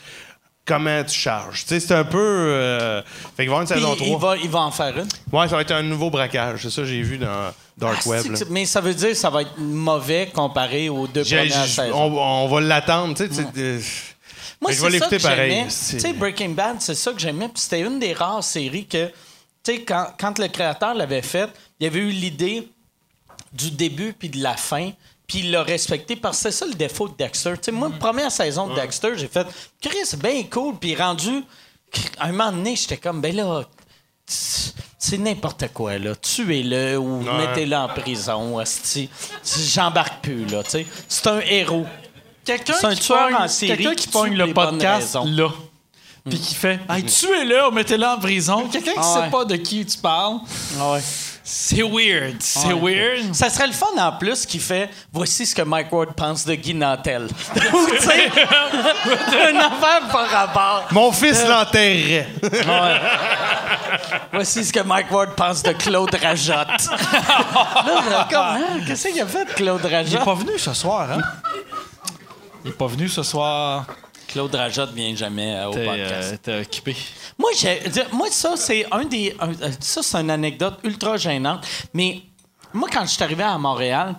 Comment tu charges? Tu sais, c'est un peu. euh, Fait qu'il va y avoir une Puis saison 3. il va, il va en faire une? Ouais, ça va être un nouveau braquage. C'est ça que j'ai vu dans Dark Ah, Web. Mais ça veut dire que ça va être mauvais comparé aux deux premières saisons? on, on va l'attendre. Tu sais, tu sais, euh, Moi, c'est ça l'écouter que pareil. j'aimais. Tu sais, Breaking Bad, c'est ça que j'aimais. Puis c'était une des rares séries que, tu sais, quand, quand le créateur l'avait faite, il avait eu l'idée du début puis de la fin. Puis il l'a respecté parce que c'est ça le défaut de Dexter. Tu sais, moi, la première saison de Dexter, j'ai fait Chris, c'est bien cool. Puis rendu, à un moment donné, j'étais comme, ben là, c'est n'importe quoi, là. Tuez-le ou mettez-le en prison. J'embarque plus, là, tu sais. C'est un héros. Quelqu'un C'est un qui tueur pogne- en série Quelqu'un qui qui pogne le podcast là. Puis qui fait Hey, tuez-le, mettez-le en prison. Quelqu'un qui Ah ouais. sait pas de qui tu parles. Ouais. C'est weird. C'est Ouais. weird. Ça serait le fun en plus qui fait voici ce que Mike Ward pense de Guy Nantel. <laughs> Ou, tu sais, <laughs> une affaire par rapport. Mon fils l'enterrerait. Ouais. Voici ce que Mike Ward pense de Claude Rajotte. <laughs> Là, comme, hein, qu'est-ce qu'il a fait, Claude Il est Rajotte? pas venu ce soir, hein? Il est pas venu ce soir. Claude Rajotte vient jamais euh, au podcast. euh, t'es occupé. Moi, moi, ça, c'est un des. un- euh, ça, c'est une anecdote ultra gênante. Mais moi, quand je suis arrivé à Montréal,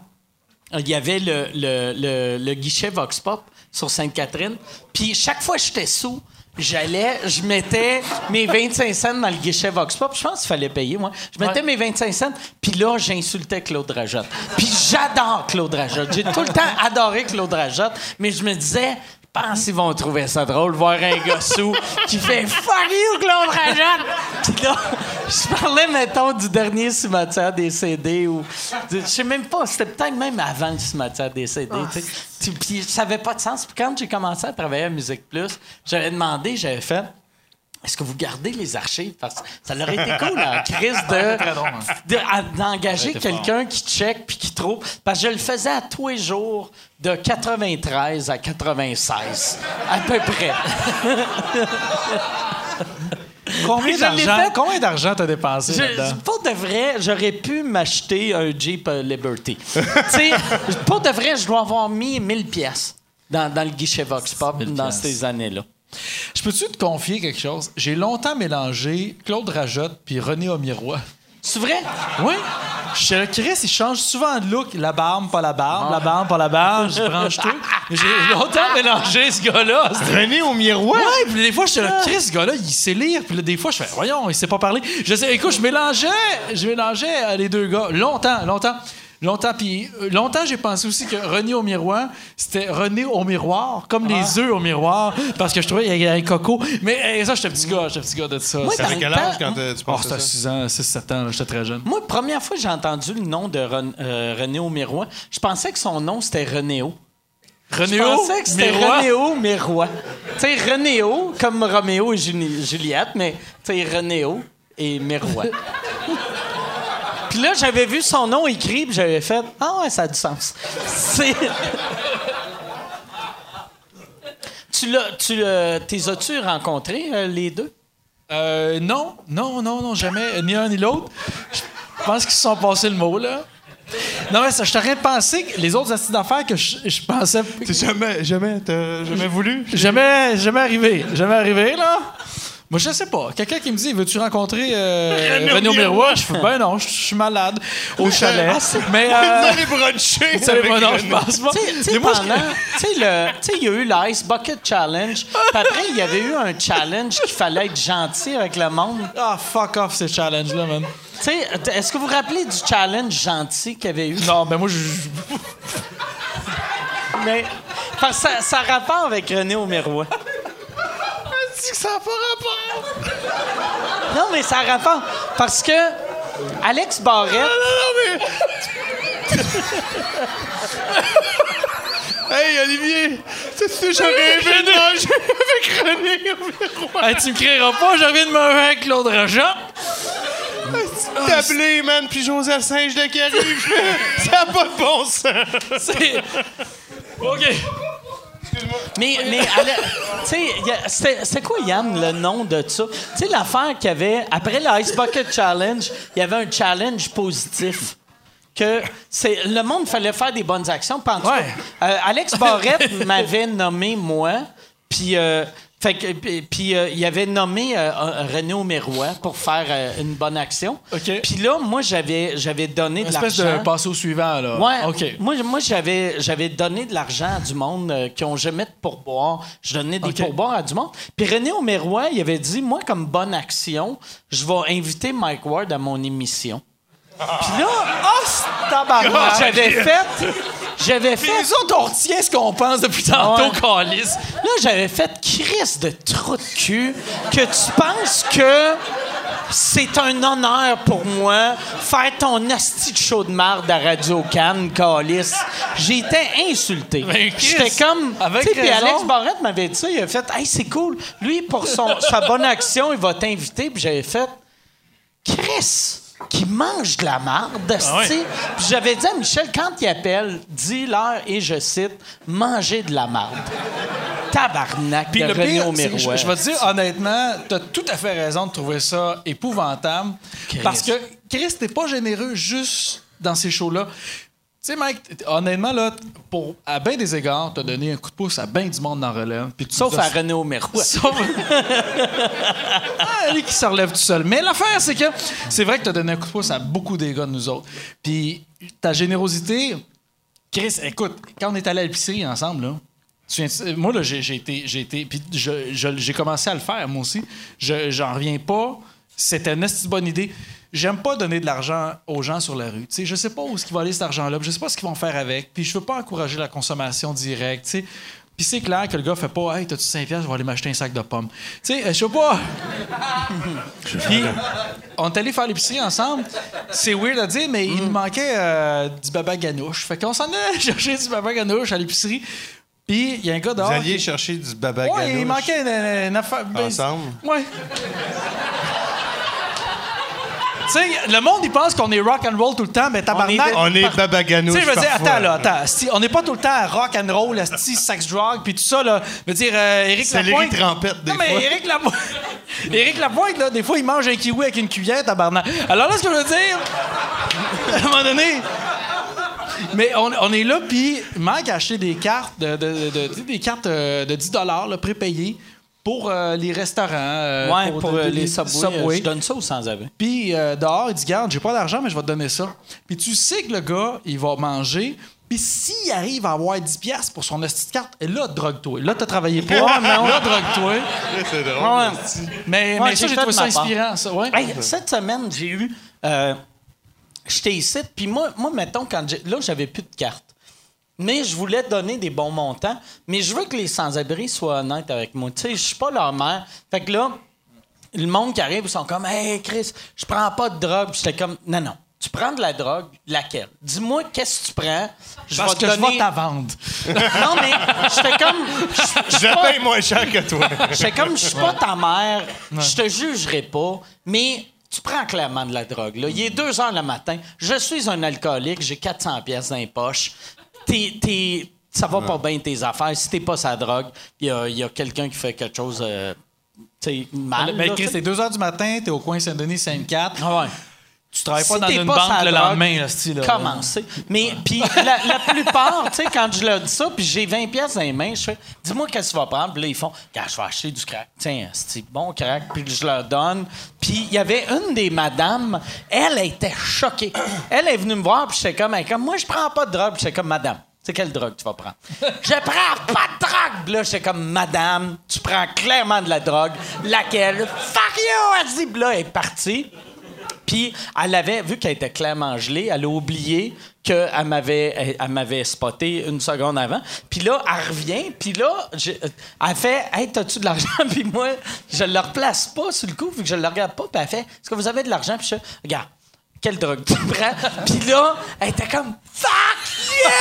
il y avait le, le, le- le guichet Vox Pop sur Sainte-Catherine. Puis chaque fois que j'étais sous, j'allais, je mettais mes 25 cents dans le guichet Vox Pop. Je pense qu'il fallait payer, moi. Je mettais mes 25 cents, puis là, j'insultais Claude Rajotte. Puis j'adore Claude Rajotte. J'ai tout le temps adoré Claude Rajotte, mais je me disais, pense qu'ils vont trouver ça drôle, voir un gars sous qui fait Fuck you, Claude Rajotte! Puis là, je parlais, mettons, du dernier cimetière des CD ou. Je sais même pas, c'était peut-être même avant le cimetière des CD. tu sais. Tu- Puis ça avait pas de sens. Puis quand j'ai commencé à travailler à Musique Plus, j'avais demandé, j'avais fait. Est-ce que vous gardez les archives? Parce que ça aurait été cool en crise de, de- d'engager quelqu'un qui check puis qui trouve. Parce que je le faisais à tous les jours de 93 à 96, à peu près. <laughs> Combien d'argent, combien d'argent t'as dépensé là-dedans? pour de vrai, j'aurais pu m'acheter un Jeep euh, Liberty. <laughs> pour de vrai, je dois avoir mis 1000 pièces dans, dans le guichet Vox Pop 1000 dans ces années-là. Je peux-tu te confier quelque chose? J'ai longtemps mélangé Claude Rajotte puis René Aumirois. C'est vrai? Oui? J'étais là, Chris, il change souvent de look. La barbe, pas la barbe. La barbe, pas la barbe. Je branche tout. J'ai longtemps mélangé ce gars-là. René au miroir? Ouais, puis des fois, j'étais là, Chris, ce gars-là, il sait lire. Puis là, des fois, je fais, voyons, il sait pas parler. Je sais, écoute, je mélangeais, je mélangeais euh, les deux gars. Longtemps, longtemps. Longtemps, puis euh, longtemps, j'ai pensé aussi que René au miroir, c'était René au miroir, comme les œufs au miroir, parce que je trouvais qu'il y avait un coco. Mais ça, j'étais petit gars, j'étais petit gars de ça. Moi, Ça- quel âge quand euh, tu Oh, pensais c'était à ça? 6 ans, 6, 7 ans, là, j'étais très jeune. Moi, première fois que j'ai entendu le nom de Ren- euh, René au miroir, je pensais que son nom c'était Renéo. Je Renéo, pensais que c'était miroir? Renéo Miroir. Tu sais, Renéo, comme Roméo et Juli- Juliette, mais tu sais, Renéo et Miroir. <laughs> Puis là, j'avais vu son nom écrit, puis j'avais fait Ah ouais, ça a du sens. C'est. tu l'as. Tu T'es as-tu rencontrés, euh, les deux? Euh, non, non, non, non, jamais, ni un ni l'autre. Je pense qu'ils se sont passés le mot, là. Non, mais ça, je t'aurais pensé que les autres astuces d'affaires que je, je pensais. T'es jamais, jamais, t'as jamais voulu? Jamais, jamais arrivé. Jamais arrivé, là. Moi, je sais pas. Quelqu'un qui me dit Veux-tu rencontrer euh, René Miroir? Je fais Ben non, je suis malade au <laughs> chalet. Mais. Vous Euh, allez bruncher non, je pense pas. Tu sais- il y a eu l'Ice Bucket Challenge. <laughs> Puis après, il y avait eu un challenge qu'il fallait être gentil avec le monde. Ah, fuck off ces challenges-là, man. Tu sais, est-ce que vous vous rappelez du challenge gentil qu'il y avait eu? Non, ben moi, je. Mais. parce que ça, ça a rapport avec René au miroir. <laughs> C'est que ça n'a pas rapport. Non, mais ça a rapport. Parce que Alex Barrette. Non, mais... hey, Olivier, tu sais, j'aurais aimé nager avec René. Hey, tu me crieras pas, je viens de manger avec Claude Rogent. Tablé, man, puis José le singe de qui arrive. ça n'a pas de bon sens. C'est. OK. Mais, mais c'était quoi, Yann, le nom de ça? Tu sais, l'affaire qu'il y avait, après le Ice Bucket Challenge, il y avait un challenge positif. Que c'est le monde fallait faire des bonnes actions. Ouais. euh, Alex Barrette m'avait nommé moi, puis euh, fait que puis- euh, il avait nommé euh, René Aumérois pour faire euh, une bonne action. OK. Puis là, moi j'avais j'avais donné Une de espèce l'argent. de passer au suivant, là. Ouais. OK. Moi, moi j'avais, j'avais donné de l'argent à du monde qui ont jamais de pourboire. Je donnais des OK. pourboires à du monde. Puis René Aumérois, il avait dit, moi, comme bonne action, je vais inviter Mike Ward à mon émission. Puis là, oh, tabarnak, j'avais fait... J'avais fait... les autres, on retient ce qu'on pense depuis tantôt, Ouais. Calice. Là, j'avais fait crise de trou de cul que tu penses que c'est un honneur pour moi faire ton asti de show de marde à Radio Cannes, Calis. J'ai été insulté. J'étais comme... Puis. Alex Barrette m'avait dit ça. Il a fait « Hey, c'est cool. Lui, pour son, sa bonne action, il va t'inviter. » Puis j'avais fait « Chris! » qui mange de la marde. Ah ouais. Puis j'avais dit à Michel, quand il appelle, dis-leur, et je cite, « manger de la marde ». Tabarnak Puis de le pire, Aumérois. je, vais te dire honnêtement, t'as tout à fait raison de trouver ça épouvantable. Parce que Chris, t'es pas généreux juste dans ces shows-là. Tu sais, Mike, honnêtement, là, pour, à bien des égards, t'as donné un coup de pouce à bien du monde dans relève. Puis tu Sauf à René Aumérois. <laughs> Sauf... <laughs> ah, lui qui se relève tout seul. Mais l'affaire, c'est que c'est vrai que tu as donné un coup de pouce à beaucoup des gars de nous autres. Puis ta générosité, Chris, écoute, quand on est allé à l'épicerie ensemble, là, moi, là, j'ai été. J'ai été puis j'ai commencé à le faire, moi aussi. Je- J'en reviens pas. C'était une bonne idée. J'aime pas donner de l'argent aux gens sur la rue. Tu sais, je sais pas où vont aller cet argent-là. Je sais pas ce qu'ils vont faire avec. Puis je veux pas encourager la consommation directe. Puis c'est clair que le gars fait pas Hey, t'as-tu 5 piastres, je vais aller m'acheter un sac de pommes. Tu sais, je sais pas. <laughs> Puis on est allé faire l'épicerie ensemble. C'est weird à dire, mais il nous manquait euh, du baba ganouche. Fait qu'on s'en est <laughs> chercher du baba ganouche à l'épicerie. Puis il y a un gars Vous dehors. alliez qui- chercher du baba Ouais, il ganouche manquait une, une affaire. ben, ensemble? Ouais. Sais, le monde, il pense qu'on est rock and roll tout le temps, mais tabarnak. On est par- baba Tu sais, je veux dire, attends, là, attends. On n'est pas tout le temps à rock and roll, asti, sex, drug, puis tout ça, là. Je veux dire, euh, Éric C'est Lapointe. Léry Trempette, des non, mais. Éric Lapointe. <laughs> Éric Lapointe, là, des fois, il mange un kiwi avec une cuillère, tabarnak. Alors là, ce que je veux dire, <laughs> à un moment donné. Mais on, on est là, puis Mike a acheté des cartes de, de- de- de- des cartes euh, de 10 là, prépayées. Pour euh, les restaurants. euh, ouais, pour, euh, de- les subways, euh, je donne ça aux sans-abri. Puis euh, dehors, il dit Garde, j'ai pas d'argent, mais je vais te donner ça. Puis tu sais que le gars, il va manger. Puis s'il arrive à avoir 10$ piastres pour son hostie de carte, et là, drogue-toi. Là, t'as travaillé pas. là, drogue-toi. C'est drôle. Ouais. Mais, Ouais, mais ça, j'ai trouvé ça inspirant, ça. Ouais. Hey, cette semaine, j'ai eu. euh, J'étais ici, puis moi, moi, mettons, quand j'ai. Là, j'avais plus de cartes. Mais je voulais donner des bons montants. Mais je veux que les sans-abri soient honnêtes avec moi. Tu sais, je suis pas leur mère. Fait que là, le monde qui arrive, ils sont comme Hey Chris, je prends pas de drogue. J'étais comme Non, non. Tu prends de la drogue, laquelle? Dis-moi qu'est-ce que tu prends? Je Parce vais te que je donner... vais t'en vendre. Non, mais j'étais comme. je- je suis Je pas- paye moins cher que toi. J'étais comme, je suis pas ta mère, je te jugerai pas, mais tu prends clairement de la drogue. Là. Il est 2 heures le matin, je suis un alcoolique, j'ai 400 pièces dans les poches. T'es, t'es- ça va pas bien tes affaires. Si t'es pas sa drogue, il y a, y a quelqu'un qui fait quelque chose euh, tu sais, mal. Ben, là, Chris, c'est 2 h du matin, t'es au coin Saint-Denis, Sainte-4. Ah ouais. Tu travailles pas Si dans une pas banque le drogue, lendemain, là, style. là. Mais puis la, la plupart, tu sais, quand je leur dis ça, puis j'ai 20 pièces dans les mains, je fais, dis-moi qu'est-ce que tu vas prendre. Puis là, ils font, Gars, je vais acheter du crack. Tiens, c'est bon crack. Puis je leur donne. Puis il y avait une des madames, elle était choquée. Elle est venue me voir, puis j'étais comme, Elle comme, moi, je prends pas de drogue. Puis j'étais comme, madame. C'est quelle drogue tu vas prendre? je prends pas de drogue! Puis Là, j'étais comme, madame, tu prends clairement de la drogue. Laquelle? Fuck you! Elle dit, là, elle est partie. Puis elle avait, vu qu'elle était clairement gelée, elle a oublié qu'elle m'avait, elle, m'avait spoté une seconde avant. Puis là, elle revient, puis là, elle fait Hey, t'as-tu de l'argent? Puis moi, je le replace pas sur le coup, vu que je le regarde pas. Puis elle fait Est-ce que vous avez de l'argent? Puis je Regarde, quelle drogue tu prends? Puis là, elle était comme Fuck you!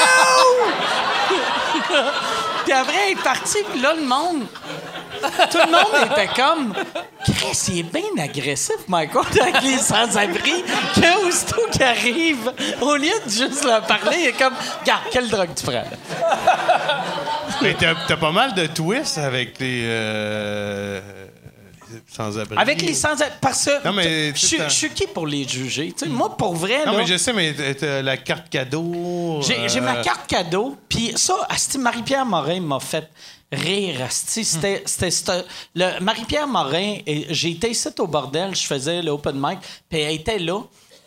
puis après, elle est partie, puis là, le monde. Tout le monde était comme Chris, il est bien agressif, Michael, avec les sans-abri, que aussitôt qu'il arrive, au lieu de juste leur parler, il est comme Regarde, quelle drogue tu prends? Mais t'as pas mal de twists avec les, euh, sans-abri. Avec les sans-abri. Parce que Non, mais, je suis- qui pour les juger? Tu sais, moi, pour vrai, Non, là, mais je sais, mais la carte cadeau. J'ai, j'ai euh, ma carte cadeau, puis ça, Marie-Pierre Morin m'a fait rire, asti. C'était, le, Marie-Pierre Morin, j'ai été ici au bordel, je faisais l'open mic, puis elle était là,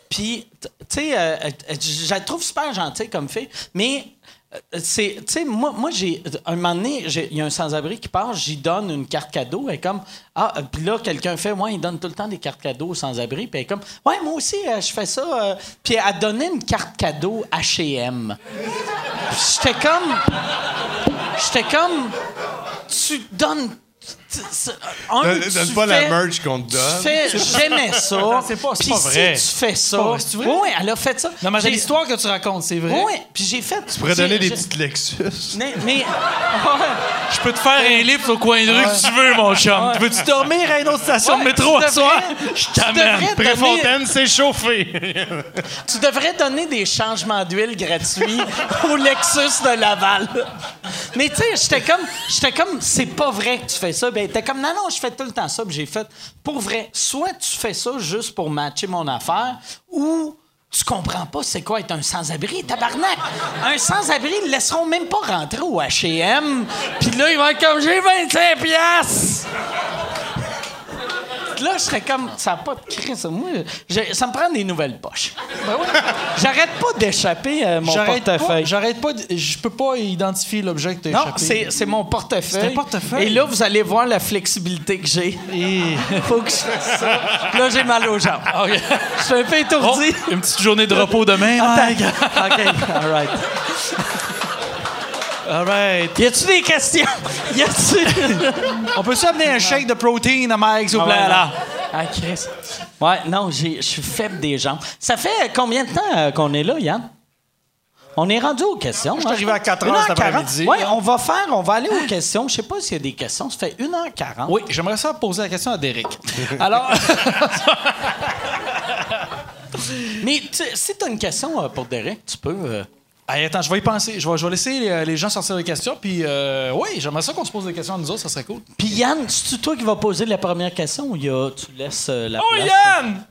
puis, tu sais, euh, je la trouve super gentille comme fille, mais... euh, C'est, tu sais, moi, moi j'ai, un moment donné, il y a un sans-abri qui passe, j'y donne une carte cadeau, est comme, ah, euh, puis là, quelqu'un fait, ouais, il donne tout le temps des cartes cadeaux aux sans-abri, puis elle est comme, ouais, moi aussi, euh, je fais ça, euh. puis elle a donné une carte cadeau H&M. J'étais comme. J'étais comme. Tu donnes. C'est- un, Donne, tu donne pas fais- la merch qu'on te tu donne. fais, j'aimais ça. C'est pas- c'est Puis pas vrai. Si tu fais ça. c'est vrai? Oui, elle a fait ça. Non, mais J'ai- l'histoire que tu racontes, c'est vrai. Oui, puis j'ai fait. Tu pourrais donner des petites Lexus. Mais. mais- <laughs> Je peux te faire un livre au coin de rue que tu veux, mon chum. Ouais. Veux-tu dormir à une autre station Ouais, de métro tu à soir? devrais- Je t'amène. Préfontaine, c'est chauffé. Tu devrais donner des changements d'huile gratuits <laughs> au Lexus de Laval. Mais tu sais, j'étais comme, j'étais comme, c'est pas vrai que tu fais ça. Ben, t'es comme, non, non, je fais tout le temps ça. Puis j'ai fait, pour vrai, soit tu fais ça juste pour matcher mon affaire, ou tu comprends pas c'est quoi être un sans-abri, tabarnak. Un sans-abri, ils laisseront même pas rentrer au H&M. Puis là, ils vont être comme, j'ai 25 piastres. Là, je serais comme, ça n'a pas de crise. Moi, ça me prend des nouvelles poches. J'arrête pas d'échapper euh, mon J'arrête pas, portefeuille. j'arrête pas, de- je peux pas identifier l'objet que t'as Non, échappé. c'est, c'est mon portefeuille. C'est un portefeuille? Et là, vous allez voir la flexibilité que j'ai. Et- <laughs> Faut que je fasse ça. Puis Là, j'ai mal aux jambes. Ok. Je suis un peu Oh, étourdi. une petite journée de repos demain, Mike. OK, all right. All right. Y a-tu des questions? <laughs> Y a-tu... On peut-tu amener un shake de protéine à Mike, s'il vous plaît, Ah ouais, là? non. Ah, Chris. Ouais, non, j'ai- je suis faible des jambes. Ça fait combien de temps euh, qu'on est là, Yann? On est rendu aux questions. Je suis arrivé à 4 heures cet après-midi. Oui, on va faire, on va aller aux questions. Je sais pas s'il y a des questions. Ça fait 1h40. Oui, j'aimerais ça poser la question à Derek. <laughs> Alors. <laughs> Mais tu- si tu as une question euh, pour Derek, tu peux. euh, Hey, attends, je vais y penser. Je vais, je vais laisser les, les gens sortir des questions. Puis, euh, oui, j'aimerais ça qu'on se pose des questions à nous autres, ça serait cool. Puis Yann, c'est toi qui vas poser la première question ou y a- tu laisses euh, la Oh, place? Yann!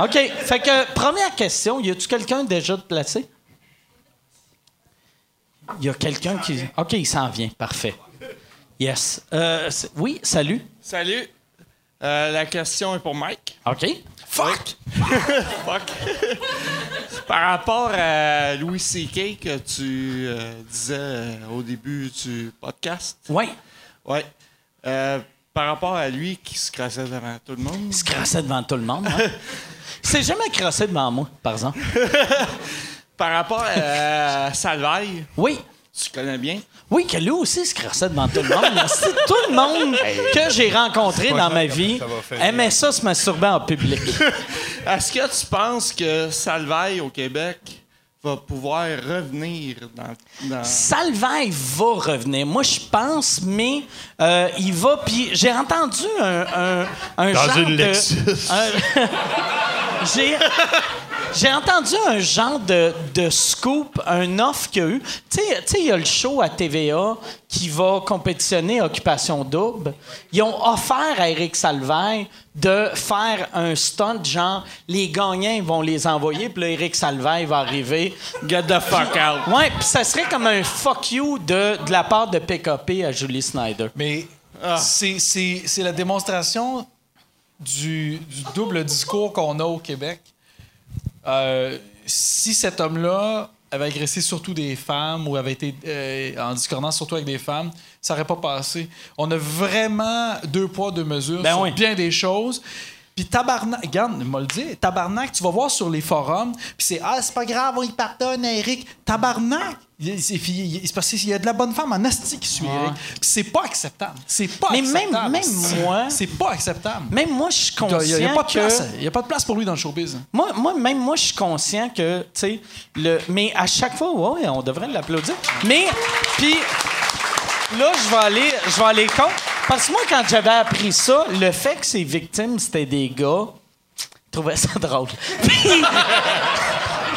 OK. Fait que, première question, y a-tu quelqu'un déjà de placé? Y a quelqu'un qui. OK, il s'en vient. Parfait. Yes. Euh, oui, salut. Salut. Euh, la question est pour Mike. OK. Fuck. <laughs> Fuck. Par rapport à Louis C.K. que tu euh, disais euh, au début du podcast. Oui. Ouais. Euh, par rapport à lui qui se crassait devant tout le monde. Il se crassait devant tout le monde. hein? Il s'est jamais crassé devant moi, par exemple. <laughs> Par rapport à Salvaille, Oui. Tu connais bien? Oui, que lui aussi se crassait devant tout le monde. <laughs> C'est tout le monde que j'ai rencontré dans ma vie aimait ça se masturber en public. <laughs> Est-ce que tu penses que Salvaille au Québec va pouvoir revenir dans. dans... Salvaille va revenir. Moi, je pense, mais euh, il va. Puis j'ai entendu un, un, un Dans genre une de. Lexus. un- <laughs> j'ai. J'ai entendu un genre de, de scoop, un offre qu'il y a eu. Tu sais- il y a le show à TVA qui va compétitionner Occupation Double. Ils ont offert à Eric Salvaille de faire un stunt, genre, les gagnants vont les envoyer, puis là, Eric Salvaille va arriver. Get the fuck out. Ouais, puis ça serait comme un fuck you de, de la part de PKP à Julie Snyder. Mais c'est- c'est c'est la démonstration du, du double discours qu'on a au Québec. Euh, si cet homme-là avait agressé surtout des femmes ou avait été euh, en discordance surtout avec des femmes, ça n'aurait pas passé. On a vraiment deux poids, deux mesures Ben sur oui. bien des choses. Puis tabarnak, regarde, m'a le dit, tabarnak, tu vas voir sur les forums, puis c'est ah c'est pas grave, on y pardonne à Eric. Tabarnak, il- c'est parce qu'il y a de la bonne femme en asti qui suit Eric. Puis c'est pas acceptable. C'est pas Mais même- acceptable. même C'est- moi- c'est pas acceptable. Même moi, je suis conscient il y a pas de que... place. Il y a pas de place pour lui dans le showbiz. hein. Moi, moi, même moi, je suis conscient que, tu sais, le. Mais à chaque fois, ouais, on devrait l'applaudir. Mais, puis, là, je vais aller, je vais aller contre. Parce que moi, quand j'avais appris ça, le fait que ses victimes, c'était des gars, je trouvais ça drôle.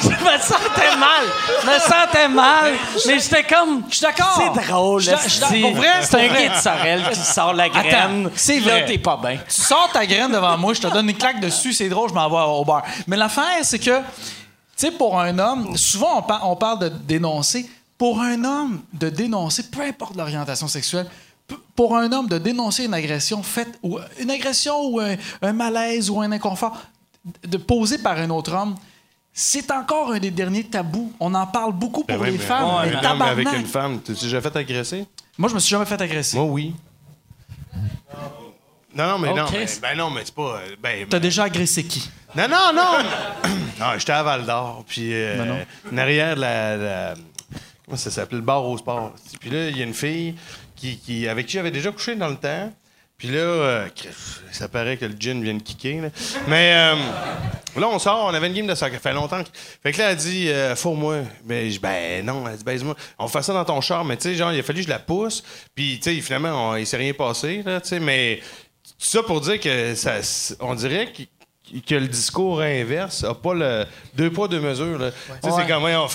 Je me sentais mal. Je me sentais mal. Mais j'étais comme. Je suis d'accord. C'est drôle. Je. Pour vrai, c'est un pour vrai. Guy de Sorel qui sort la graine. c'est Là, vrai. t'es pas bien. Tu sors ta graine devant moi, je te donne une claque dessus, c'est drôle, je m'en vais au bar. Mais l'affaire, c'est que, tu sais, pour un homme, souvent on, par- on parle de dénoncer. Pour un homme, de dénoncer, peu importe l'orientation sexuelle, pour un homme de dénoncer une agression faite, ou une agression ou un, un malaise ou un inconfort de posé par un autre homme, c'est encore un des derniers tabous. On en parle beaucoup pour Ben oui, les mais- femmes. Ouais, mais non, mais avec une femme, t'es déjà fait agresser? Moi, je me suis jamais fait agresser. Moi, oui. Non, non, mais non. Ok. mais- ben non, mais c'est pas. euh, Ben, T'as déjà agressé qui? Non, non, non! <coughs> non, j'étais à Val d'Or, puis euh, Ben non. en arrière de la, la- Comment ça s'appelle? Le bar au sport. Puis là, il y a une fille qui, avec qui j'avais déjà couché dans le temps. Puis là, euh, ça paraît que le gin vient de kicker. Mais euh, là, on sort, on avait une game de soccer. Ça fait longtemps. que- Fait que là, elle dit, euh, faut-moi. Ben, ben non, elle dit, baise-moi. On fait ça dans ton char, mais tu sais, genre, il a fallu que je la pousse. Puis, tu sais, finalement, on- il s'est rien passé, là, tu sais, mais ça pour dire que ça, on dirait que, que le discours inverse a pas le deux poids, deux mesures. là. Tu sais, Ouais. c'est comme, ouais, on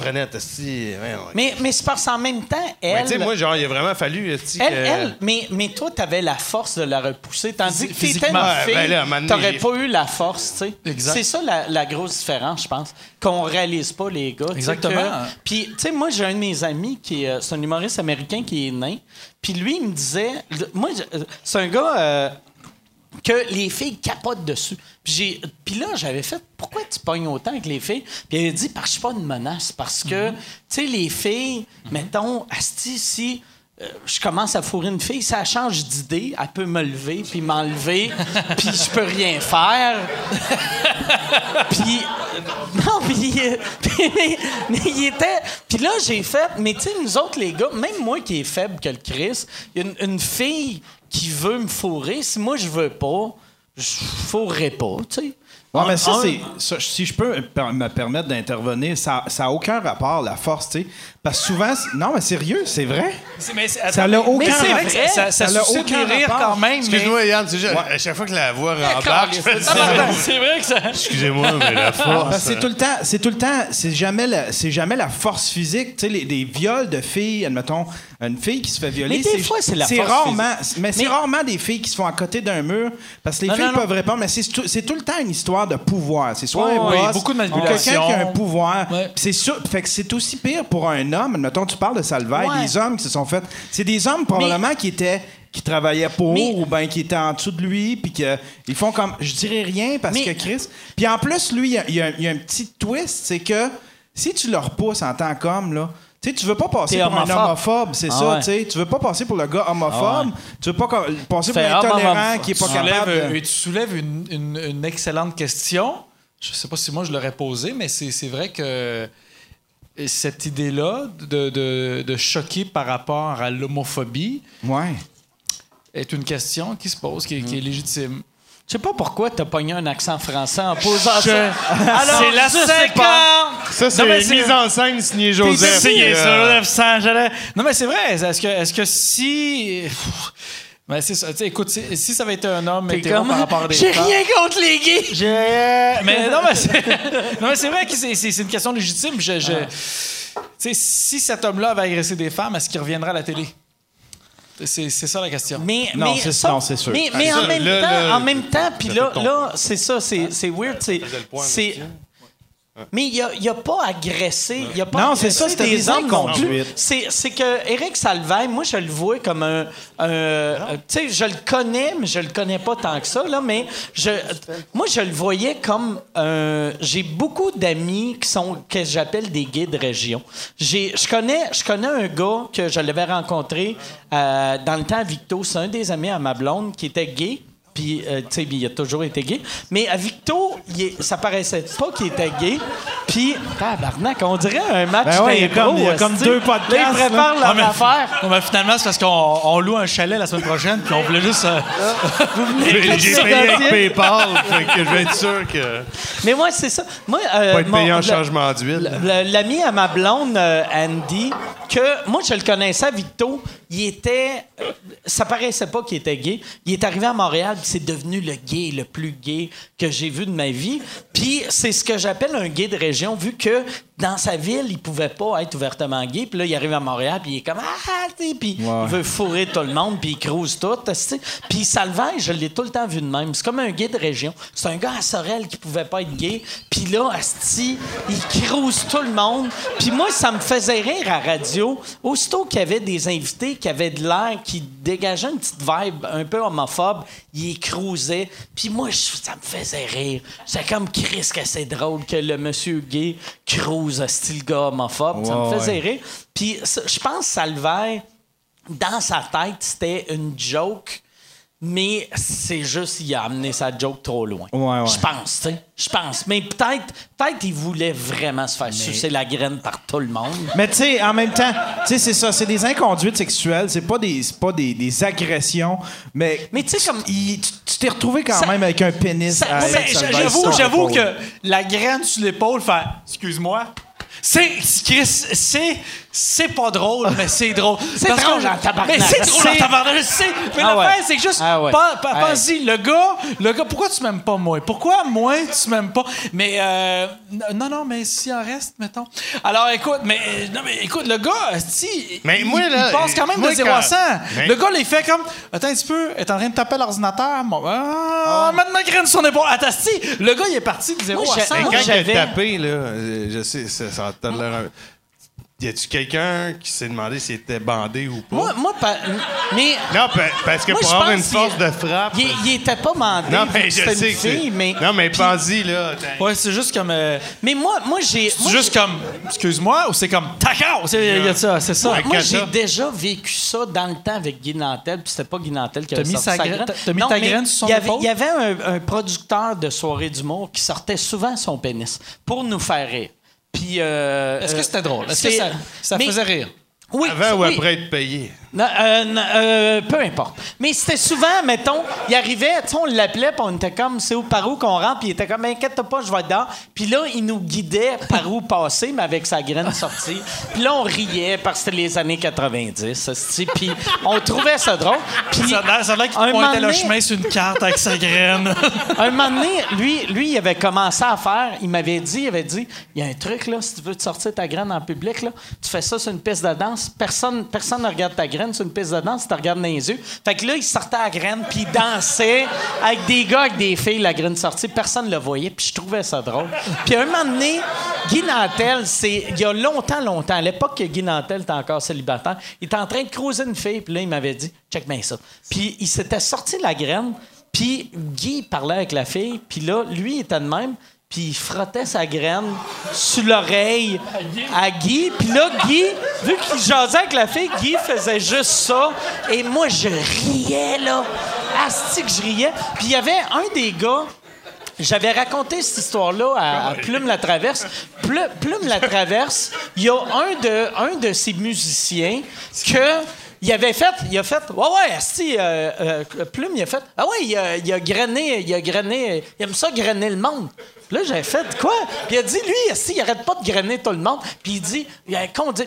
on- Mais, mais c'est parce qu'en même temps, Mais elle. tu sais, moi, genre, il a vraiment fallu, Elle, que- elle, mais, mais toi, t'avais la force de la repousser. Tandis que t'étais Physiquement. une fille, ben t'aurais pas eu la force, tu sais. Exact. C'est ça la, la grosse différence, je pense, qu'on réalise pas, les gars. Exactement. que- Puis, tu sais, moi, j'ai un de mes amis qui est... euh, C'est un humoriste américain qui est nain. Puis lui, il me disait... Moi, euh, c'est un gars... euh, que les filles capotent dessus. Puis, là, j'avais fait pourquoi tu pognes autant avec les filles? Puis elle a dit parce que je suis pas une menace. Parce que, tu sais, les filles, mettons, Asti, si euh, je commence à fourrer une fille, ça change d'idée, elle peut me lever puis m'enlever, <laughs> puis je peux rien faire. <laughs> puis. non, puis. euh, puis- mais, mais il était. Puis là, j'ai fait. Mais tu sais, nous autres, les gars, même moi qui est faible que le Chris, une fille qui veut me fourrer. Si moi, je veux pas, je fourrerai pas, tu sais. Ouais, mais ça, c'est. si je peux me permettre d'intervenir, ça n'a aucun rapport, la force, tu sais. Parce que souvent. Non, mais sérieux, c'est vrai. Ça n'a aucun Mais vrai que ça- ça, Ça n'a suscite aucun des rires rapport. quand même. mais- Excuse-moi, Yann, tu sais, à chaque fois que la voix <laughs> rembarque, je fais ça. C'est vrai que ça. Excusez-moi, mais la Parce force. que C'est tout le temps, c'est tout le temps, c'est jamais la, c'est jamais la force physique, tu sais, les, des viols de filles, admettons, une fille qui se fait violer. Mais des fois, c'est la force rarement, mais c'est Mais- rarement des filles qui se font à côté d'un mur, parce que les Non, filles non, non. peuvent répondre, mais c'est tout, le temps une histoire de pouvoir. C'est soit un boss, beaucoup de manipulation. quelqu'un qui a un pouvoir. C'est sûr, fait que c'est aussi pire pour un homme. Admettons, tu parles de Salvaille, Ouais. des hommes qui se sont fait. C'est des hommes probablement qui étaient qui travaillait pour Mais- ou ben qui était en dessous de lui, puis qu'ils font comme. Je dirais rien parce Mais- que Chris. Puis en plus, lui, il y a- y, y un petit twist, c'est que si tu le repousses en tant qu'homme, là, tu sais, tu veux pas passer pour un homophobe. c'est Ah ça, ouais. tu sais. Tu veux pas passer pour le gars homophobe, Ah tu veux pas passer pour homme, l'intolérant homme, qui est pas capable de- euh, tu soulèves une, une- une excellente question. Je sais pas si moi je l'aurais posée, mais c'est c'est vrai que cette idée-là de, de- de choquer par rapport à l'homophobie Ouais. est une question qui se pose, qui, est- qui est légitime. Je sais pas pourquoi t'as pogné un accent français en posant Je- ça. <laughs> Alors, c'est la. Ça, c'est Non, mais une c'est- mise en scène signée Joseph. Signé, euh, Joseph Saint-Gelais. Non, mais c'est vrai. Est-ce que, est-ce que si. Pff, Ben, c'est ça. Tu sais, écoute, si, si ça avait été un homme T'es hétéro comme, par rapport à des J'ai rien contre les gays. J'ai- <laughs> Mais non, mais c'est, non, mais c'est vrai que c'est, c'est- c'est une question légitime. Je, je- tu sais, si cet homme-là avait agressé des femmes, est-ce qu'il reviendra à la télé? C'est, c'est ça la question. Mais, Non, mais c'est- ça- non, c'est sûr. Mais, mais Ah, en, ça, même là, temps, là, en même temps, puis là, là c'est ça, c'est, c'est weird. C'est, le point, c'est, monsieur. Mais il a, il a pas agressé. Il a pas Non, c'est ça, c'était des hommes non plus. C'est, c'est que Eric Salvaire, moi, je le vois comme un. un, euh, tu sais, je le connais, mais je le connais pas tant que ça, là, mais je, moi, je le voyais comme. un- j'ai beaucoup d'amis qui sont, que j'appelle des gays de région. Je, connais, je connais un gars que je l'avais rencontré euh, dans le temps à Victo. C'est un des amis à ma blonde qui était gay. Puis, euh, tu sais, il a toujours été gay. Mais à Victo, il est- ça paraissait pas qu'il était gay. Puis, tabarnak, on dirait un match Ben ouais, il y a d'impro, comme- il y a comme deux podcasts, Là, ils préparent leur mais- affaire. Non, mais finalement, c'est parce qu'on on loue un chalet la semaine prochaine, puis on voulait juste. euh, <laughs> <laughs> J'ai j'ai payé avec PayPal, fait que je vais être sûr que <laughs> Mais moi, c'est ça. Moi, euh, pas être mon- payé en le- changement d'huile. le- L'ami à ma blonde, euh, Andy, que moi, je le connaissais à Victo, il était. euh, Ça paraissait pas qu'il était gay. Il est arrivé à Montréal, c'est devenu le gay le plus gay que j'ai vu de ma vie. Puis c'est ce que j'appelle un gay de région, vu que dans sa ville, il pouvait pas être ouvertement gay. Puis là, il arrive à Montréal, puis il est comme Ah, tu sais, puis il veut fourrer tout le monde, puis il crouse tout. tu sais. Puis Salvaire, je l'ai tout le temps vu de même. C'est comme un gay de région. C'est un gars à Sorel qui pouvait pas être gay. Puis là, Asti, il crouse tout le monde. Puis moi, ça me faisait rire à radio. Aussitôt qu'il y avait des invités qui avaient de l'air, qui dégageaient une petite vibe un peu homophobe, il cruisait. Puis moi, je- ça me faisait rire. C'est comme Chris que c'est drôle que le monsieur gay cruise style gars homophobe. ça me Ouais, faisait rire. Puis je pense que Salvaire, dans sa tête, c'était une joke. Mais c'est juste, il a amené sa joke trop loin. Ouais, ouais. Je pense, tu sais. Je pense. Mais peut-être, peut-être il voulait vraiment se faire sucer la graine par tout le monde. Mais tu sais, en même temps, tu sais, c'est ça, c'est des inconduites sexuelles, c'est pas des, c'est pas des, des agressions, mais. Mais tu sais, comme- il- tu t'es retrouvé quand Ça- même avec un pénis. j'avoue, j'avoue que la graine sur l'épaule fait excuse-moi. C'est c'est c'est pas drôle, mais c'est drôle. <laughs> C'est Parce drôle que- en tabarnak. Mais c'est drôle en tabarnak, je sais. Mais Ah l'affaire, ouais. c'est que juste Ah ouais. pas- pas- Ouais. pense-y, le gars, le gars, pourquoi tu m'aimes pas moi? Pourquoi moi tu m'aimes pas? Mais euh, non non, mais s'il en reste, mettons. Alors écoute, mais non mais écoute, le gars, si Mais il, moi, là, il passe quand même moi, de 0 quand- à 100. Mais- Le gars, là, il fait comme attends un petit peu, est en train de taper l'ordinateur. Bon, ah, mettre ma graine sur son épaule. Attends, si, le gars, il est parti de 0 Moi, à j'ai- 100. Mais Moi, quand il j'avais- a tapé, là, euh, je sais, ça, ça a l'air un- Y a-tu quelqu'un qui s'est demandé s'il était bandé ou pas? Moi, moi pa- mais. Non, pa- parce que Moi, pour je avoir pense une force de frappe. Il, était pas mandé. non, mais je sais que mais. Non, mais puis- pense-y, là. Ouais, c'est juste comme. euh, Mais moi, moi j'ai. c'est juste comme. Excuse-moi, ou c'est comme. Tacao! C'est il y a ça, c'est ça. Moi, j'ai déjà vécu ça dans le temps avec Guy Nantel, puis c'était pas Guy Nantel qui avait mis sorti sa graine- t'as- mis Non, ta mais graine sur son il y avait, épaule? Il y avait un, un producteur de soirée d'humour qui sortait souvent son pénis pour nous faire rire. Puis. euh, Est-ce que euh, c'était drôle? Est-ce que ça, ça faisait rire? Oui, Avant ou oui. après être payé? Non, euh, non, euh, peu importe. Mais c'était souvent, mettons, il arrivait, tu sais, on l'appelait, puis on était comme, c'est où, par où qu'on rentre, puis il était comme, inquiète pas, je vais dedans. Puis là, il nous guidait par où passer, mais avec sa graine sortie. Puis là, on riait parce que c'était les années 90, esti, puis on trouvait ça drôle. Puis Ça a l'air ça a l'air qu'il pointait le chemin sur une carte avec sa graine. <laughs> un moment donné, lui, lui, il avait commencé à faire, il m'avait dit, il avait dit, il y a un truc, là, si tu veux te sortir ta graine en public, là, tu fais ça sur une piste de danse, personne ne regarde ta graine sur une piste de danse, tu regardes dans les yeux. Fait que là, il sortait la graine, puis il dansait avec des gars, avec des filles, la graine sortie. Personne ne le voyait, puis je trouvais ça drôle. Puis à un moment donné, Guy Nantel, c'est il y a longtemps, longtemps, à l'époque que Guy Nantel était encore célibataire, il était en train de croiser une fille, puis là, il m'avait dit, check bien ça. Puis il s'était sorti la graine, puis Guy parlait avec la fille, puis là, lui, il était de même, puis il frottait sa graine sur l'oreille à Guy. Puis là, Guy, vu qu'il jasait avec la fille, Guy faisait juste ça. Et moi, je riais, là. Asti que je riais. Puis il y avait un des gars... J'avais raconté cette histoire-là à, à Plume la Traverse. Plu- Plume la Traverse, il y a un de, un de ces musiciens que il avait fait, il a fait, ouais ouais, asti, euh, euh, Plume, il a fait, ah ouais, il a, il a grainé, il a grainé, il aime ça grainer le monde. Là, j'ai fait quoi? Puis il a dit, lui, asti, il arrête pas de grainer tout le monde. Puis il dit, il a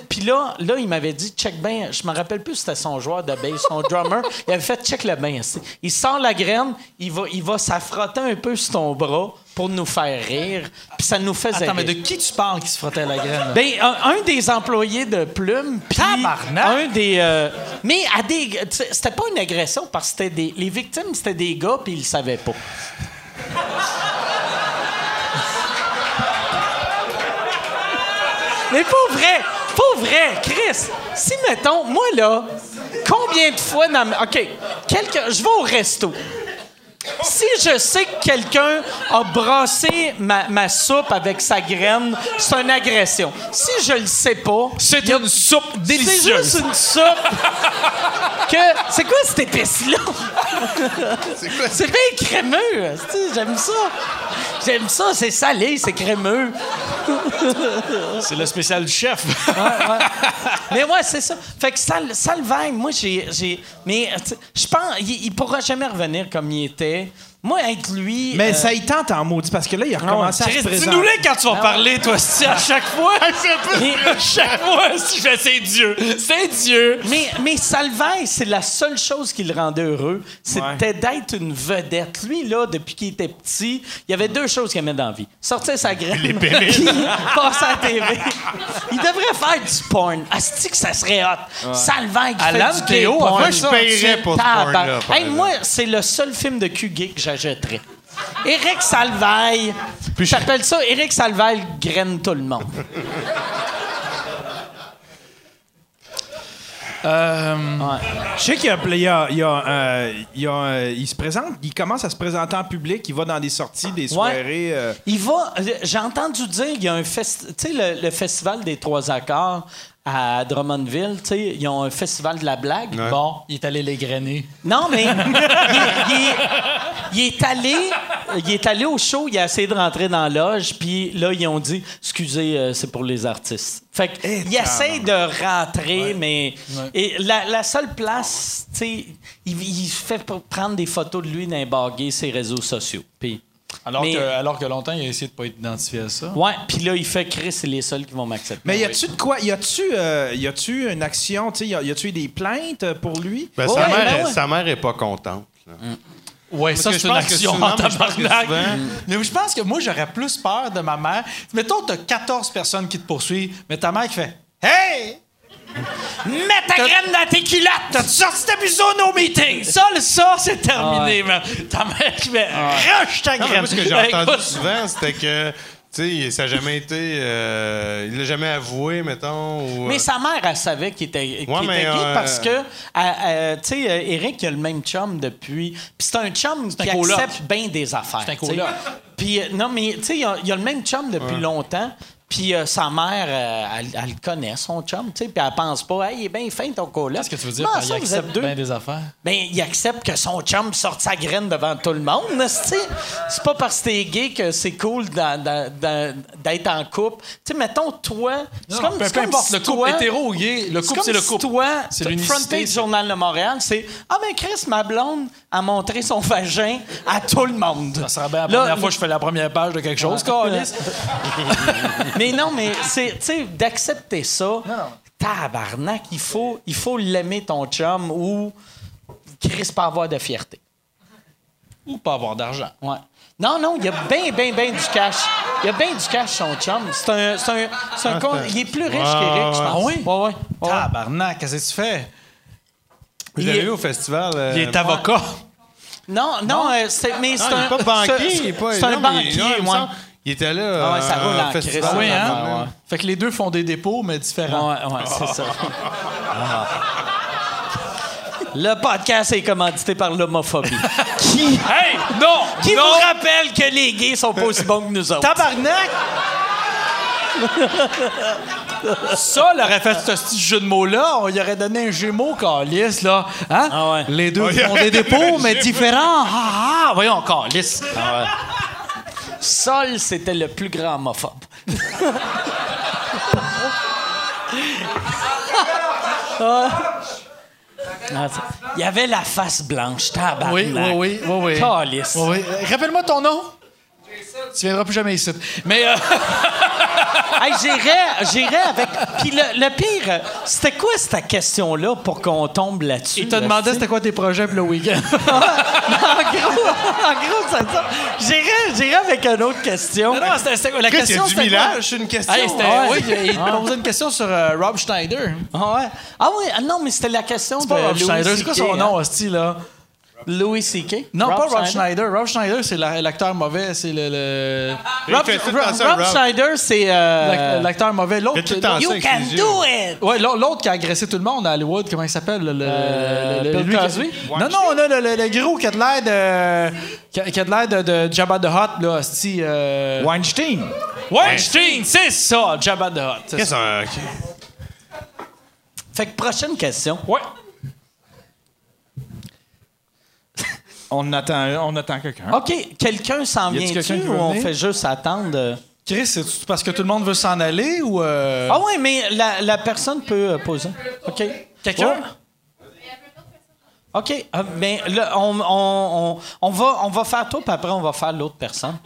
puis là, là, il m'avait dit, check bien, je me rappelle plus si c'était son joueur de bass, son drummer. il avait fait, check le bien, asti. Il sort la graine, il va, il va s'affrotter un peu sur ton bras pour nous faire rire. Puis ça nous faisait Attends, mais de qui tu parles qui se frottait la graine? là? Ben, un, un des employés de Plume, puis un des... euh, mais à des... C'était pas une agression, parce que c'était des... Les victimes, c'était des gars, puis ils le savaient pas. Mais pas vrai! Pas vrai! Chris, si, mettons, moi, là, combien de fois dans... ma- OK, quelqu'un... Je vais au resto. Si je sais que quelqu'un a brassé ma, ma soupe avec sa graine, c'est une agression. Si je le sais pas, C'est une soupe c'est délicieuse. juste une soupe que c'est quoi cette épice là C'est bien crémeux. J'aime ça. J'aime ça, c'est salé, c'est crémeux. C'est le spécial du chef. Mais ouais, c'est ça. Fait que Sal, Salvagne, moi, j'ai. mais je pense, il, il pourra jamais revenir comme il était. Moi, être lui. Mais euh, ça y tente en maudit parce que là, il a recommencé à se présenter. Dis-nous-les quand tu vas parler, toi, si à chaque fois. <laughs> mais- chaque fois, si je fais c'est Dieu. C'est Dieu. Mais, mais Salvaille, c'est la seule chose qui le rendait heureux. C'était d'être une vedette. Lui, là, depuis qu'il était petit, il y avait deux choses qu'il aimait dans la vie. Sortir sa graine. <laughs> puis passer à la TV. Il devrait faire du porn. Asti que ça serait hot. Salvaille qui Alan fait du gay porn. moi, je paierais pour ce porn-là, par Hey, moi, c'est le seul film de cul gay que j'achèterais. Éric Salvaille. J'appelle ça Éric Salvaille graine tout le monde. Euh, Je sais qu'il y a, il y a- il y a, euh, il y a, euh, il se présente, il commence à se présenter en public, il va dans des sorties, des soirées. euh, Il va. J'ai entendu dire il y a un festival. Tu sais, le, le festival des trois accords à Drummondville, tu sais, ils ont un festival de la blague. Bon, il est allé les grainer. Non, mais <laughs> il, est- il est, il est allé. Il est allé au show, il a essayé de rentrer dans la loge, puis là, ils ont dit Excusez, euh, c'est pour les artistes. Fait que, il essaie de rentrer, mais. Et la, la seule place, tu sais, il, il fait prendre des photos de lui dans les baguets, ses réseaux sociaux. Puis. Alors, Mais- que, alors que longtemps, il a essayé de pas être identifié à ça. Ouais, puis là, il fait Chris, c'est les seuls qui vont m'accepter. Mais y a-tu de quoi? Y a-tu euh, y a-tu une action? Tu y a-tu eu des plaintes euh, pour lui? Ben, Ouais, sa, ben mère, ouais. sa mère est pas contente. là. Ouais, ça, c'est une action souvent, en mais je pense que tabarnak. souvent- Mais je pense que moi, j'aurais plus peur de ma mère. Mettons, t'as 14 personnes qui te poursuivent, mais ta mère qui fait Hey! Mets ta graine dans tes culottes! T'as-tu sorti ta bisoune au meeting? Ça, le ça, c'est terminé, man. Ta mère qui fait Rush ta Non, mais graine. moi, ce que j'ai entendu souvent, c'était que, tu sais, ça n'a jamais été. euh, il l'a jamais avoué, mettons. Ou, Mais euh, sa mère, elle savait qu'il était, qu'il Ouais, était mais, gay euh, parce que, euh, euh, tu sais, Eric, il a le même chum depuis. Puis c'est un chum qui un accepte bien des affaires. C'est un. Puis, non, mais, tu sais, il il a le même chum depuis longtemps. Puis euh, sa mère, euh, elle, elle le connaît, son chum, tu sais, puis elle pense pas, hey, il est bien fin ton coloc. Qu'est-ce que tu veux dire ça, il accepte bien des affaires? Ben, il accepte que son chum sorte sa graine devant tout le monde, esti. C'est pas parce que t'es gay que c'est cool d'être en couple. Tu sais, mettons, toi... C'est Non, comme, peu, c'est peu comme importe, si le couple toi- hétéro ou gay, le couple, c'est le si couple. toi, C'est t- l'unicité, frontage ça. Journal de Montréal, c'est Ah, ben Chris, ma blonde a montré son vagin à tout le monde. Ça serait bien la Là, première fois que je fais la première page de quelque chose, câlisse. <laughs> Mais non, mais c'est, tu sais, d'accepter ça, tabarnak, il faut, il faut l'aimer ton chum ou Chris pas avoir de fierté. Ou pas avoir d'argent. Ouais. Non, non, il y a bien, bien, bien du cash. Il a bien du cash, son chum. C'est un. C'est un, c'est un con- Il est plus riche Ouais, qu'Éric, je ouais. pense. Ah oui? Ouais, ouais. ouais. Tabarnak, qu'est-ce que tu fais? Vous Il avez est- vu au festival? euh, Il est avocat. Non, non, euh, c'est, mais c'est Non, il un. est pas banquier. c'est- il est pas- C'est un banquier, non, il ouais. était là. Ah ouais, ça euh, roule en au festival. crise, Ah oui, hein? Ouais, ouais. Fait que les deux font des dépôts, mais différents. Ouais, ouais, c'est ça. Ah. Le podcast est commandité par l'homophobie. <laughs> qui? Hey! Non! qui non! vous rappelle que les gays sont pas aussi bons que nous autres? Tabarnak! Ça, l'aurait fait ce petit jeu de mots-là, on y aurait donné un gémeau calice, là. Hein? Ah ouais. Les deux font des dépôts, mais <laughs> différents. Ah, ah, voyons, calice. Sol, c'était le plus grand homophobe. Ah. Ah, Il y avait la face blanche, tabarnak. Oui, oui, oui, oui, oui. Calice. Oui, oui. Euh, Rappelle-moi ton nom. Tu viendras plus jamais ici. Mais euh, <laughs> Hey, j'irais avec. Puis le, le pire, c'était quoi cette question-là pour qu'on tombe là-dessus? il te là, demandait c'était quoi tes projets pour le week-end. <laughs> en gros, en gros, c'est ça. J'irais, j'irais avec une autre question. non, non, c'était, la Chris, question c'était c'est une question. Hey, Ah ouais. oui, il, me posait une question sur euh, Rob Schneider. Ah ouais. Ah oui, ah non, mais c'était la question C'est de pas Rob Louis Schneider, c'est quoi son nom, hein? hostie, là? Louis C.K. Non, pas Rob Schneider? Rob Schneider, c'est la- l'acteur mauvais, c'est le... Rob. Schneider, c'est. euh, l'ac- l'acteur mauvais. L'autre, You can do it! Ouais, l'au- l'autre qui a agressé tout le monde à Hollywood, comment il s'appelle? Le, le- Euh, le- le- Bill lui qui- Cosby? Non, non, là, le, le- le gros qui a de l'air de... Qui a, de l'air de, de Jabba the Hutt, là, hostie, euh... Weinstein. Weinstein, c'est ça, Jabba the Hutt. c'est Qu'est-ce ça. que c'est Fait que prochaine question. Ouais. On attend, on attend quelqu'un. OK, quelqu'un s'en Y a-t-il vient quelqu'un tu qui ou on fait juste attendre? euh? Chris, c'est parce que tout le monde veut s'en aller ou... euh, Ah oui, mais la, la personne peut euh, poser. OK. Quelqu'un? Ouais. OK. Ah, mais là, on, on, on, on va, on va faire toi, puis après, on va faire l'autre personne.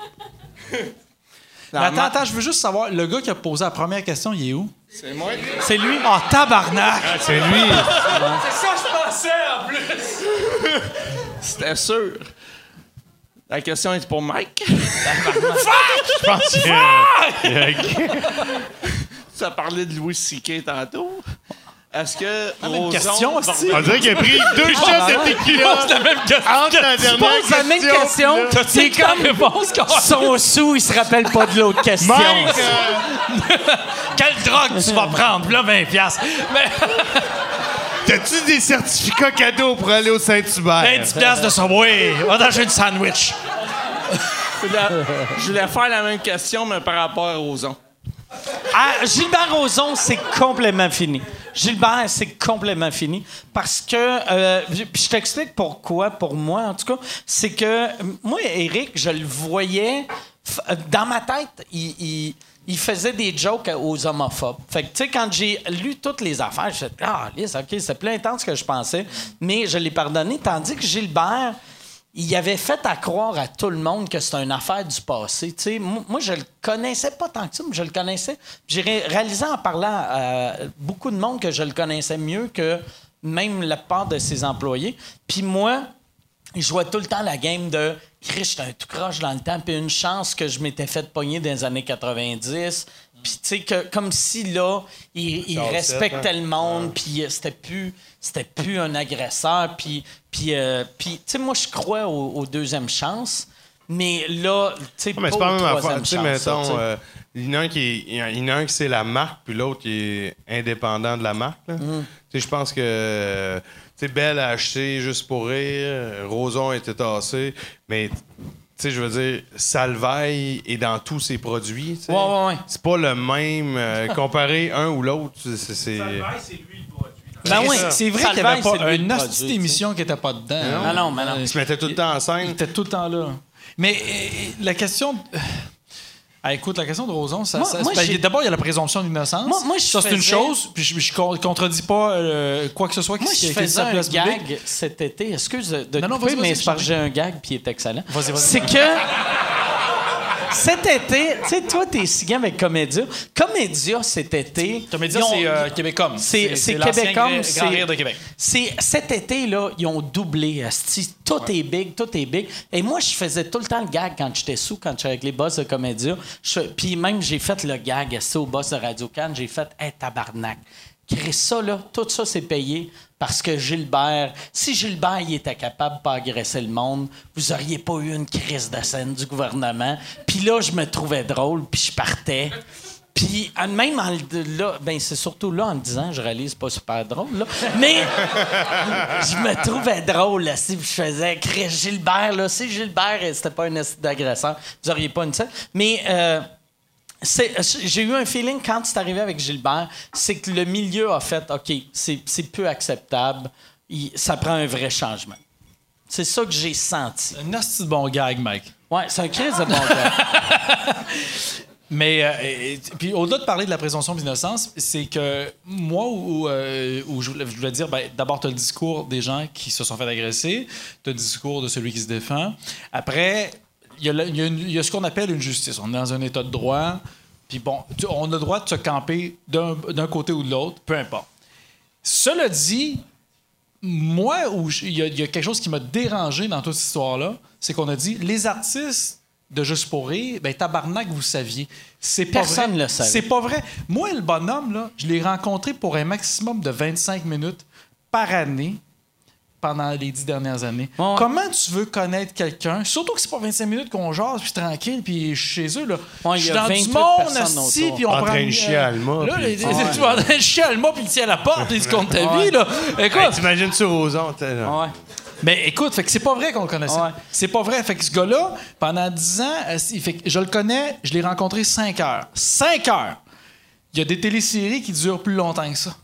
<laughs> Attends, attends, je veux juste savoir, le gars qui a posé la première question, il est où? C'est moi. C'est lui? Ah, tabarnak! C'est lui. <laughs> C'est ça que je pensais, en plus! <laughs> C'était sûr. La question est pour Mike. Je pense qu'il y a- Tu as parlé de Louis C.K. tantôt. Est-ce que Roson question, va hostie. On dirait qu'il a pris deux shots de tequila la même question. entre la dernière Pose la même question. C'est comme réponse Son sous, il se rappelle pas de l'autre question. Mike, euh, <laughs> Quelle drogue tu vas prendre? Là, 20 piastres. Mais t'as-tu des certificats cadeaux pour aller au Saint-Hubert? 20 piastres de Subway. Va dans une sandwich. Je voulais, faire la même question, mais par rapport à Roson. Ah, Gilbert Rozon, c'est complètement fini. Gilbert, c'est complètement fini. Parce que, euh, puis je t'explique pourquoi, pour moi, en tout cas, c'est que moi, Eric, je le voyais, dans ma tête, il, il- il faisait des jokes aux homophobes. Fait que, tu sais, quand j'ai lu toutes les affaires, je me ah, OK, c'est plus intense que je pensais, mais je l'ai pardonné. Tandis que Gilbert, il avait fait à croire à tout le monde que c'était une affaire du passé. Moi, je le connaissais pas tant que ça, mais je le connaissais. J'ai ré- réalisé en parlant à beaucoup de monde que je le connaissais mieux que même la part de ses employés. Puis moi, il jouait tout le temps la game de Chris, j'étais un tout croche dans le temps, puis une chance que je m'étais fait pogner dans les années 90. Puis, tu sais, que, comme si là, il, respectait Sept, le monde, puis euh, c'était plus, c'était plus un agresseur. Puis, puis, euh, puis tu sais, moi, je crois au- aux, deuxième chances, mais là, tu sais, pas pas même troisième ça, sais. mettons, euh, il y en a un qui c'est la marque, puis l'autre qui est indépendant de la marque. là. Mm. Tu sais, je pense que sais, Belle a acheté juste pour rire, Roson était tassé, mais tu sais, je veux dire, Salvaille est dans tous ses produits. Ouais, ouais, ouais. C'est pas le même euh, <laughs> comparé un ou l'autre. c'est- c'est- Ben oui, c'est vrai qu'il n'y avait Salvaille, c'est pas lui une le hostie produit, d'émission qui n'était pas dedans. Non, mais non. Euh, Ils se mettaient tout le temps en Il scène. était tout le temps là. Mais euh, la question. Ah, écoute, la question de Roson, ça, d'abord, il y a la présomption d'innocence. Moi- moi, je ça, c'est une faisais- chose, puis je, con- contredis pas euh, quoi que ce soit qui Moi, je qui place publique. gag cet été. Excuse de, Non, non, couper, vas-y, mais vas-y, c'est parce que je j'ai un gag puis il est excellent. C'est que... cet été, tu sais, toi, t'es signé avec Comédia. Comédia, cet été. Comédia, c'est euh, Québécom. C'est. Grand- c'est- Grand Rire de Québec. Cet été là, ils ont doublé. asti. Tout est big, tout est big. Et moi, je faisais tout le temps le gag quand j'étais sous, quand j'étais avec les boss de comédia. Puis même j'ai fait le gag asti, au boss de Radio Cannes. J'ai fait, hey tabarnak. Chris, ça là, tout ça c'est payé parce que Gilbert, si Gilbert il était capable de agresser le monde, vous auriez pas eu une crise de scène du gouvernement. Puis là, je me trouvais drôle, puis je partais. Puis même en là, ben c'est surtout là en le disant, je réalise pas super drôle là, mais je me trouvais drôle si je faisais Chris Gilbert là, si Gilbert c'était pas un d'agresseur, vous auriez pas une scène. Mais euh, j'ai eu un feeling quand c'est arrivé avec Gilbert, c'est que le milieu a fait OK, c'est peu acceptable, Il- ça prend un vrai changement. C'est ça que j'ai senti. Un de bon gag, Mike. Ouais, c'est un crise de bon gars. <laughs> Mais, euh, et- et- puis au-delà de parler de la présomption d'innocence, c'est que moi, où, euh, où je, voulais, je voulais dire, ben, d'abord, tu as le discours des gens qui se sont fait agresser, tu as le discours de celui qui se défend. Après, il y, a le- il y a une- il y a ce qu'on appelle une justice. On est dans un état de droit, puis bon, tu- on a le droit de se camper d'un côté ou de l'autre, peu importe. Cela dit, moi, il y, a- il y a quelque chose qui m'a dérangé dans toute cette histoire-là, c'est qu'on a dit les artistes de Juste pour rire, ben tabarnak, vous saviez. C'est Personne vrai. le savait. C'est pas vrai. Moi, le bonhomme, là, je l'ai rencontré pour un maximum de 25 minutes par année pendant les dix dernières années. Comment tu veux connaître quelqu'un? Surtout que c'est pas 25 minutes qu'on jase, puis tranquille, puis je suis chez eux. Là. Il je suis dans du 28 monde, autour. puis on En prend... train de chier à Alma, Là, puis- les- tu vas en train de chier à Alma, puis il tient à la porte, il se compte ta vie, là. Écoute, Hey, T'imagines sur aux ondes, t'es là. Ouais. mais écoute, fait que c'est pas vrai qu'on le connaissait. Ouais. C'est pas vrai. Fait que ce gars-là, pendant 10 ans, euh, il fait que je le connais, je l'ai rencontré 5 heures. 5 heures! Il y a des téléséries qui durent plus longtemps que ça.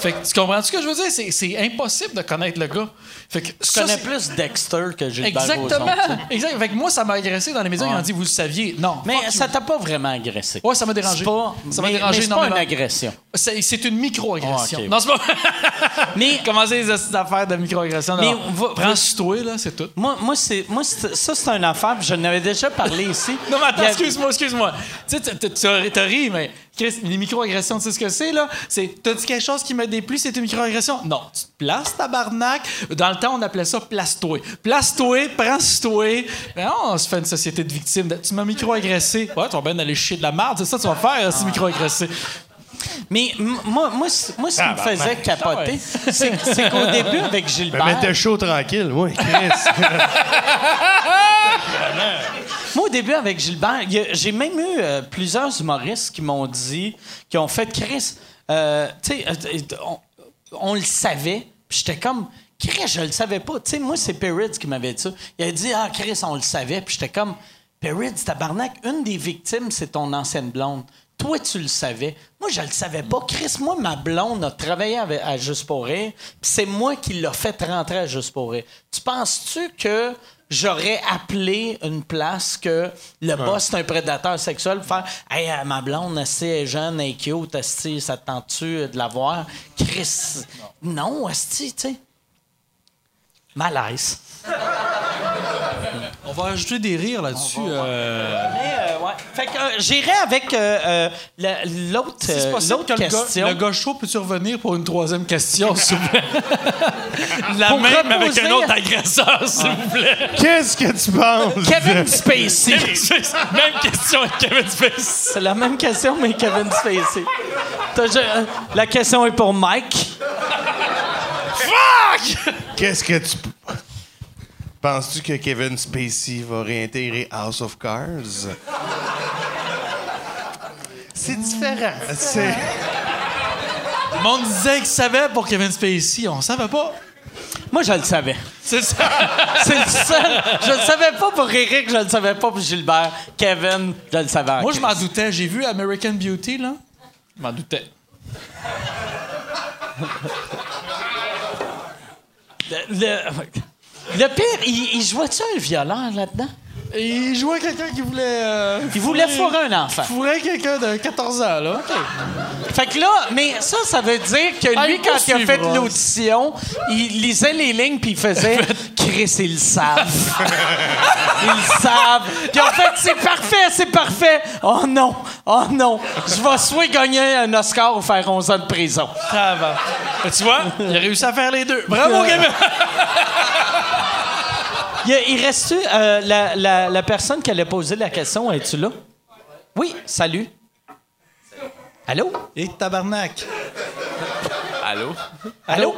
Fait que tu comprends ce que je veux dire? C'est, c'est impossible de connaître le gars. Fait que Je ça, connais c'est- plus Dexter que Gilbert Exactement. Tu exact. Fait que moi, ça m'a agressé dans les médias. Ils ont dit, vous le saviez. Non. Mais ça t'a pas vraiment agressé. Ouais, ça m'a dérangé. C'est pas, Ça m'a dérangé mais c'est pas une agression. C'est, une micro-agression. Ah. Non, c'est pas. <laughs> Mais- <laughs> Comment c'est les astuces d'affaires de micro-agression? Mais Non. va- Prends va- sur toi, là, c'est tout. Moi, moi, c'est, moi ça, c'est une affaire, je n'avais déjà parlé ici. <laughs> Non, mais attends, excuse-moi, excuse-moi. Tu sais, t'as ri, mais Chris, les microagressions, tu sais ce que c'est, là? C'est, t'as dit quelque chose qui m'a déplu, c'est une microagression? Non, tu te places, tabarnak? Dans le temps, on appelait ça place-toi. Place-toi, prends-toi. Ben, on se fait une société de victimes. Tu m'as microagressé. Ouais, tu vas bien aller chier de la merde, c'est ça que tu vas faire, si microagressé. Mais moi, moi, ce qui me faisait capoter, Ah c'est, c'est qu'au début, avec Mais Gilbert... mettez chaud tranquille, moi, Chris. <laughs> Moi, au début, avec Gilbert, j'ai même eu euh, plusieurs humoristes qui m'ont dit, qui ont fait Chris, euh, tu sais, euh, on, le savait, puis j'étais comme. Chris, je le savais pas. Tu sais, moi, c'est Perrids qui m'avait dit ça. Il a dit, ah, Chris, on le savait. Puis j'étais comme, Perrids, tabarnak, une des victimes, c'est ton ancienne blonde. Toi, tu le savais. Moi, je le savais pas. Chris, moi, ma blonde a travaillé avec- à Juste pour rire, puis c'est moi qui l'ai fait rentrer à Juste pour rire. Tu penses-tu que j'aurais appelé une place que le boss c'est un prédateur sexuel pour faire Hey, euh, ma blonde, est jeune, elle est cute, esti, ça te tente-tu de la voir? Chris, non, esti, tu sais. Malaise. On va ajouter des rires là-dessus. euh, euh, ouais. Fait que euh, j'irai avec euh, euh, la- l'autre Si c'est euh, possible l'autre que le gars, question. le gars chaud, peux-tu revenir pour une troisième question, s'il vous plaît? <laughs> La Pour même avec un autre agresseur, s'il vous plaît. Qu'est-ce que tu penses? Kevin Spacey. <laughs> même question avec Kevin Spacey. C'est la même question, mais Kevin Spacey. Euh, La question est pour Mike. Qu'est-ce que tu. Penses-tu que Kevin Spacey va réintégrer House of Cards? C'est différent. C'est. Le monde disait qu'il savait pour Kevin Spacey. On savait pas. Moi, je le savais. C'est ça. <laughs> C'est le seul. Je le savais pas pour Eric, je le savais pas pour Gilbert. Kevin, je le savais. Moi, je m'en doutais. J'ai vu American Beauty, là. Je m'en doutais. Le, le- le pire, il, il jouait-tu un violon là-dedans? Il jouait quelqu'un qui voulait. euh, Il voulait fourrer un enfant. fourrer quelqu'un de 14 ans, là. Fait que là, mais ça, ça veut dire que Ah, lui, quand il a fait l'audition, il lisait les lignes puis il faisait Chris, ils le savent. Ils le savent. Puis en fait, c'est parfait, c'est parfait. Oh non, oh non. Je vais soit gagner un Oscar ou faire 11 ans de prison. Ça va. Mais tu vois, il a réussi à faire les deux. Bravo, <laughs> Kevin! Il, reste-tu euh, la, la- la personne qui allait poser la question, es-tu là? Oui, salut. Allô? Et tabarnak. Allô? Allô?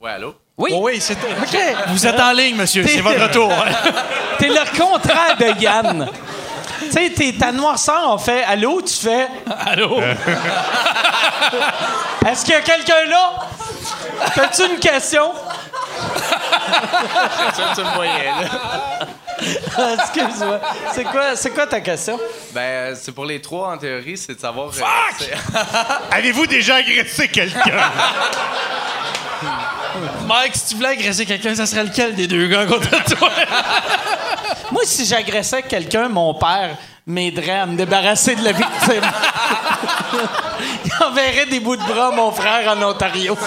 Ouais, allô? Oui? Oh oui, c'est OK. Vous êtes en ligne, monsieur. C'est votre tour. <laughs> T'es le contraire de Yann. Tu sais, t'es- ta noirceur, on fait Allô, tu fais Allô? Est-ce qu'il y a quelqu'un là? T'as-tu une question? Me voyais, là. <laughs> Excuse-moi. C'est quoi, c'est quoi ta question? Ben, c'est pour les trois, en théorie, c'est de savoir... euh, c'est- <laughs> Avez-vous déjà agressé quelqu'un? <laughs> Mike, si tu voulais agresser quelqu'un, ça serait lequel des deux gars contre toi? Moi, si j'agressais quelqu'un, mon père m'aiderait à me débarrasser de la victime. Il enverrait des bouts de bras à mon frère en Ontario.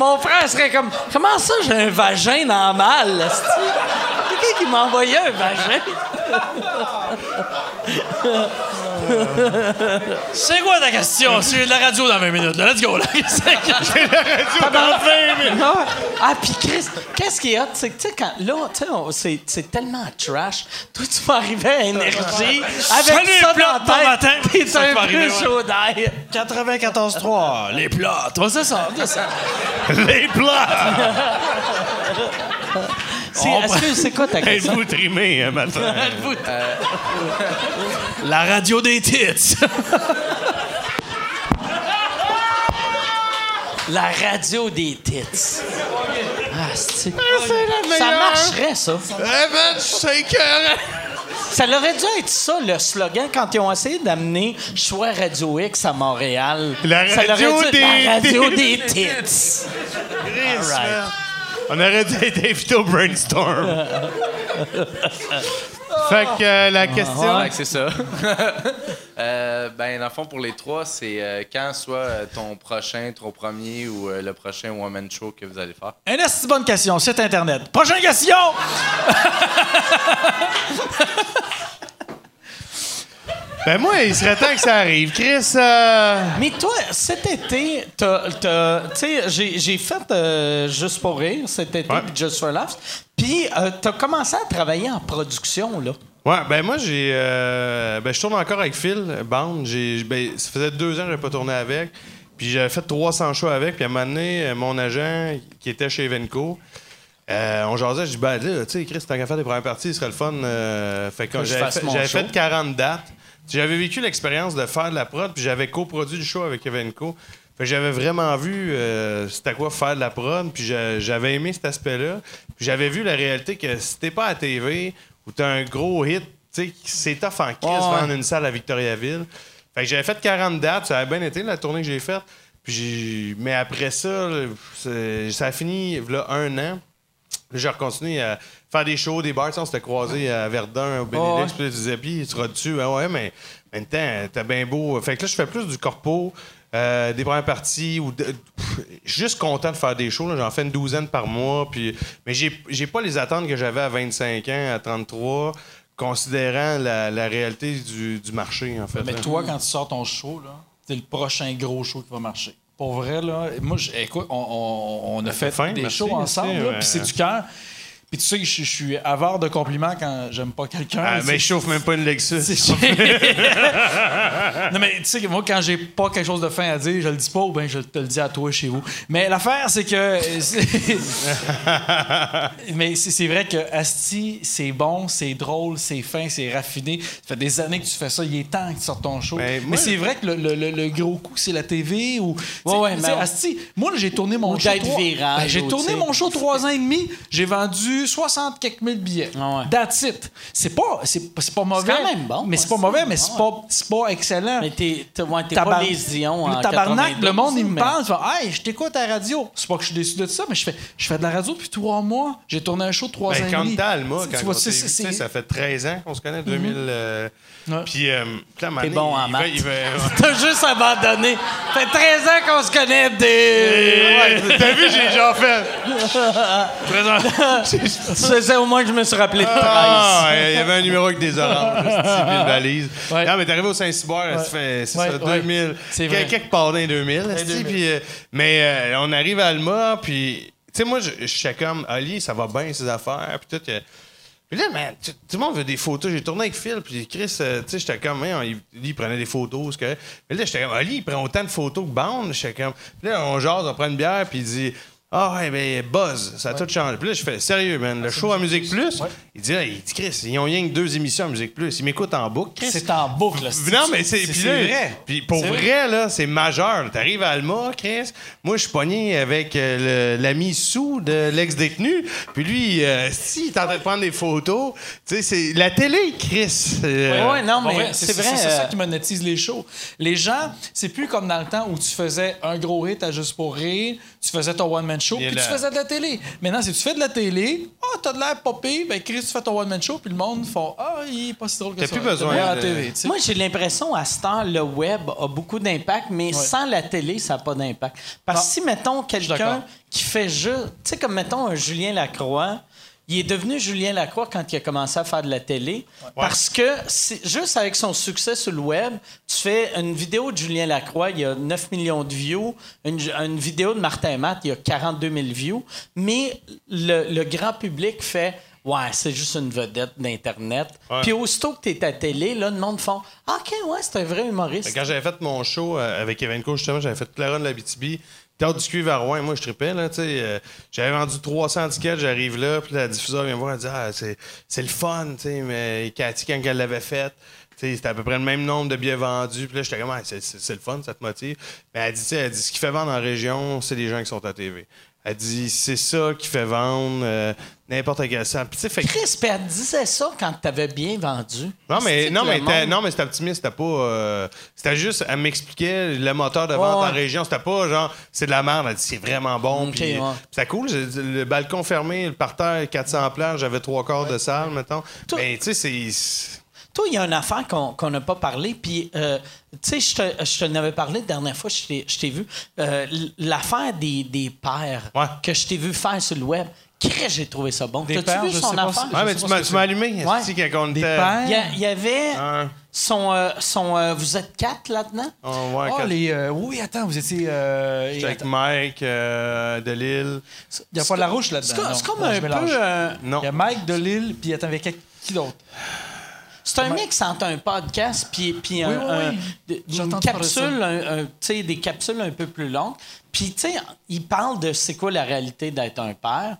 Mon frère serait comme Comment ça, j'ai un vagin esti? C'est qui qui m'a envoyé un vagin? <laughs> C'est quoi ta question? C'est de la radio dans 20 minutes. là. Let's go, là. <laughs> Ah, ah, puis Chris, qu'est-ce qui est hot, c'est que, tu sais, quand, là, tu sais, c'est, c'est tellement trash. Toi, tu vas arriver à énergie avec ça dans la tête. T'es un peu ouais. chaud d'air. 94.3, les plats. Toi, c'est ça. c'est ça. Les plats! <laughs> C'est, est-ce que c'est quoi ta question? Êtes-vous trimé un matin? La radio des tits. La radio des tits. Ah, c'est... Ça marcherait, ça. Eh ben. Ça aurait dû être ça, le slogan, quand ils ont essayé d'amener Choix Radio X à Montréal. La radio dû- des La radio tits. des tits. On aurait dû être invité au brainstorm. <laughs> fait que euh, la question... Fait que c'est ça. <laughs> Euh, ben, dans le fond, pour les trois, c'est euh, quand soit euh, ton prochain, ton premier ou le prochain one-man show que vous allez faire? Un assez bonne question, site Internet. Prochaine question! <laughs> Ben moi, il serait temps que ça arrive. Chris, euh, Mais toi, cet été, tu sais, j'ai, fait euh, Juste pour rire cet été, puis Just for Laughs. Puis euh, t'as commencé à travailler en production, là. Ouais, ben moi, j'ai. ben, je tourne encore avec Phil Band. J'ai, ben, ça faisait deux ans que j'avais pas tourné avec. Puis j'avais fait 300 shows avec. Puis à un moment donné, mon agent, qui était chez Venco, euh, on jasait. Je dis, ben là, tu sais, Chris, tant qu'à faire des premières parties, ce serait le fun. euh, fait que j'avais, fait, fait 40 dates. J'avais vécu l'expérience de faire de la prod. Puis j'avais coproduit le show avec Venco. Fait que j'avais vraiment vu euh, c'était quoi faire de la prod. Puis j'a- j'avais aimé cet aspect-là. Puis j'avais vu la réalité que si t'es pas à TV ou t'as un gros hit, c'est tough en crise Ouais, ouais. vendre une salle à Victoriaville. Fait que j'avais fait 40 dates, ça a bien été la tournée que j'ai faite. Puis mais après ça, ça a fini là, un an. Là, j'ai continué à faire des shows, des bars. On s'était croisés à Verdun, au Benelux. Puis là, tu disais, puis tu seras dessus. Ah ouais, mais en même temps, t'as bien beau. Fait que là, je fais plus du corpo, euh, des premières parties. Ou de- pff, Je juste content de faire des shows. là. J'en fais une douzaine par mois. Puis... Mais j'ai j'ai pas les attentes que j'avais à 25 ans, à 33, considérant la, la réalité du, du marché, en fait. Mais là. toi, quand tu sors ton show, là, c'est le prochain gros show qui va marcher. Pour vrai, là, moi, je- écoute, on, on- on a fait fin, des merci, shows ensemble, puis c'est du cœur. Puis tu sais que je, je suis avare de compliments quand j'aime pas quelqu'un. Ah, mais je chauffe même pas une Lexus. c'est- <laughs> non, mais tu sais que moi, quand j'ai pas quelque chose de fin à dire, je le dis pas ou bien je te le dis à toi chez vous. Mais l'affaire, c'est que. <laughs> mais c'est vrai que Asti, c'est bon, c'est drôle, c'est fin, c'est raffiné. Ça fait des années que tu fais ça. Il est temps que tu sortes ton show. Ben, mais c'est vrai que le, le- le- le gros coup, c'est la TV ou. ouais, tu sais, mais- Asti, moi, j'ai tourné mon Ou show. d'être trois- Ben, j'ai ou, tourné mon show trois ans et demi. J'ai vendu vendu 60 quelques mille billets. Ah ouais. That's it. C'est pas, c'est, c'est pas mauvais. quand même bon, Mais c'est pas ouais, mauvais, c'est- mais c'est ouais. pas, c'est pas excellent. Mais t'es, t'es, ouais, t'es Tabar- pas les Dion en Le tabarnak, 92, le monde, il me mais- parle, il fait Hey, je t'écoute à la radio. C'est pas que je suis déçu de ça, mais je fais, je fais de la radio depuis trois mois. J'ai tourné un show trois ans Ben, et quand demi. t'as Alma, Tu quand vois, on c'est- s'est vu, c'est- tu sais, ça fait 13 ans qu'on se connaît, 2000. euh, Ouais. Puis, euh, puis là, T'es bon en il va- maths. il va- <laughs> T'as juste abandonné. fait 13 ans qu'on se connaît des. Ouais, T'as vu, j'ai déjà fait. <laughs> C'est ça, au moins, je me suis rappelé de 13. Ah, il y avait un numéro avec des oranges, <laughs> une valise. Ouais. Non, mais t'es arrivé au Saint-Cyboire, ça fait, c'est Ouais, ça, ouais. 2000. C'est quel- vrai. Quelque part dans les 2000. esti, 2000. puis, euh, mais euh, on arrive à Alma, puis, tu sais, moi, je je suis comme, Ali, ça va bien, ses affaires, puis tout. Puis là, man, tout le monde veut des photos. J'ai tourné avec Phil, puis Chris, euh, tu sais, j'étais comme, hein, il, lui, prenait des photos. correct. Mais là, j'étais comme, Ali, il prend autant de photos que Bond. J'étais comme, puis là, on jase, on prend une bière, puis il dit, ah, ouais, ben, Buzz, ça a tout changé. Puis là, je fais, sérieux, man, le show à Musique Plus, il dit, là, il dit, Chris, ils ont rien que deux émissions à Musique Plus. Ils m'écoutent en boucle, Chris. C'est en boucle. là. Non, mais c'est. Puis vrai. Puis pour vrai, là, c'est majeur. T'arrives à Alma, Chris. Moi, je suis pogné avec euh, l'ami sous de l'ex-détenu. Puis lui, euh, si, il est en train de prendre des photos. Tu sais, c'est la télé, Chris. Euh, Ouais, non, Pour mais c'est vrai. C'est ça euh, qui monétise les shows. Les gens, c'est plus comme dans le temps où tu faisais un gros hit à Juste pour rire, tu faisais ton one-man show, puis tu faisais de la télé. Maintenant, si tu fais de la télé, ah, t'as de l'air popé, ben Chris, tu fais ton one-man show, puis le monde font Ah, il est pas si drôle que T'as ça. plus besoin à de- la télé. Moi, j'ai l'impression, à ce temps, le web a beaucoup d'impact, mais sans la télé, ça n'a pas d'impact. Parce que si, mettons, quelqu'un qui fait juste... Tu sais, comme, mettons, un Julien Lacroix, il est devenu Julien Lacroix quand il a commencé à faire de la télé. Parce que, juste avec son succès sur le web, tu fais une vidéo de Julien Lacroix, il y a 9 millions de views. Une, une vidéo de Martin Matt, il y a 42 000 views. Mais le, le grand public fait... Ouais, c'est juste une vedette d'Internet. Puis aussitôt que tu es à télé, là, le monde font Ah, OK, ouais, c'est un vrai humoriste. Quand j'avais fait mon show euh, avec Evenco, justement, j'avais fait toute la Théâtre du cuivre à Rouen, moi, je tripais, là, tu sais. euh, j'avais vendu 300 tickets, j'arrive là, puis la diffuseur vient me voir, elle dit, ah, c'est, le fun, tu sais, mais Cathy, quand elle l'avait faite, c'était à peu près le même nombre de billets vendus. Puis là, j'étais comme, Ah, c'est- c'est le fun, ça te motive. Mais elle dit, tu sais, elle dit, ce qui fait vendre en région, c'est les gens qui sont à TV. Elle dit, c'est ça qui fait vendre euh, n'importe quel salle. Puis, tu sais, fait que- Chris, puis elle disait ça quand t'avais bien vendu. non, mais, non, que mais, le t'as- monde- non, mais c'était optimiste, c'était pas. euh, c'était juste, elle m'expliquait le moteur de vente Ouais, ouais. en région. C'était pas genre, c'est de la merde. Elle dit, c'est vraiment bon. Ok, puis, ouais. puis c'était cool. j'ai- Le balcon fermé, le parterre, 400 places, j'avais trois quarts de salle, mettons. Toi- Mais, tu sais, c'est. Toi, il y a une affaire qu'on n'a pas parlé, puis, euh, tu sais, je te, n'avais parlé la dernière fois, je t'ai- vu. Euh, L'affaire des, des pères Ouais. que je t'ai vu faire sur le web, Crée, j'ai trouvé ça bon. T'as-tu vu son sais affaire? si- Ouais, Je mais sais tu m'as tu allumé, Ouais. esti, quand on Des était. pères? Il y, a- il y avait son. euh, son euh, vous êtes quatre là-dedans? Oh, ouais, les. euh, oui, attends, vous étiez. Euh, J'étais avec Mike de Delille. Il n'y a pas la rouge là-dedans. C'est comme Non, un peu. mélange. euh, Non. Il y a Mike de Lille, puis attends, avec qui d'autre? C'est un mix entre un podcast puis, puis un, Oui, oui, une capsule, un- des capsules un peu plus longues. Puis, tu sais, il parle de c'est quoi la réalité d'être un père.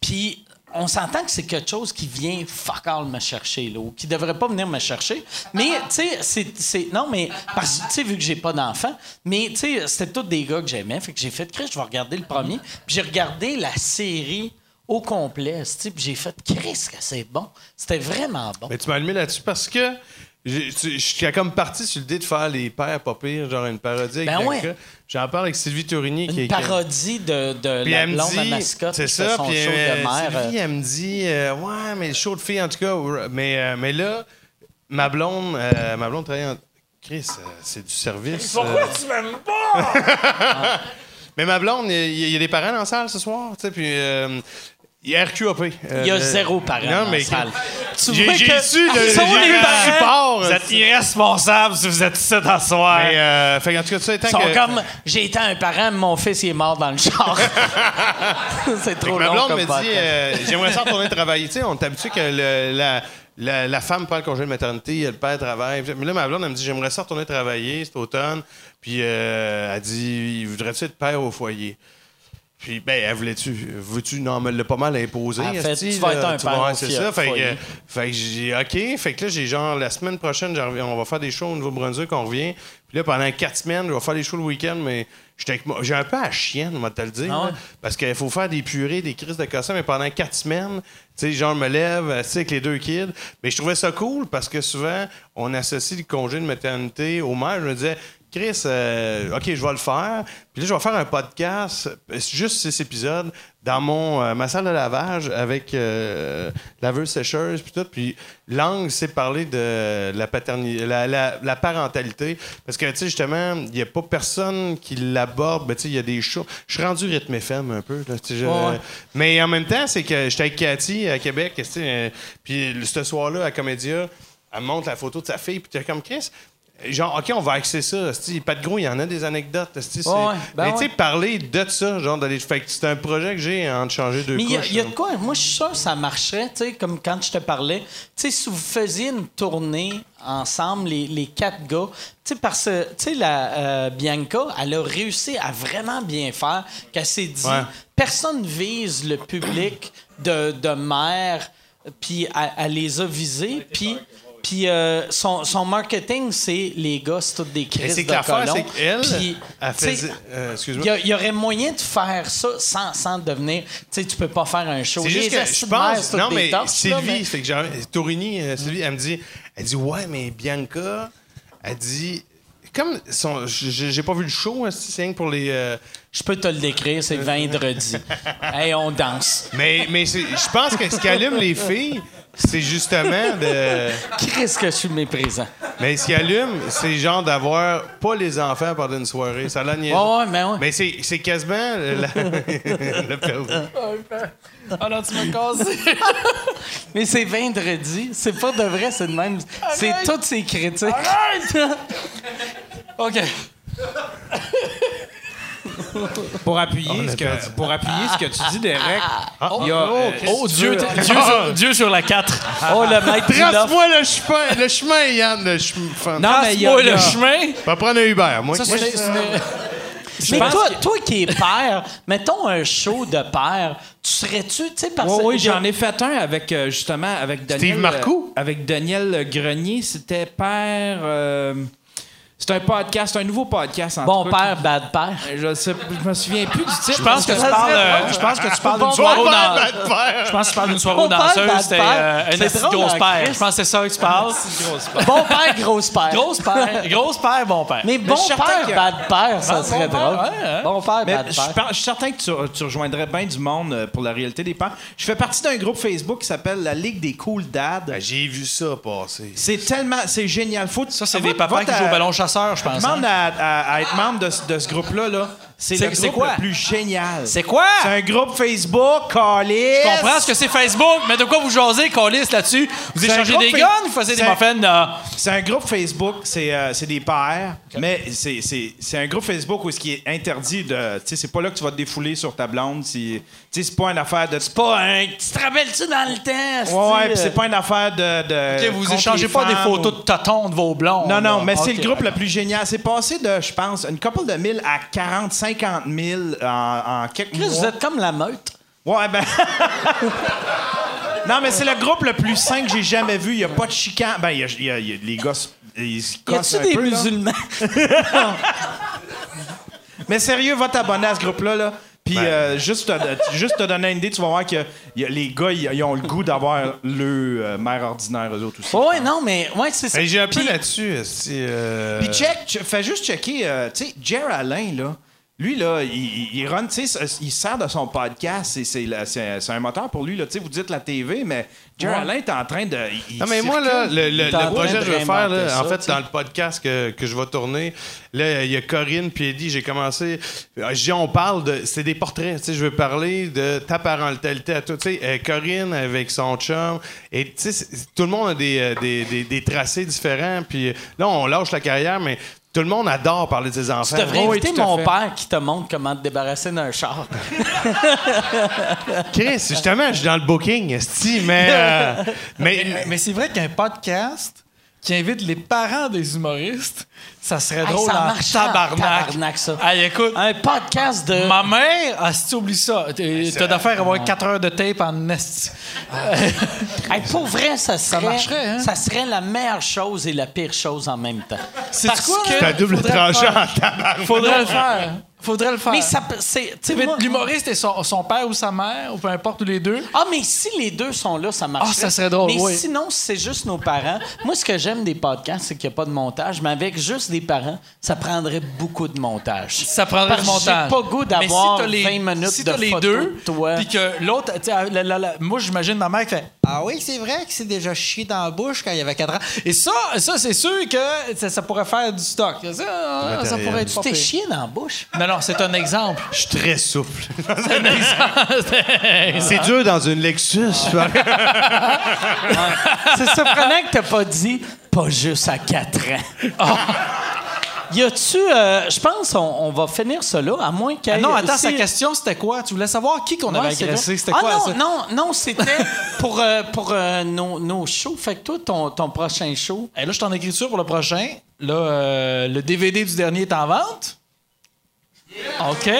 Puis, on s'entend que c'est quelque chose qui vient fuck all me chercher, là, ou qui devrait pas venir me chercher. Mais, tu sais, c'est- c'est. Non, mais, parce que, tu sais, vu que j'ai pas d'enfant, mais, tu sais, c'était tous des gars que j'aimais. Fait que j'ai fait, Chris, je vais regarder le premier. Puis, j'ai regardé la série au complet, tu sais, puis j'ai fait, Chris, que c'est bon. C'était vraiment bon. Mais tu m'as allumé là-dessus parce que je suis comme parti sur l'idée de faire les pères pas pires, genre une parodie avec Ben ouais. J'en parle avec Sylvie Tourigny qui Une est. parodie de, de la blonde à dit, mascotte c'est qui ça, son puis show euh, de mère. Sylvie, elle me dit, euh, ouais, mais show de filles en tout cas, mais, euh, mais là, ma blonde, euh, ma blonde travaille en... Chris, euh, c'est du service. Pourquoi tu m'aimes pas? <laughs> mais ma blonde, il y, a- il y a des parents dans la salle ce soir, tu sais, puis... euh, il y a RQAP. Il y a euh, zéro parent Non, mais salle. Tu J'ai vois j'ai que- su, le- sont les parents. support. Vous êtes irresponsable si vous êtes ici dans ce soir. Mais, euh, fait en tout cas, ça étant Ils sont que... comme j'ai été un parent, mais mon fils il est mort dans le char. <laughs> c'est trop ma long blonde comme me dit euh, J'aimerais ça retourner travailler. Tu sais, on est habitué que le- la, la, la femme prend le congé de maternité, le père travaille. Mais là, ma blonde, elle me dit J'aimerais ça retourner travailler cet automne. Puis euh, elle dit Voudrais-tu être père au foyer? Puis, ben, elle voulait-tu, veux-tu, non, me l'a pas mal imposé. En fait, tu vas être un père c'est ça. Fait que, fait que j'ai, OK. Fait que là, j'ai genre, la semaine prochaine, on va faire des shows au Nouveau-Brunswick, on revient. Puis là, pendant quatre semaines, je vais faire des shows le week-end, mais j'étais avec moi- j'ai un peu à chienne, moi, te le dire. Ah ouais? là, parce qu'il faut faire des purées, des crises de cossins, mais pendant quatre semaines, tu sais, genre, je me lève, euh, tu sais, avec les deux kids. Mais je trouvais ça cool parce que souvent, on associe le congé de maternité au mère. Je me disais, Chris, euh, OK, je vais le faire. Puis là, je vais faire un podcast, juste six épisodes, dans mon, euh, ma salle de lavage avec euh, laveuse sécheuse, puis tout. Puis l'angle, c'est parler de la paternité, la, la- la parentalité. Parce que, tu sais, justement, il n'y a pas personne qui l'aborde. Ben, tu sais, il y a des shows. Je suis rendu rythme FM un peu. Là, Ouais. Mais en même temps, c'est que j'étais avec Cathy à Québec, puis ce soir-là, à Comédia, elle me montre la photo de sa fille, puis t'es comme Chris. Genre, OK, on va axer ça. Pas de gros, il y en a des anecdotes. Ouais, ben mais tu sais, ouais. parler de ça, genre, d'aller. Fait que c'est un projet que j'ai en de changer deux Mais il y a- couches. il y, a de quoi? Moi, je suis sûr que ça marcherait, tu sais, comme quand je te parlais. Tu sais, si vous faisiez une tournée ensemble, les, les quatre gars, tu sais, parce que, tu sais, la euh, Bianca, elle a réussi à vraiment bien faire, qu'elle s'est dit, Ouais. personne vise le public de, de mère, puis elle, elle les a visés, puis... Puis euh, son, son marketing, c'est les gars, c'est toutes des crises c'est de colons. c'est qu'elle, Puis, elle faisait. euh, Excuse-moi. il y, aurait moyen de faire ça sans, sans devenir. Tu sais, tu peux pas faire un show. C'est juste que je pense. c'est Non, mais torches, là, Sylvie, mais- fait que genre, Torini, euh, Sylvie, elle me dit, elle dit, ouais, mais Bianca, elle dit, comme son, j'ai pas vu le show, hein, c'est rien que pour les. euh, Je peux te le décrire, c'est vendredi. <laughs> hey, on danse. mais mais c'est- je pense que ce qui allume les filles, c'est justement de. <laughs> Qu'est-ce que je suis méprisant? Mais ce qui allume, c'est genre d'avoir pas les enfants pendant une soirée. Ça l'a. Ouais, ouais, mais ouais. Mais c'est c'est quasiment la, <laughs> le perdu. Ah non, tu m'as cassé. <laughs> Mais c'est vendredi. C'est pas de vrai, c'est de même. C'est toutes ces critiques. OK. <laughs> Pour appuyer, ce que, pour appuyer ce que tu dis, Derek, il y a. euh, Oh, Dieu, Dieu, sur, Dieu sur la 4. Oh, le maître du. Trace-moi le chemin, le chemin, Yann, le chemin. non, mais il y a. Moi, il y a- le chemin. Va prendre un Uber, moi. Ça, Moi, c'est- Mais pense toi, que- toi qui es père, mettons un show de père, tu serais-tu, tu sais, parce Oui, que. oui, j'en ai fait un avec euh, justement avec Daniel. Steve Marcoux? euh, avec Daniel Grenier, c'était père. euh, c'est un podcast, un nouveau podcast. En Bon tout cas, père, bad père. qui- Je, sais, je me souviens plus du titre. Je pense que tu parles, euh, je pense que tu parles d'une soirée Bon. Je pense que tu parles d'une soirée Bon bad C'était euh, un C'est asti de drôle, grosse en père. Je pense que c'est ça que tu parles. Bon père, grosse père. Grosse père. <laughs> Grosse père, bon père. Mais bon père, que- bad père, ça Bon serait drôle. ouais, hein. Bon père, Mais bad je, père. je suis certain que tu, tu rejoindrais bien du monde euh, pour la réalité des pères. Je fais partie d'un groupe Facebook qui s'appelle la Ligue des Cool Dads. Ben, J'ai vu ça passer. C'est tellement, c'est génial. Faut, Ça, c'est des papas qui jouent au ballon chasseur, je pense. Demande hein. à, à- à être membre de, ce- de ce groupe-là. Là. C'est C'est- le c'est groupe quoi? le plus génial. C'est quoi? C'est un groupe Facebook, Callis. Je comprends ce que c'est Facebook, mais de quoi vous jasez, Colis, là-dessus? Vous C'est échangez des guns, vous faisiez des c'est muffins? euh, C'est un groupe Facebook, c'est euh, c'est des pères, mais c'est- c'est c'est un groupe Facebook où ce qui est interdit de. Tu sais, c'est pas là que tu vas te défouler sur ta blonde. Tu sais, c'est pas une affaire de. Pas un. Tu te rappelles-tu dans le temps? Ouais, ouais, puis c'est euh, pas une affaire de. de OK, vous échangez pas des photos ou- de totons de vos blondes. Non, non, là. mais c'est le groupe le plus génial. C'est passé de, je pense, une couple de mille à 40, 50 000 en, en quelques Chris, vous mois. êtes comme la meute. Ouais, ben. <laughs> non, mais c'est le groupe le plus sain que j'ai jamais vu. Il n'y a pas de chicane. Ben, il y a, il y a- il y a- les ils se Y a-tu un des peu, musulmans? <laughs> Mais sérieux, va t'abonner à ce groupe-là. Là. Puis Ben. euh, juste, te, juste te donner une idée, tu vas voir que y a- les gars, ils, ont le goût d'avoir le euh, mère ordinaire, eux autres aussi. Ouais, non, mais. Ouais, c'est ça. J'ai appris Puis- là-dessus. euh, Puis check, ch- fais juste checker, euh, tu sais, Jer Alain, là, lui, là, il, il- il run, tu sais, il sert de son podcast, c'est- un moteur pour lui, là, tu sais, vous dites la TV, mais Jer Ouais. Alain est en train de... il- Non, mais moi, là, le, projet que je veux faire, là, en fait, dans le podcast que, que je vais tourner, là, il y a Corinne puis Eddie, j'ai commencé. euh, Je dis, on parle de. C'est des portraits, tu sais, je veux parler de ta parentalité à toi. Tu sais, euh, Corinne avec son chum, et tu sais, tout le monde a des, euh, des, des- des tracés différents, puis là, on lâche la carrière, mais tout le monde adore parler de ses enfants. Tu devrais Oui, inviter mon père qui te montre comment te débarrasser d'un char. <laughs> Chris, justement, je suis dans le booking, esti, mais. euh, <laughs> mais Mais c'est vrai qu'un podcast, qui invite les parents des humoristes, ça serait Hey, drôle ça en marche tabarnak. tabarnak, ça. Hey, écoute, Un podcast de. ma mère, ah, si tu oublies ça, t'es- t'as d'affaire à avoir 4 heures de tape en esti. <laughs> Hey, pour vrai, ça serait, marcherait, hein? ça serait la meilleure chose et la pire chose en même temps. C'est Parce quoi, que- un double Faudrait le tranchant faire. en tabarnak. Faudrait le faire. Faudrait le faire. Mais ça, c'est, L'humoriste et son, son père ou sa mère, ou peu importe, ou les deux? Ah, mais si les deux sont là, ça marche. Ah, ça serait drôle, Mais oui. sinon, si c'est juste nos parents. Moi, ce que j'aime des podcasts, c'est qu'il n'y a pas de montage. Mais avec juste parents, ça prendrait beaucoup de montage. Ça prendrait montage. J'ai pas goût Mais si d'avoir t'as les- 20 minutes si de t'as les deux. Puis que l'autre, tu sais, la- la- la- moi, j'imagine ma mère qui fait Ah oui, c'est vrai que c'est déjà chié dans la bouche quand il y avait 4 ans. Et ça, ça c'est sûr que ça, ça pourrait faire du stock. Ça, ça pourrait être Tu t'es chié dans la bouche? Non, non, c'est un exemple. Je suis très souple. <laughs> C'est un exemple. C'est dur dans une Lexus. <laughs> <laughs> C'est surprenant que t'as pas dit pas juste à 4 ans. <laughs> Y a-tu. euh, Je pense on, on va finir là, à moins qu'il y Ah ait non, attends, aussi- sa question, c'était quoi? Tu voulais savoir qui qu'on Ouais, avait agressé? C'était ah, quoi, non, ça? non, non, c'était <laughs> pour, euh, pour euh, nos, nos shows. Fait que toi, ton, ton prochain show? Et là, je suis en écriture pour le prochain. Là, euh, le DVD du dernier est en vente. OK.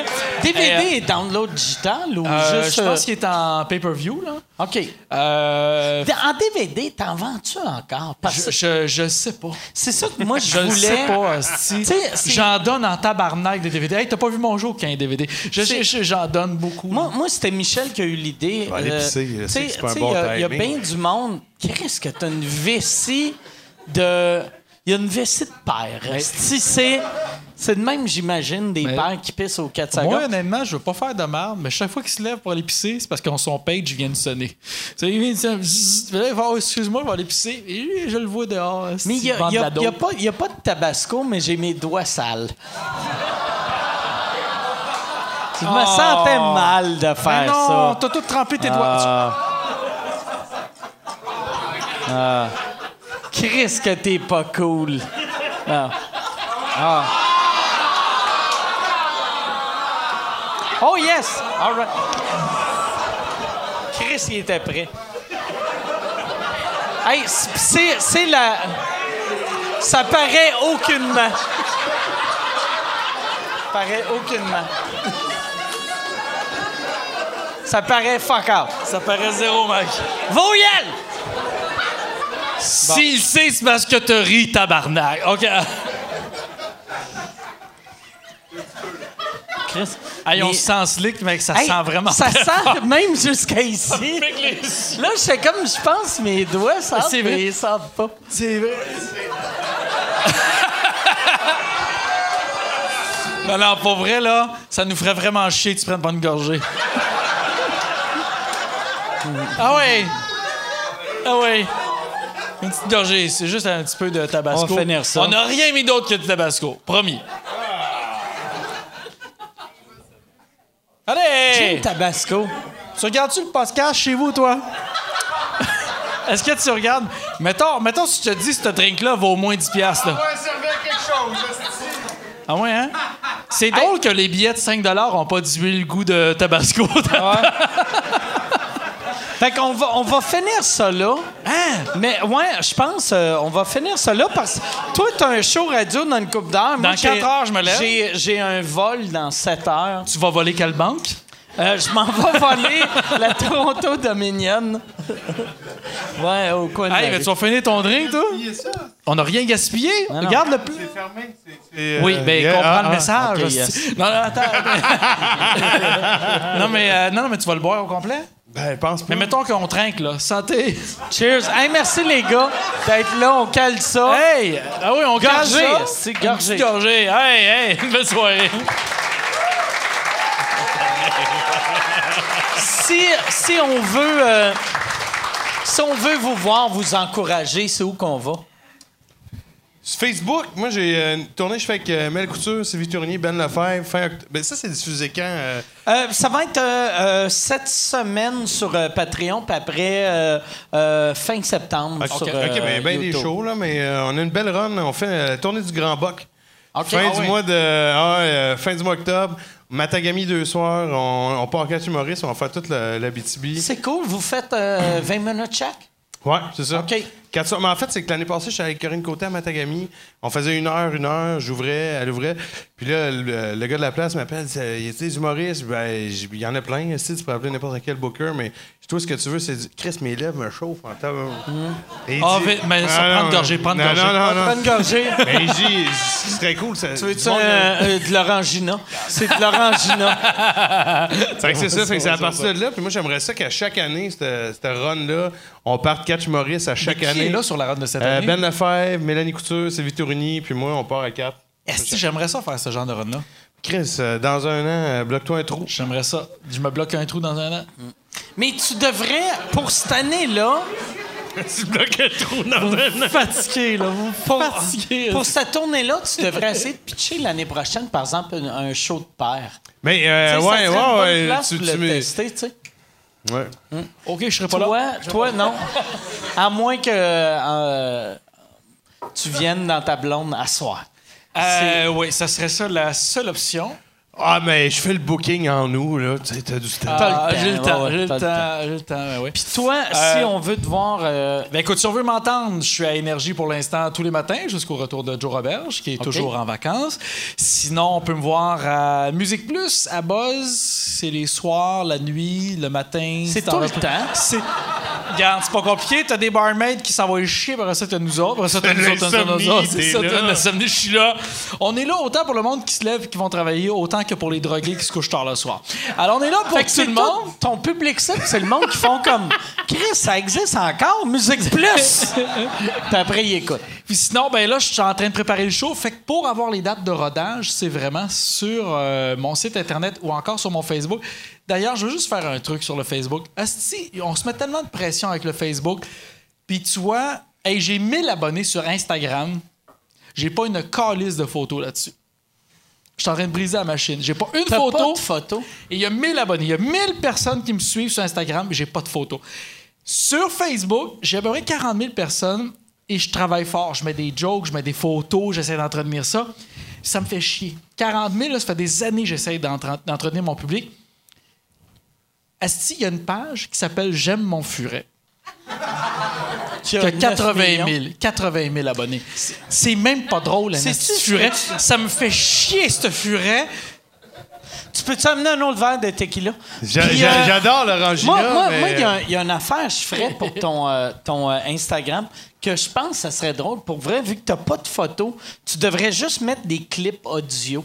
DVD Euh, et download digital ou Euh, juste. je pense euh, qu'il est en pay-per-view, là. OK. Euh, En DVD, t'en vends-tu encore? Parce je, je, je sais pas. c'est ça que moi, je Je voulais. sais pas. Tu sais, c'est- J'en donne en tabarnak des DVD. Hey, t'as pas vu mon jour qu'il y a un DVD. Je je- j'en donne beaucoup. Moi, moi c'était Michel qui a eu l'idée. je pas bon Il y a- il y a timing. bien du monde. Qu'est-ce que t'as une vessie de. Il y a une vessie de père. Si c'est. C'est de même, j'imagine, des Mais- pères qui pissent aux 4 Moi, honnêtement, je veux pas faire de merde, mais chaque fois qu'il se lève pour aller pisser, c'est parce que son page vient de sonner. Il vient de sonner. Oh, excuse-moi, je vais aller pisser. Et je le vois dehors. Mais il n'y a, y a- y pas- y a pas de tabasco, mais j'ai mes doigts sales. Je me Oh. sentais mal de faire non, ça. t'as tout trempé tes doigts. Chris, que t'es pas cool. Ah. Ah. Oh yes! All right. Chris, il était prêt. Hey, c'est, la... Ça paraît aucunement. Ça paraît aucunement. Ça paraît fuck out. Ça paraît zéro, mec. Voyelle! S'il sait, c'est parce que te ris, tabarnak. OK. Chris. Hey, on Mais- se sent slick, mec. Ça Hey, sent vraiment Ça très sent fort. même jusqu'à ici. Là, je sais comme, je pense, mes doigts sentent, C'est vrai. mais ils sentent pas. C'est vrai. <laughs> non, non, pour vrai, là, ça nous ferait vraiment chier que tu prennes pas une gorgée. ah ouais! Ah ouais! Une petite gorgée, c'est juste un petit peu de tabasco. On va finir ça. On n'a rien mis d'autre que du tabasco. Promis. J'ai Allez! le tabasco. Tu regardes-tu le podcast chez vous, toi? Est-ce que tu regardes? Mettons, mettons si je te dis que ce drink-là vaut au moins 10$. piastres, Là. Ah ouais, hein? C'est drôle que les billets de 5 n'ont pas dilué le goût de Tabasco. <laughs> Fait qu'on va, on va finir ça là. Hein? Mais ouais, je pense euh, on va finir ça là parce que toi, t'as un show radio dans une coupe d'heures. Moi, Dans j'ai- quatre heures, je me lève. J'ai, j'ai un vol dans 7 heures. tu vas voler quelle banque? Euh, je m'en vais <laughs> voler la Toronto Dominion. ouais, au coin de la Hey, mais rue. tu vas finir ton drink, toi? On n'a rien gaspillé. non. Regarde le plus. Oui, ben, yeah, comprends ah, le ah, message. ok, hostie. yes. Non, non, attends. <laughs> non, mais, euh, non, non, mais tu vas le boire au complet? Ben, pense pas. Mais mettons qu'on trinque, là. Santé. Cheers. Hey, merci les gars d'être là. On cale ça. Hey! Ah oui, on gage ça. c'est Une gorgée. petite gorgée. Hey, hey, une belle soirée. Si, si on veut euh, si on veut vous voir, vous encourager, c'est où qu'on va? Sur Facebook, moi, j'ai euh, une tournée, je fais avec euh, Mel Couture, Sylvie Tournier, Ben Lefebvre. Fin oct- ben, ça, c'est diffusé quand? euh? Euh, ça va être cette semaine sur Patreon, puis après fin septembre OK, sur OK, euh, ben, des shows, là, mais on a une belle run. On fait la tournée du Grand Boc. Fin Ah du oui. mois de ah, fin du mois octobre, Matagami deux soirs, on, on part en quatre humoristes, on va faire toute la, la BTB. C'est cool. Vous faites euh, 20 minutes chaque? Ouais, c'est ça. OK. Mais en fait, c'est que l'année passée, j'étais avec Corinne Côté à Matagami. On faisait une heure, une heure, j'ouvrais, elle ouvrait. Puis là, le, gars de la place m'appelle, il y a des humoristes. Ben, il y en a plein. Sais, tu peux appeler n'importe quel booker, mais toi, ce que tu veux, c'est du- Chris, mes lèvres me chauffent en temps. Il Ah, dit- mais- ça, non, une gorgée, prends une non, gorgée. Non, non, non. Prends une gorgée. <laughs> Mais il dit, ce serait cool. Ça, Tu du monde, un- euh, de l'orangina? C'est de l'orangina. <laughs> Fait que c'est ça, fait que c'est à partir de là. Puis moi, j'aimerais ça qu'à chaque année, cette, cette run-là, on parte Catch Maurice à chaque Qui année. est là sur la run de cette Euh, année? ben Lefebvre, Mélanie Couture, Sylvie Tourigny, puis moi, on part à quatre. Est-ce que j'aimerais ça faire ce genre de run-là? Chris, euh, dans un an, euh, bloque-toi un trou. J'aimerais ça. Je me bloque un trou dans un an. Mais tu devrais, pour cette année-là, <laughs> tu bloques un trou dans un an. Fatigué, là. Vous <laughs> pour, fatigué. pour cette tournée-là, tu devrais essayer de pitcher l'année prochaine, par exemple, un, un show de père. Mais, euh, ouais, ouais, ouais. place Tu, pour tu le me- tester, tu sais. Ouais. OK, je serais pas là. Toi, toi, non. À moins que euh, tu viennes dans ta blonde à soir. Euh, oui, ça serait ça la seule option. Ah, mais je fais le booking en nous, là. Tu sais, t'as du temps. Le Ah, temps, J'ai le temps, j'ai le le temps, j'ai le temps, ouais. Puis toi, Euh, si on veut te voir... euh, Ben écoute, si on veut m'entendre, je suis à Énergie pour l'instant tous les matins jusqu'au retour de Joe Roberge, qui est toujours en vacances. Sinon, on peut me voir à Musique Plus, à Buzz. C'est les soirs, la nuit, le matin. C'est tout le temps. C'est... Regarde, c'est pas compliqué. T'as des barmaids qui s'en vont chier, après ça, t'as nous autres. Après ça, t'as <laughs> nous autres, t'as nous autres. C'est ça, t'as l'insomnie, je suis là. On est là autant pour le monde qui se lève et qui vont travailler, autant que pour les drogués qui se couchent tard le soir. Alors, on est là pour Fait que tout le tout- monde. Ton public cible, c'est le monde qui font comme <laughs> Chris, ça existe encore, Musique Plus? <laughs> Puis après, ils écoutent. Puis sinon, ben là, je suis en train de préparer le show. Fait que pour avoir les dates de rodage, c'est vraiment sur euh, mon site internet ou encore sur mon Facebook. D'ailleurs, je veux juste faire un truc sur le Facebook. Asti, on se met tellement de pression avec le Facebook. Puis tu vois, hey, j'ai 1000 abonnés sur Instagram. J'ai pas une calice de photos là-dessus. Je suis en train de briser la machine. J'ai pas une photo. pas de photo? Et il y a 1000 abonnés. Il y a 1000 personnes qui me suivent sur Instagram, mais j'ai pas de photos. Sur Facebook, j'ai à peu près 40 000 personnes et je travaille fort. Je mets des jokes, je mets des photos, j'essaie d'entretenir ça. Ça me fait chier. 40 000, là, ça fait des années que j'essaie d'entre- d'entretenir mon public. Asti, il y a une page qui s'appelle J'aime mon furet. Qui a 9 80 millions. 000, 80 000 abonnés. C'est même pas drôle, un C'est-tu asti de ce furet. Ça me fait chier, ce furet. Tu peux-tu amener un autre verre de tequila? Euh, J'adore l'orangina. Moi, moi, mais, moi, il y a euh, un- il y, a une affaire que je ferais pour ton, euh, ton euh, Instagram que je pense que ça serait drôle. Pour vrai, vu que tu n'as pas de photo, tu devrais juste mettre des clips audio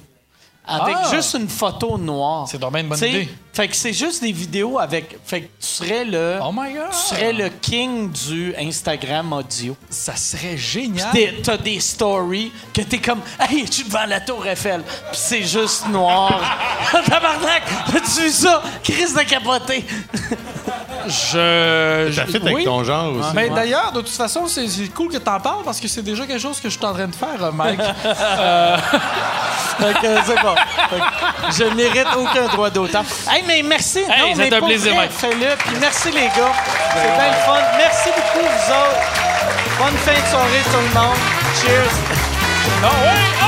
avec Ah! juste une photo noire. C'est bien une bonne T'sais, idée. Fait que c'est juste des vidéos avec. Fait que tu serais le. Oh my God! Tu serais le king du Instagram audio. Ça serait génial. T'as des stories que t'es comme Hey, suis devant la tour Eiffel? Puis c'est juste noir. <laughs> Tabarnak! Tu vu ça? Crise de capoté. <laughs> Je. Ça fit avec oui. ton genre aussi. Mais d'ailleurs, de toute façon, c'est cool que t'en parles parce que c'est déjà quelque chose que je suis en train de faire, euh, Mike. <laughs> <laughs> Fait que c'est bon. Fait que je mérite aucun droit d'auteur. Hey, mais merci. Hey, non, ça mais un pour plaisir, vrai, Mike. Fais-le. Puis merci, les gars. C'est bien le fun. Merci beaucoup, vous autres. Bonne fin de soirée, tout le monde. Cheers. Ah ouais! Ah!